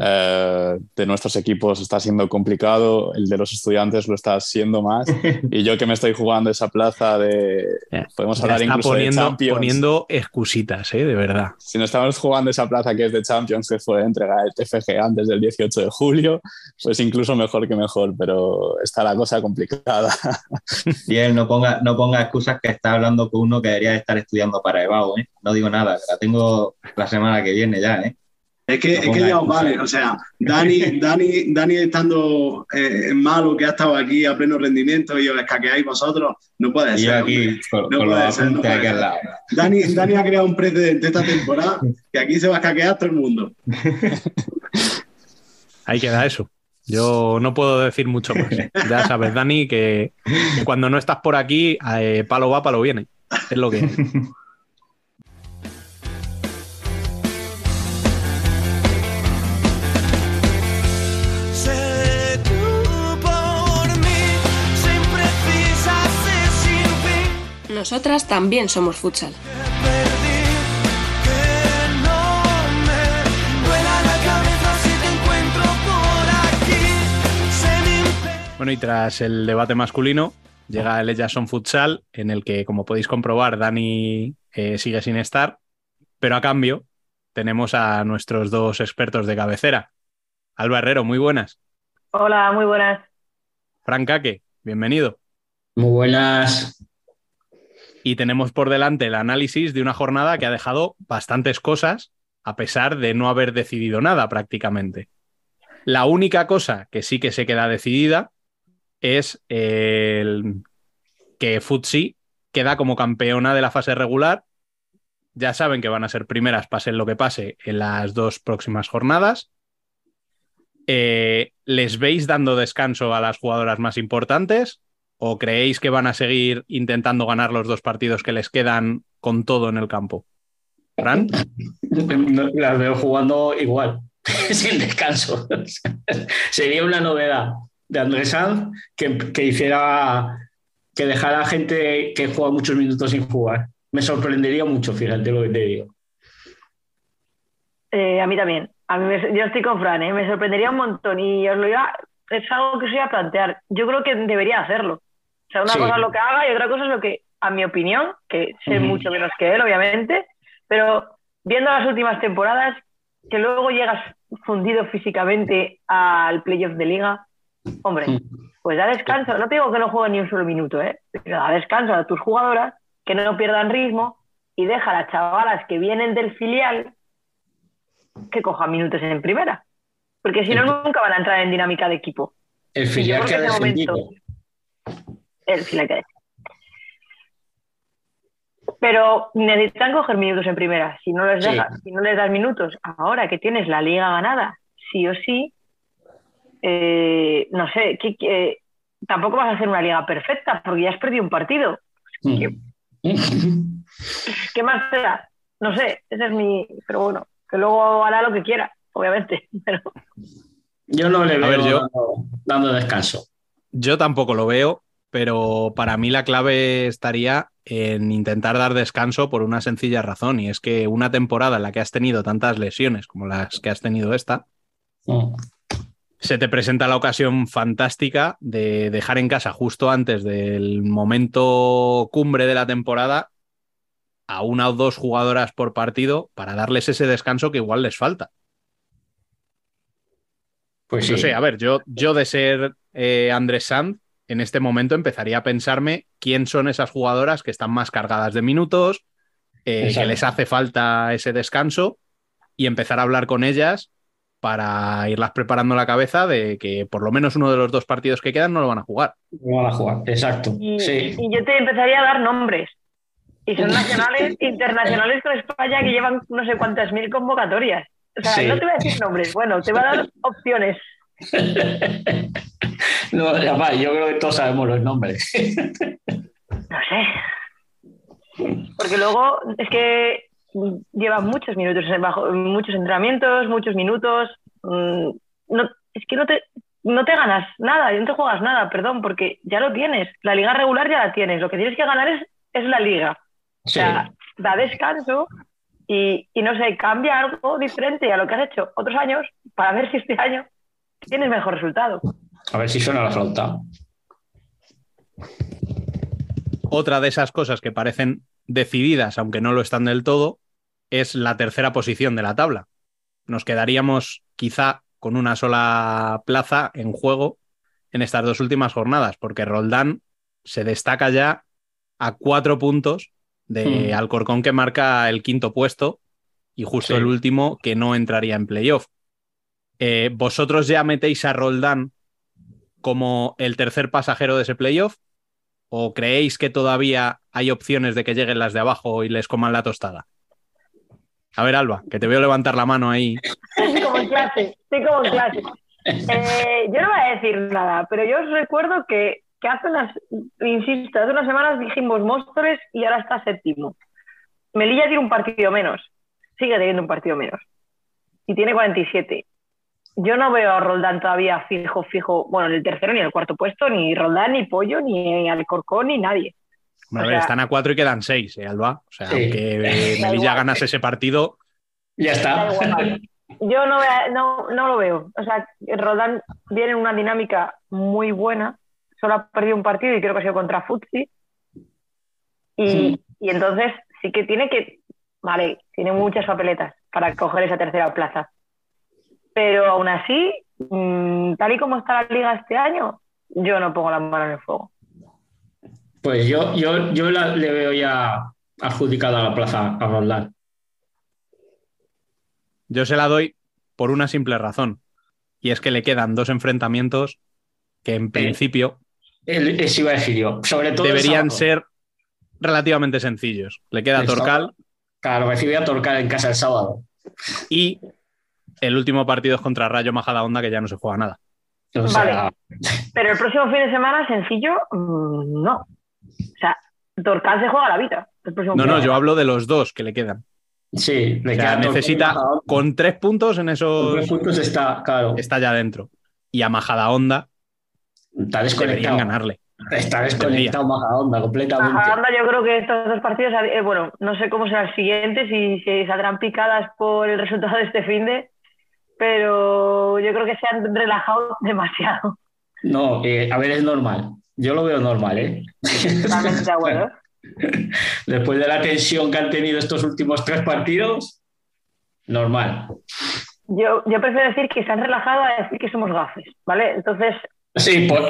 eh, de nuestros equipos está siendo complicado, el de los estudiantes lo está siendo más. Y yo que me estoy jugando esa plaza de. Podemos hablar incluso poniendo, de Champions. poniendo excusitas, ¿eh? de verdad. Si no estamos jugando esa plaza que es de Champions, que fue entregar el TFG antes del 18 de julio, pues incluso mejor que mejor, pero está la cosa complicada. Y él no ponga, no ponga excusas que está hablando con uno que debería estar estudiando para EBAU, ¿eh? No digo nada, la tengo la semana que viene ya, ¿eh? Es que, es que ya os vale, o sea, Dani, Dani, Dani estando eh, malo, que ha estado aquí a pleno rendimiento y os escaqueáis vosotros, no puede Y ser. yo aquí con, No con puede los ser, no apuntes puede aquí al lado. Dani, Dani ha creado un precedente esta temporada que aquí se va a escaquear todo el mundo. Ahí queda eso. Yo no puedo decir mucho más. Ya sabes, Dani, que, que cuando no estás por aquí, eh, palo va, palo viene. Es lo que hay. Nosotras también somos futsal. Bueno, y tras el debate masculino, llega el Jason Futsal, en el que, como podéis comprobar, Dani eh, sigue sin estar, pero a cambio tenemos a nuestros dos expertos de cabecera. Alba Herrero, muy buenas. Hola, muy buenas. Fran Caque, bienvenido. Muy buenas. Y tenemos por delante el análisis de una jornada que ha dejado bastantes cosas, a pesar de no haber decidido nada prácticamente. La única cosa que sí que se queda decidida es el que Futsi queda como campeona de la fase regular. Ya saben que van a ser primeras, pase lo que pase, en las dos próximas jornadas. Eh, ¿Les veis dando descanso a las jugadoras más importantes? ¿O creéis que van a seguir intentando ganar los dos partidos que les quedan con todo en el campo? ¿Fran? Las veo jugando igual, sin descanso. Sería una novedad de Andrés Sanz que, que hiciera que dejara a gente que juega muchos minutos sin jugar. Me sorprendería mucho, fíjate lo que te digo. Eh, a mí también. A mí me- yo estoy con Fran, ¿eh? me sorprendería un montón y os lo iba, es algo que os iba a plantear. Yo creo que debería hacerlo. O sea, una Sí. cosa es lo que haga y otra cosa es lo que, a mi opinión, que sé mucho menos que él, obviamente, pero viendo las últimas temporadas, que luego llegas fundido físicamente al playoff de liga, hombre, pues da descanso. No te digo que no jueguen ni un solo minuto, ¿eh? pero da descanso a tus jugadoras, que no pierdan ritmo y deja a las chavalas que vienen del filial que cojan minutos en primera. Porque si no, nunca van a entrar en dinámica de equipo. El filial que ha descendido. momento- Filial que ha Pero necesitan coger minutos en primera. Si no les Sí. dejas, si no les das minutos, ahora que tienes la liga ganada, sí o sí, eh, no sé, ¿qué- qué- tampoco vas a hacer una liga perfecta porque ya has perdido un partido. ¿Qué más te da? No sé, ese es mi. Pero bueno, que luego hará lo que quiera, obviamente. Pero Yo no le A veo ver, yo- dando descanso. Yo tampoco lo veo, pero para mí la clave estaría en intentar dar descanso por una sencilla razón, y es que una temporada en la que has tenido tantas lesiones como las que has tenido esta, se te presenta la ocasión fantástica de dejar en casa justo antes del momento cumbre de la temporada a una o dos jugadoras por partido para darles ese descanso que igual les falta. Pues No sí. sé, a ver, yo, yo de ser eh, Andrés Sanz, en este momento empezaría a pensarme quién son esas jugadoras que están más cargadas de minutos, eh, que les hace falta ese descanso y empezar a hablar con ellas para irlas preparando la cabeza de que por lo menos uno de los dos partidos que quedan no lo van a jugar. No van a jugar, exacto. Y, Sí. y yo te empezaría a dar nombres. Y son nacionales, internacionales con España que llevan no sé cuántas mil convocatorias. O sea, Sí. no te voy a decir nombres, bueno, te voy a dar opciones. No, además, yo creo que todos sabemos los nombres. No sé. Porque luego es que llevan muchos minutos bajo, muchos entrenamientos, muchos minutos. mm, No, es que no te, no te ganas nada, no te juegas nada, perdón, porque ya lo tienes. La liga regular ya la tienes. Lo que tienes que ganar es, es la liga. O sea, da descanso y, y no sé, cambia algo diferente a lo que has hecho otros años para ver si este año tienes mejor resultado. A ver si suena la flauta. Otra de esas cosas que parecen decididas, aunque no lo están del todo, es la tercera posición de la tabla. Nos quedaríamos quizá con una sola plaza en juego en estas dos últimas jornadas, porque Roldán se destaca ya a cuatro puntos de Hmm. Alcorcón que marca el quinto puesto y justo Sí. el último que no entraría en playoff. Eh, ¿Vosotros ya metéis a Roldán como el tercer pasajero de ese playoff? ¿O creéis que todavía hay opciones de que lleguen las de abajo y les coman la tostada? A ver, Alba, que te veo levantar la mano ahí. Estoy como en clase, estoy como en clase. Eh, yo no voy a decir nada, pero yo os recuerdo que, hace unas, insisto, hace unas semanas dijimos Móstoles y ahora está séptimo. Melilla tiene un partido menos, sigue teniendo un partido menos. Y tiene 47. Yo no veo a Roldán todavía fijo, fijo, bueno, en el tercero ni en el cuarto puesto, ni Roldán, ni Pollo, ni Alcorcón, ni nadie. A O ver, sea- están a cuatro y quedan seis, ¿eh, Alba? O sea, Sí. aunque eh, Melilla ganase ese partido, Ya está. Igual. Yo no, no, no lo veo. O sea, Roldán viene en una dinámica muy buena. Solo ha perdido un partido y creo que ha sido contra Futsi. Y, y entonces sí que tiene que. Vale, tiene muchas papeletas para coger esa tercera plaza. Pero aún así, mm, tal y como está la liga este año, yo no pongo la mano en el fuego. Pues yo, yo, yo la- le veo ya adjudicada la plaza a Roldán. yo se la doy por una simple razón. Y es que le quedan dos enfrentamientos que en principio El- Eso iba a decir yo. Sobre todo deberían ser relativamente sencillos. Le queda El Torcal sábado. Claro, recibe a Torcal en casa el sábado. y el último partido es contra Rayo Majadahonda, que ya no se juega nada. O Vale. Pero el próximo fin de semana, sencillo, mm, no. O sea, Torcal se juega la vida. el próximo No, no, yo hablo de los dos que le quedan. Sí, le O sea, queda necesita con tres puntos en esos. Con tres puntos está, claro. Está ya dentro. Y a Majadahonda Está deberían desconectado. ganarle. Está desconectado Majadahonda completamente. Majadahonda, yo creo que estos dos partidos, eh, bueno, no sé cómo serán el siguiente, si, si saldrán picadas por el resultado de este fin de, pero yo creo que se han relajado demasiado. No, eh, a ver, es normal. Yo lo veo normal, ¿eh? Totalmente de acuerdo. Después de la tensión que han tenido estos últimos tres partidos, normal. Yo, yo prefiero decir que se han relajado a decir que somos gafes, ¿vale? Entonces, Sí, pues.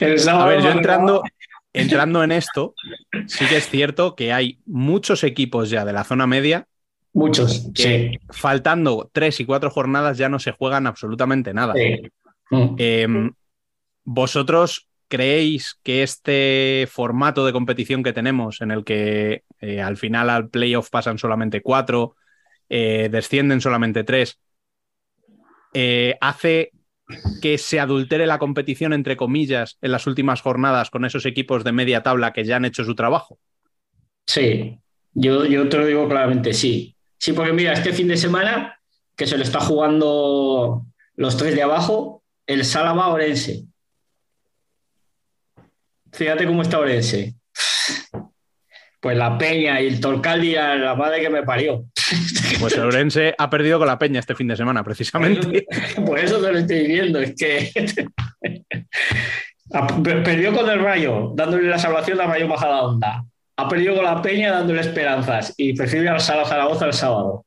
El A ver, yo entrando, entrando en esto, sí que es cierto que hay muchos equipos ya de la zona media Muchos, que faltando tres y cuatro jornadas ya no se juegan absolutamente nada. Sí. Mm. Eh, ¿Vosotros creéis que este formato de competición que tenemos, en el que eh, al final al playoff pasan solamente cuatro, eh, descienden solamente tres, eh, hace que se adultere la competición, entre comillas, en las últimas jornadas con esos equipos de media tabla que ya han hecho su trabajo? Sí, yo, yo te lo digo claramente, sí. Sí, porque mira, este fin de semana que se lo está jugando los tres de abajo, el Sálava Orense. Fíjate cómo está Orense. Pues la Peña y el Torcal dirán, la madre que me parió. Pues el Orense ha perdido con la Peña este fin de semana, precisamente. Por eso te lo estoy diciendo, es que perdió con el Rayo, dándole la salvación al Rayo Majadahonda. Ha perdido con la Peña, dándole esperanzas. Y prefiere al Sala Zaragoza el sábado.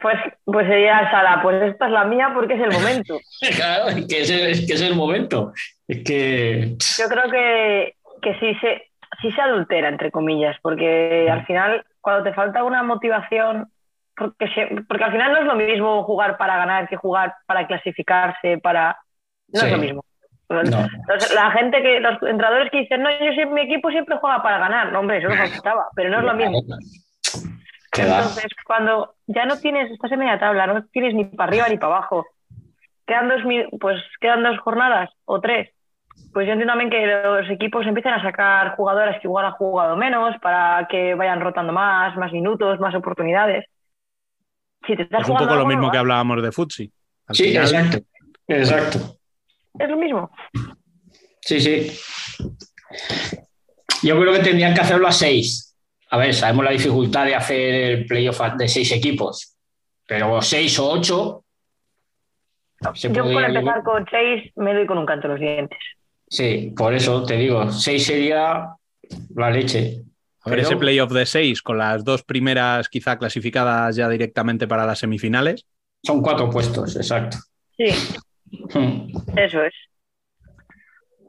Pues, pues sería Sala, pues esta es la mía porque es el momento. Claro, es que es el, es que es el momento. Es que. Yo creo que, que sí, se, sí se adultera, entre comillas, porque al final, cuando te falta una motivación, porque, se- porque al final no es lo mismo jugar para ganar que jugar para clasificarse, para... No Sí. es lo mismo. No. Los- la gente que, los entrenadores que dicen, no, yo siempre, mi equipo siempre juega para ganar. No, hombre, eso no faltaba, pero no es lo mismo. Va. Entonces, cuando ya no tienes, estás en media tabla, no tienes ni para arriba ni para abajo, quedan dos, pues, quedan dos jornadas o tres, pues yo entiendo también que los equipos empiezan a sacar jugadoras que igual han jugado menos para que vayan rotando más, más minutos, más oportunidades. Si te estás Es un poco lo mismo que hablábamos de Futsi. Sí, final, exacto. Exacto. Es lo mismo. Sí, sí. Yo creo que tendrían que hacerlo a seis. A ver, sabemos la dificultad de hacer el playoff de seis equipos, pero seis o ocho. se Yo por empezar con seis me doy con un canto en los dientes. Sí, por eso te digo, seis sería la leche. A ver, Pero- ese playoff de seis con las dos primeras quizá clasificadas ya directamente para las semifinales. Son cuatro puestos, exacto. Sí, Hmm. eso es.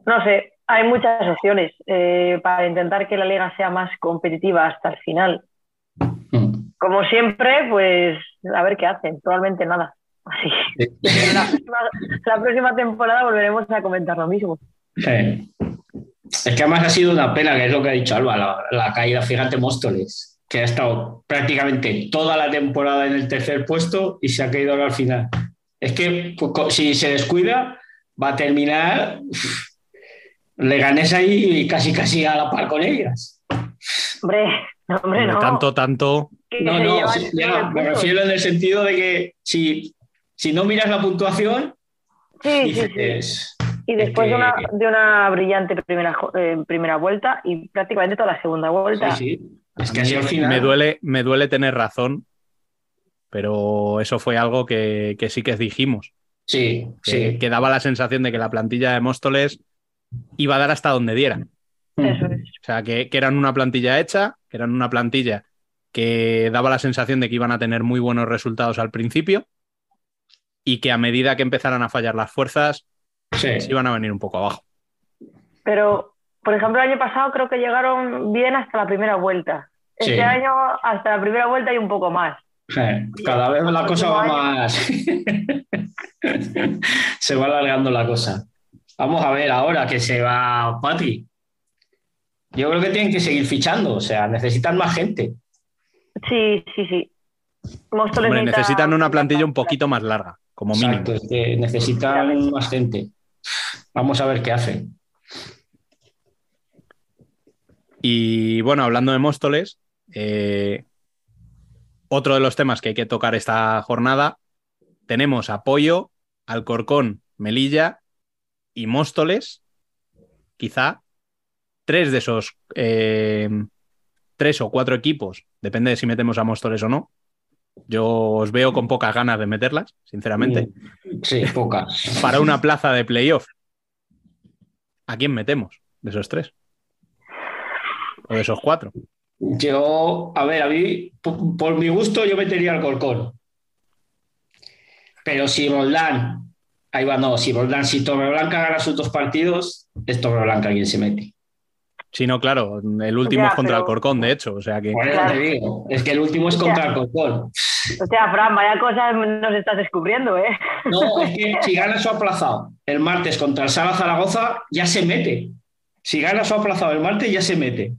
No sé, hay muchas opciones eh, para intentar que la liga sea más competitiva hasta el final. Como siempre, pues a ver qué hacen. Probablemente nada. Así que la, próxima- la próxima temporada volveremos a comentar lo mismo. Sí. Es que además ha sido una pena, que es lo que ha dicho Alba, la, la caída, fíjate, Móstoles, que ha estado prácticamente toda la temporada en el tercer puesto y se ha caído ahora al final. Es que pues, si se descuida, va a terminar uf, Leganés ahí casi casi a la par con ellas. Hombre, no, hombre, no. tanto, tanto. No, no, sí, ya, me refiero en el sentido de que si, si no miras la puntuación, Sí, sí, sí. Y después que- de, una, de una brillante primera, eh, primera vuelta y prácticamente toda la segunda vuelta. sí, sí, es que mí así al final. me, duele, me duele tener razón, pero eso fue algo que, que sí que dijimos. Sí, que, sí. que daba la sensación de que la plantilla de Móstoles iba a dar hasta donde diera. Eso es. O sea, que, que eran una plantilla hecha, que eran una plantilla que daba la sensación de que iban a tener muy buenos resultados al principio y que a medida que empezaran a fallar las fuerzas, Sí. se iban a venir un poco abajo. Pero, por ejemplo, el año pasado creo que llegaron bien hasta la primera vuelta. Este Sí. año hasta la primera vuelta y un poco más. Cada vez la cosa va más. se va alargando la cosa. Vamos a ver ahora que se va Patri. Yo creo que tienen que seguir fichando, o sea, necesitan más gente. Sí, sí, sí. Hombre, necesita- necesitan una plantilla un poquito más larga, como mínimo. Exacto, es que necesitan más gente. Vamos a ver qué hacen. Y bueno, hablando de Móstoles, eh, otro de los temas que hay que tocar esta jornada, tenemos apoyo, Alcorcón, Melilla y Móstoles, quizá tres de esos eh, tres o cuatro equipos, depende de si metemos a Móstoles o no. Yo os veo con pocas ganas de meterlas, sinceramente, Sí, pocas. para una plaza de playoff. ¿A quién metemos de esos tres? O de esos cuatro. Yo, a ver, a mí, por, por mi gusto, yo metería al Corcón. Pero si Roldán, ahí va, no, si Roldán, si Torreblanca gana sus dos partidos, es Torreblanca quien se mete. Sí, no, claro, el último Ya, es contra pero- el Corcón, de hecho, o sea que Por eso Claro. te digo, es que el último es contra el Corcón. O sea, Fran, vaya cosas nos estás descubriendo, ¿eh? No, es que si gana su aplazado el martes contra el Sala Zaragoza, ya se mete. Si gana su aplazado el martes, ya se mete.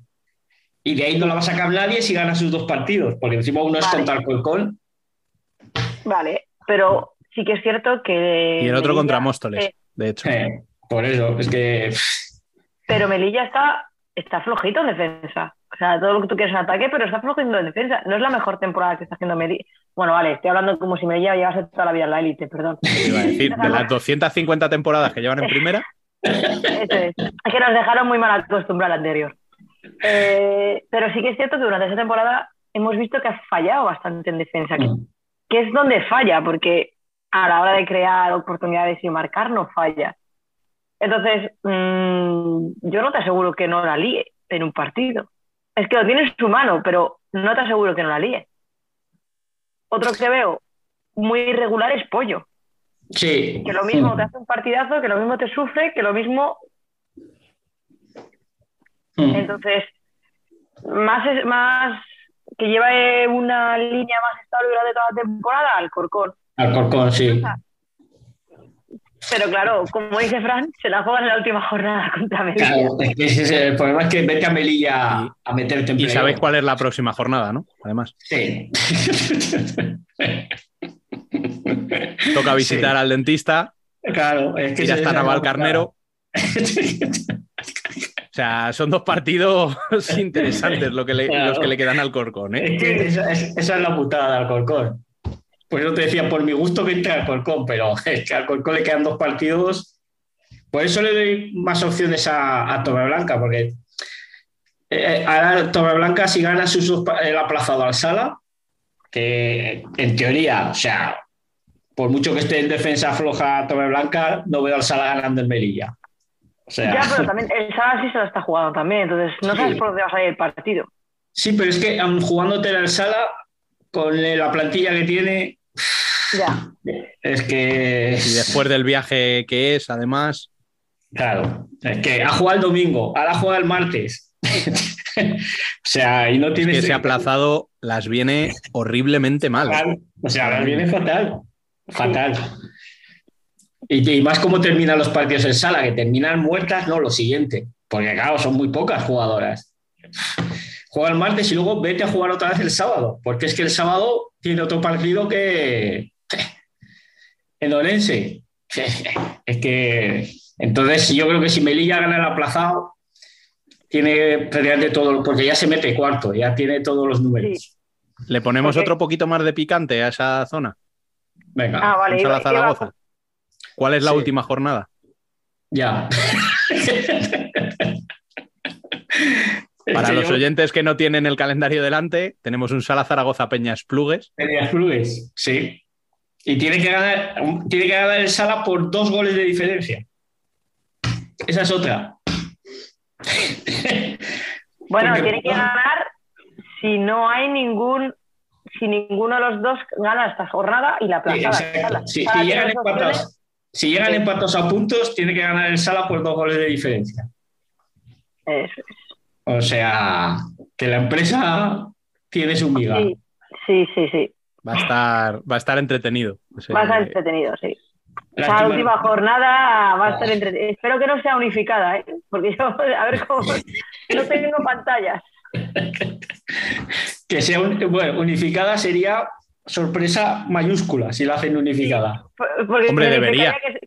Y de ahí no la va a sacar nadie si gana sus dos partidos, porque encima uno es contra el Corcón. Vale, pero sí que es cierto que. Y el otro Melilla- contra Móstoles, eh, de hecho. Eh, por eso, es que. pero Melilla está, está flojito en defensa. O sea, todo lo que tú quieres en ataque, pero está flojito en defensa. No es la mejor temporada que está haciendo Melilla. Bueno, vale, estoy hablando como si Melilla llevase toda la vida en la élite, perdón. Iba a decir, de las 250 temporadas que llevan en primera, Eso es. Es que nos dejaron muy mal acostumbrados al anterior. Eh, pero sí que es cierto que durante esa temporada hemos visto que ha fallado bastante en defensa, que, Mm. que es donde falla, porque a la hora de crear oportunidades y marcar no falla. Entonces, mm, yo no te aseguro que no la líe en un partido. Es que lo tiene en su mano, pero no te aseguro que no la líe. Otro que veo muy irregular es Pollo. Sí. Que lo mismo te hace un partidazo, que lo mismo te sufre, que lo mismo. Mm. Entonces, más, es, más que lleva una línea más estable durante toda la temporada, Alcorcón. Alcorcón, sí. Pero claro, como dice Fran, se la juegan en la última jornada contra Melilla. Claro, es que ese es el problema es que vete a Melilla a meterte en Y sabéis cuál es la próxima jornada, ¿no? Además, Sí. toca visitar al dentista, Claro, es que ir hasta se- Navalcarnero. O sea, son dos partidos interesantes lo que le- Claro. los que le quedan al Corcón, ¿eh? Es que esa, es- esa es la putada de Alcorcón. Por eso te decía, por mi gusto que entre Alcorcón, pero es que a Alcorcón le quedan dos partidos. Por eso le doy más opciones a, a Torreblanca, porque eh, ahora Torreblanca, si gana sus dos el aplazado al Sala, que en teoría, o sea, por mucho que esté en defensa floja Torreblanca, no veo al Sala ganando en Melilla. O sea, Ya, pero también el Sala sí se lo está jugando también, entonces no Sí. sabes por dónde va a salir el partido. sí, pero es que aun jugándote al Sala, con la plantilla que tiene, Ya. es que. Y después del viaje que es, además, Claro, es que ha jugado el domingo, ahora juega el martes. o sea, y no es tienes. que ese aplazado las viene horriblemente mal. Claro, O sea, ahora viene fatal. Fatal. Y, y más cómo terminan los partidos en sala, que terminan muertas, no, lo siguiente. Porque, claro, son muy pocas jugadoras. Juega el martes y luego vete a jugar otra vez el sábado, porque es que el sábado tiene otro partido que. En Orense. Es que. Entonces, yo creo que si Melilla gana el aplazado, tiene prácticamente todo, porque ya se mete cuarto, ya tiene todos los números. ¿Le ponemos otro poquito más de picante a esa zona? Venga, Ah, vale, Vamos a iba- la Zaragoza. ¿Cuál es la Sí. última jornada? ya. Para los yo- oyentes que no tienen el calendario delante, tenemos un Sala Zaragoza Peñas Plugues. Peñas Clubes, sí. Y tiene que, ganar, tiene que ganar el Sala por dos goles de diferencia. Esa es otra. Bueno, Porque- tiene que ganar si no hay ningún, si ninguno de los dos gana esta jornada y la Sí, aplazada. exacto. Sala- llegan si llegan empatados a puntos, tiene que ganar el Sala por dos goles de diferencia. Eso es. O sea, que la empresa tiene su miga. Sí, sí, sí, sí. Va a estar, va a estar entretenido. Va a estar entretenido, sí. Esa Lástima- última jornada va a estar entretenida. Espero que no sea unificada, ¿eh? Porque yo, a ver cómo. No tengo pantallas. Que sea un- bueno, unificada sería sorpresa mayúscula si la hacen unificada. Porque Hombre, debería. que-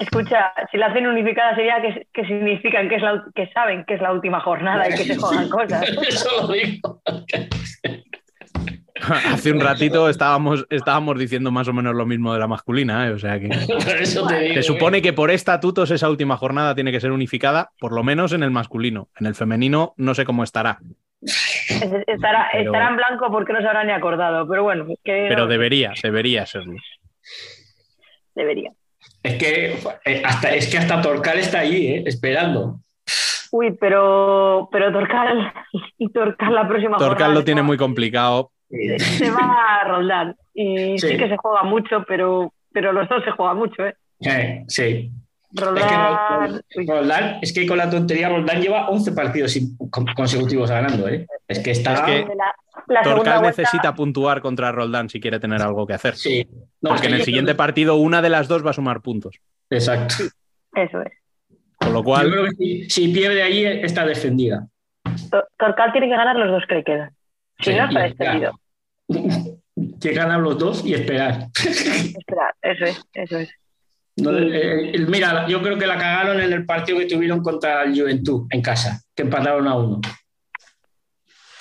escucha, si la hacen unificada sería que, que significan que, es la, que saben que es la última jornada y que se juegan cosas. Eso lo digo. Hace un ratito estábamos, estábamos diciendo más o menos lo mismo de la masculina, ¿eh? o sea que Por eso te digo. se supone que por estatutos esa última jornada tiene que ser unificada, por lo menos en el masculino. En el femenino no sé cómo estará, Es- Estará, Pero- estará en blanco porque no se habrá ni acordado, pero bueno, que pero debería, debería serlo. debería. Es que eh, hasta, es que hasta Torcal está ahí, ¿eh? esperando. Uy, pero, pero Torcal, Torcal la próxima Torcal jornada lo tiene muy complicado. se va a Roldán. Y sí. Sí. que se juega mucho, pero, pero los dos se juegan mucho, ¿eh? Eh, sí. Es que Roldán. Roldán, Roldán- es que con la tontería Roldán lleva 11 partidos consecutivos ganando. ¿eh? Es que está. Es que- La, la segunda Torcal vuelta, necesita puntuar contra Roldán si quiere tener algo que hacer. Sí. No, Porque es que en el yo- siguiente partido una de las dos va a sumar puntos. Exacto. Eso es. Con lo Yo cual, creo que si, si pierde ahí, está defendida. Tor- Torcal tiene que ganar los dos que le quedan. Si Sí, no, está descendido. Que ganan los dos y esperar. Espera, eso es, eso es. No, eh, eh, mira, yo creo que la cagaron en el partido que tuvieron contra el Juventud en casa, que empataron a uno.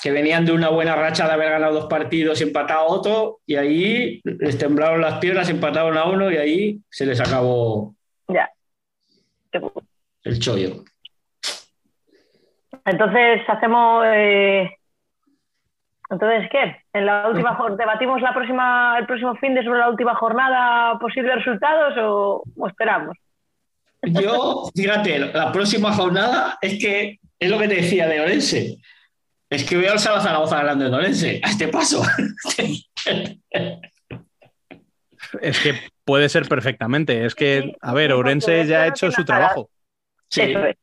Que venían de una buena racha de haber ganado dos partidos y empatado otro, y ahí les temblaron las piernas, empataron a uno y ahí se les acabó Ya. el chollo. Entonces hacemos. eh, Entonces, ¿qué? En la última debatimos la próxima, el próximo fin de sobre la última jornada, posibles resultados o, o esperamos. Yo, fíjate, la próxima jornada es que es lo que te decía de Orense. Es que veo al Sala Zaragoza ganando de Orense. A este paso. Es que puede ser perfectamente. Es que, a ver, Orense ya ha hecho su trabajo. Sí. Es.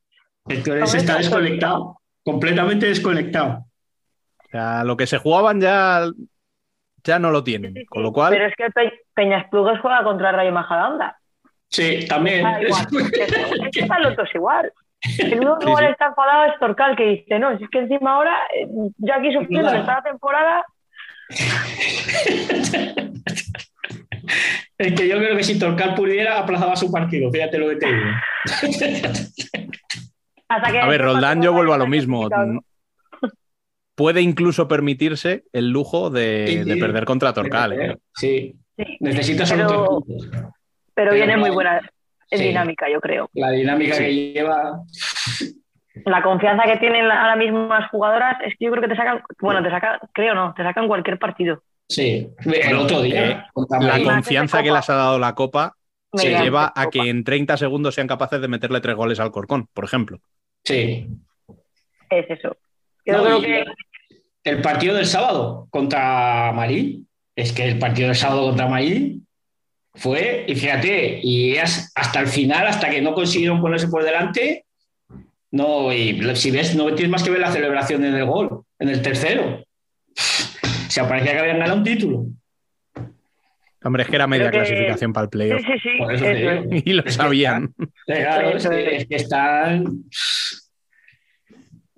El que Orense está desconectado. Completamente desconectado. O sea, lo que se jugaban ya, ya no lo tienen. Con lo cual, Pero es que Pe- Peñas Plugues juega contra Rayo Majadahonda. Sí, también. Igual. Es que están los dos igual. El único que igual está enfadado es Torcal, que dice, no, si es que encima ahora, eh, yo aquí sufriendo Claro. esta temporada, Es que yo creo que si Torcal pudiera, aplazaba su partido. Fíjate lo que te digo. hasta que... a ver, Roldán, yo vuelvo a lo mismo. Puede incluso permitirse el lujo de, Sí, de sí. perder contra Torcal. ¿eh? Sí. Necesitas solo Pero- tres puntos. pero Pero viene muy buena en Sí. dinámica, yo creo. La dinámica Sí. que lleva. La confianza que tienen ahora mismo las jugadoras es que yo creo que te sacan, bueno, te sacan, creo no, te sacan cualquier partido. Sí. El otro día. Eh, la confianza que les ha dado la Copa se lleva a que en 30 segundos sean capaces de meterle tres goles al Corcón, por ejemplo. Sí. Es eso. Yo No, creo que El partido del sábado contra Marín. Es que el partido del sábado contra Marín fue, y fíjate, y hasta el final, hasta que no consiguieron ponerse por delante. No, y si ves, no tienes más que ver la celebración en el gol, en el tercero. Se parecía que habían ganado un título. Hombre, es que era media que- clasificación para el sí, playoff. sí, sí, Por eso eso es. Y lo sabían. Claro, es que están.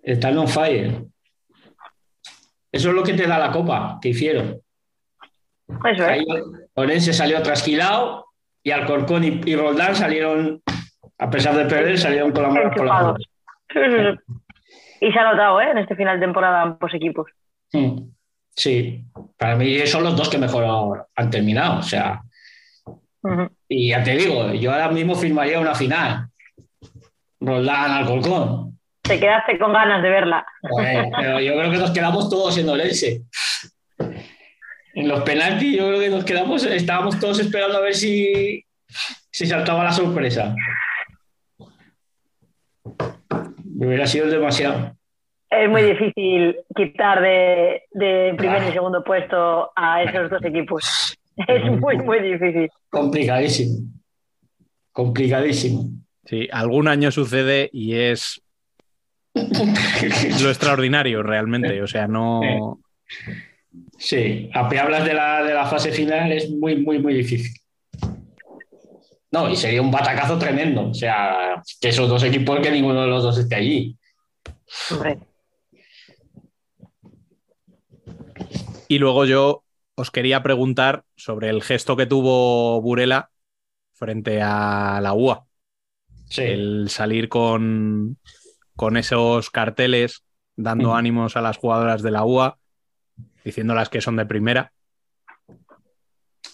Están on fire. Eso es lo que te da la copa que hicieron. Eso es. Ahí Orense salió trasquilado y Alcorcón y, y Roldán salieron, a pesar de perder, salieron con la mano por la sí. Y se ha notado, ¿eh? En este final de temporada ambos equipos. Sí, para mí son los dos que mejor han terminado. O sea, y ya te digo, yo ahora mismo firmaría una final. Roldán Alcorcón. Te quedaste con ganas de verla. Joder, pero yo creo que nos quedamos todos en Orense. En los penaltis, yo creo que nos quedamos, estábamos todos esperando a ver si, si saltaba la sorpresa. Hubiera sido demasiado. Es muy difícil quitar de, de primer y segundo puesto a esos dos equipos. Es muy, muy difícil. Complicadísimo. Complicadísimo. Sí, algún año sucede y es lo extraordinario realmente. O sea, no. Sí, a que hablas de la, de la fase final es muy, muy, muy difícil. No, y sería un batacazo tremendo. O sea, que esos dos equipos, que ninguno de los dos esté allí. Hombre, Y luego yo os quería preguntar sobre el gesto que tuvo Burela frente a la UA. Sí. El salir con, con esos carteles dando ánimos a las jugadoras de la UA, diciéndolas que son de primera.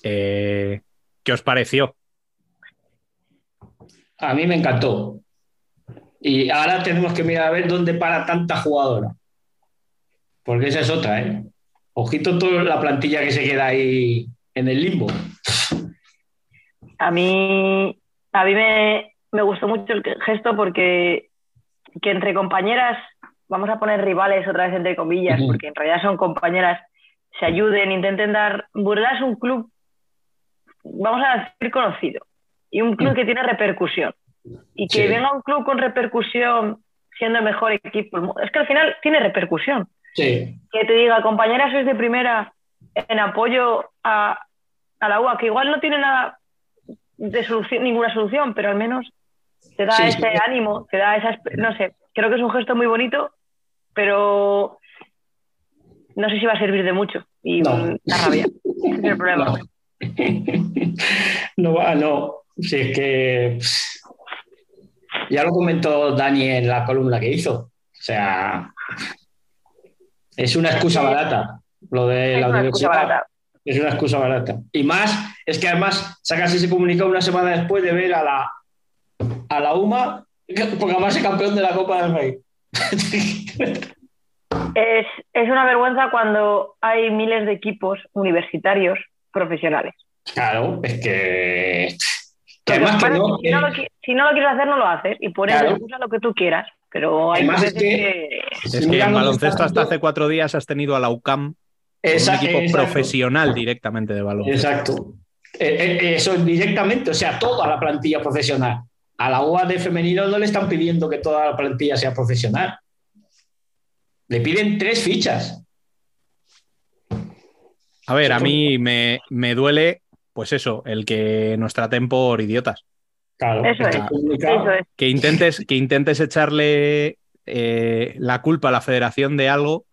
Eh, ¿Qué os pareció? A mí me encantó. Y ahora tenemos que mirar a ver dónde para tanta jugadora. Porque esa es otra, ¿eh? Ojito toda la plantilla que se queda ahí en el limbo. a mí, a mí me, me gustó mucho el gesto porque que entre compañeras, vamos a poner rivales otra vez entre comillas, porque en realidad son compañeras, se ayuden, intenten dar. Burela es un club, vamos a decir conocido, y un club Mm. que tiene repercusión. Y que Sí. venga un club con repercusión siendo el mejor equipo. Es que al final tiene repercusión. Sí, Que te diga, compañera, sois de primera en apoyo a, a la UA, que igual no tiene nada de solución, ninguna solución, pero al menos te da Sí, ese sí. ánimo, te da esa, esp- no sé, creo que es un gesto muy bonito, pero no sé si va a servir de mucho y No. mm, da rabia. Ese es el problema. No. no va, no. Si es que. Ya lo comentó Dani en la columna que hizo. O sea, es una excusa barata. Lo de Es la universidad. Es una excusa barata. Y más, es que además sacas ese comunicado una semana después de ver a la, a la UMA, porque además es campeón de la Copa del Rey. Es, es una vergüenza cuando hay miles de equipos universitarios profesionales. Claro, es que. que Porque además que aparte, no, si, no lo, qui- si no lo quieres hacer, no lo haces. Y pones Claro. de excusa lo que tú quieras. Pero hay Además, veces es que- que... Es que en baloncesto hasta hace cuatro días has tenido a la UCAM, Esa- un equipo exacto. profesional directamente de baloncesto. Exacto. Eh, eh, eso directamente, o sea, toda la plantilla profesional. A la UAD de femenino no le están pidiendo que toda la plantilla sea profesional. Le piden tres fichas. A ver, a mí me, me duele, pues eso, el que nos traten por idiotas. Claro, Eso es, eso es. Que intentes, que intentes echarle eh, la culpa a la federación de algo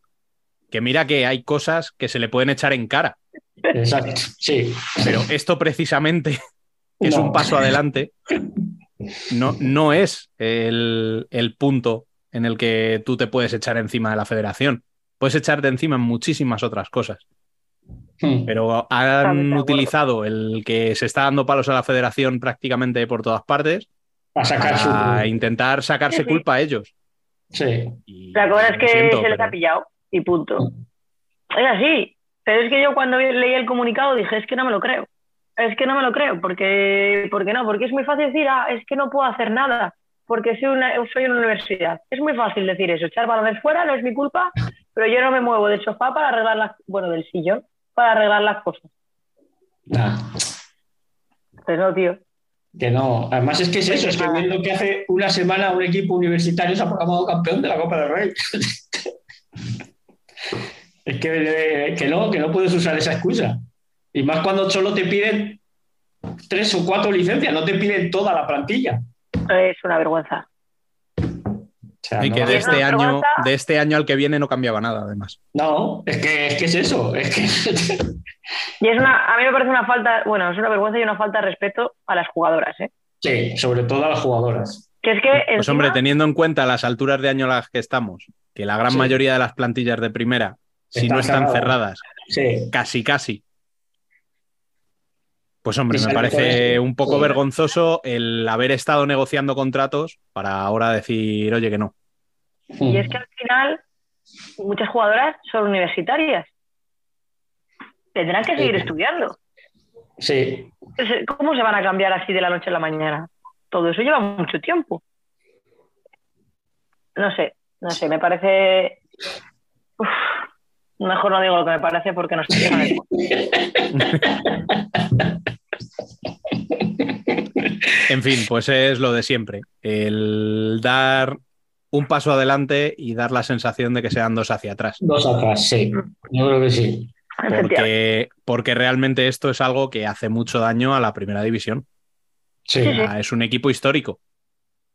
que mira que hay cosas que se le pueden echar en cara. Exacto, sí. Pero esto precisamente es No. un paso adelante. No, no es el, el punto en el que tú te puedes echar encima de la federación. Puedes echarte encima en muchísimas otras cosas. Hmm. Pero han utilizado el que se está dando palos a la federación prácticamente por todas partes Para sacar su- intentar sacarse Sí, sí. culpa a ellos. Sí. La cosa es que siento, se les pero- ha pillado y punto. Es así. Pero es que yo cuando leí el comunicado dije, es que no me lo creo. Es que no me lo creo. Porque, porque no, porque es muy fácil decir, ah, es que no puedo hacer nada. Porque soy una, soy una universidad. Es muy fácil decir eso. Echar balones fuera no es mi culpa, pero yo no me muevo del sofá para arreglar las, bueno, del sillón, para arreglar las cosas. Nah, Pues no, tío. que no. Además es que es eso, es que viendo que hace una semana un equipo universitario se ha proclamado campeón de la Copa del Rey. es que, eh, que no, que no puedes usar esa excusa. Y más cuando solo te piden tres o cuatro licencias, no te piden toda la plantilla. Es una vergüenza. O sea, Y no, que de este, año, de este año al que viene no cambiaba nada, además. no, es que, es que es eso. Es que Y es una, a mí me parece una falta, bueno, es una vergüenza y una falta de respeto a las jugadoras, ¿eh? sí, sobre todo a las jugadoras. Que es que Pues encima- hombre, teniendo en cuenta las alturas de año a las que estamos, que la gran Sí. mayoría de las plantillas de primera, si Están no están cerradas. cerradas, Sí. casi casi. Pues hombre, me parece un poco vergonzoso el haber estado negociando contratos para ahora decir, oye, que no. Y es que al final muchas jugadoras son universitarias. Tendrán que seguir Sí. estudiando. Sí, ¿Cómo se van a cambiar así de la noche a la mañana? Todo eso lleva mucho tiempo. No sé, no sé, me parece... Uf, mejor no digo lo que me parece porque no estoy en el- En fin, pues es lo de siempre. El dar un paso adelante y dar la sensación de que sean dos hacia atrás. dos atrás, sí. Yo creo que sí. Porque, porque realmente esto es algo que hace mucho daño a la primera división. Sí. O sea, Es un equipo histórico.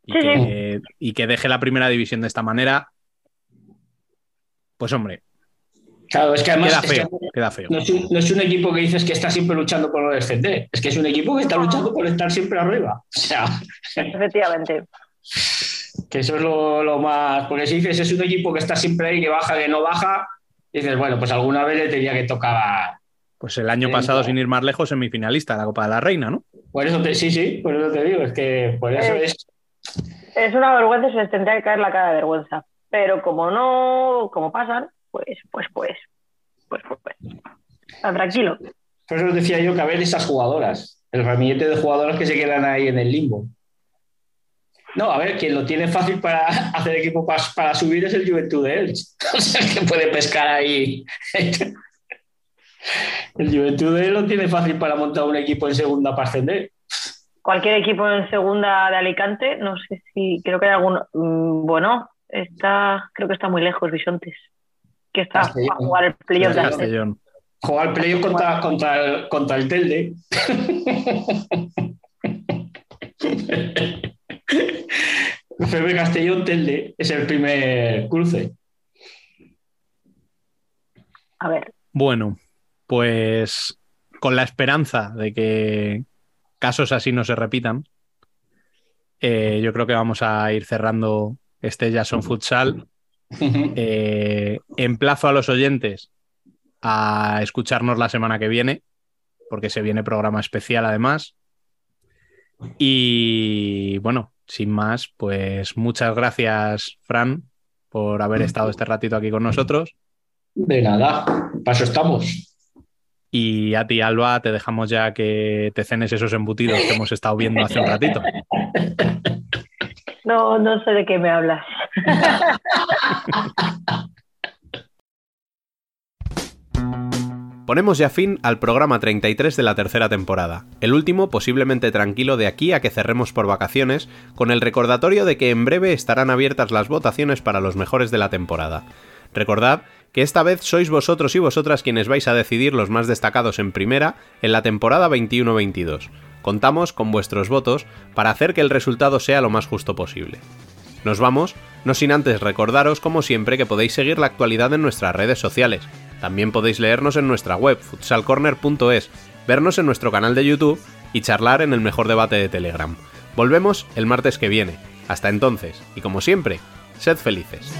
Y, Sí, que, y que deje la primera división de esta manera, pues hombre, Claro, es que además queda es que feo, queda feo. no, es un, no es un equipo que dices que está siempre luchando por no descender, es que es un equipo que está luchando por estar siempre arriba. O sea, Efectivamente. que eso es lo, lo más. Porque si dices es un equipo que está siempre ahí, que baja, que no baja, dices, bueno, pues alguna vez le tenía que tocar. Pues el año pasado, sin ir más lejos, semifinalista de la Copa de la Reina, ¿no? Por eso te, sí, sí, por eso te digo, es que por eso Eh. es. Es una vergüenza y se les tendría que caer la cara de vergüenza. Pero como no, como pasan, pues, pues, pues, pues, pues, pues. Tranquilo. Por eso os decía yo que a ver esas jugadoras, el ramillete de jugadoras que se quedan ahí en el limbo. No, a ver, quien lo tiene fácil para hacer equipo para, para subir es el Juventud de Elche. O sea, que puede pescar ahí. El Juventud de Elche lo tiene fácil para montar un equipo en segunda para ascender. Cualquier equipo en segunda de Alicante, no sé si, creo que hay alguno, mm, bueno, está, creo que está muy lejos Bisontes, que está Castellón. a jugar el playoff de. Castellón. Jugar playoff contra, contra, el, contra el Telde. Febre Castellón Telde es el primer cruce. A ver, Bueno, pues con la esperanza de que casos así no se repitan, eh, yo creo que vamos a ir cerrando este Jason Futsal. Eh, emplazo a los oyentes a escucharnos la semana que viene, porque se viene programa especial además. Y bueno, sin más, pues muchas gracias, Fran, por haber estado este ratito aquí con nosotros. De nada, paso estamos. Y a ti, Alba, te dejamos ya que te cenes esos embutidos que hemos estado viendo hace un ratito. No, no sé de qué me hablas. Ponemos ya fin al programa 33 de la tercera temporada, el último posiblemente tranquilo de aquí a que cerremos por vacaciones, con el recordatorio de que en breve estarán abiertas las votaciones para los mejores de la temporada. Recordad que esta vez sois vosotros y vosotras quienes vais a decidir los más destacados en primera en la temporada 21-22. Contamos con vuestros votos para hacer que el resultado sea lo más justo posible. Nos vamos, no sin antes recordaros como siempre que podéis seguir la actualidad en nuestras redes sociales. También podéis leernos en nuestra web futsalcorner.es, vernos en nuestro canal de YouTube y charlar en el mejor debate de Telegram. Volvemos el martes que viene. Hasta entonces, y como siempre, sed felices.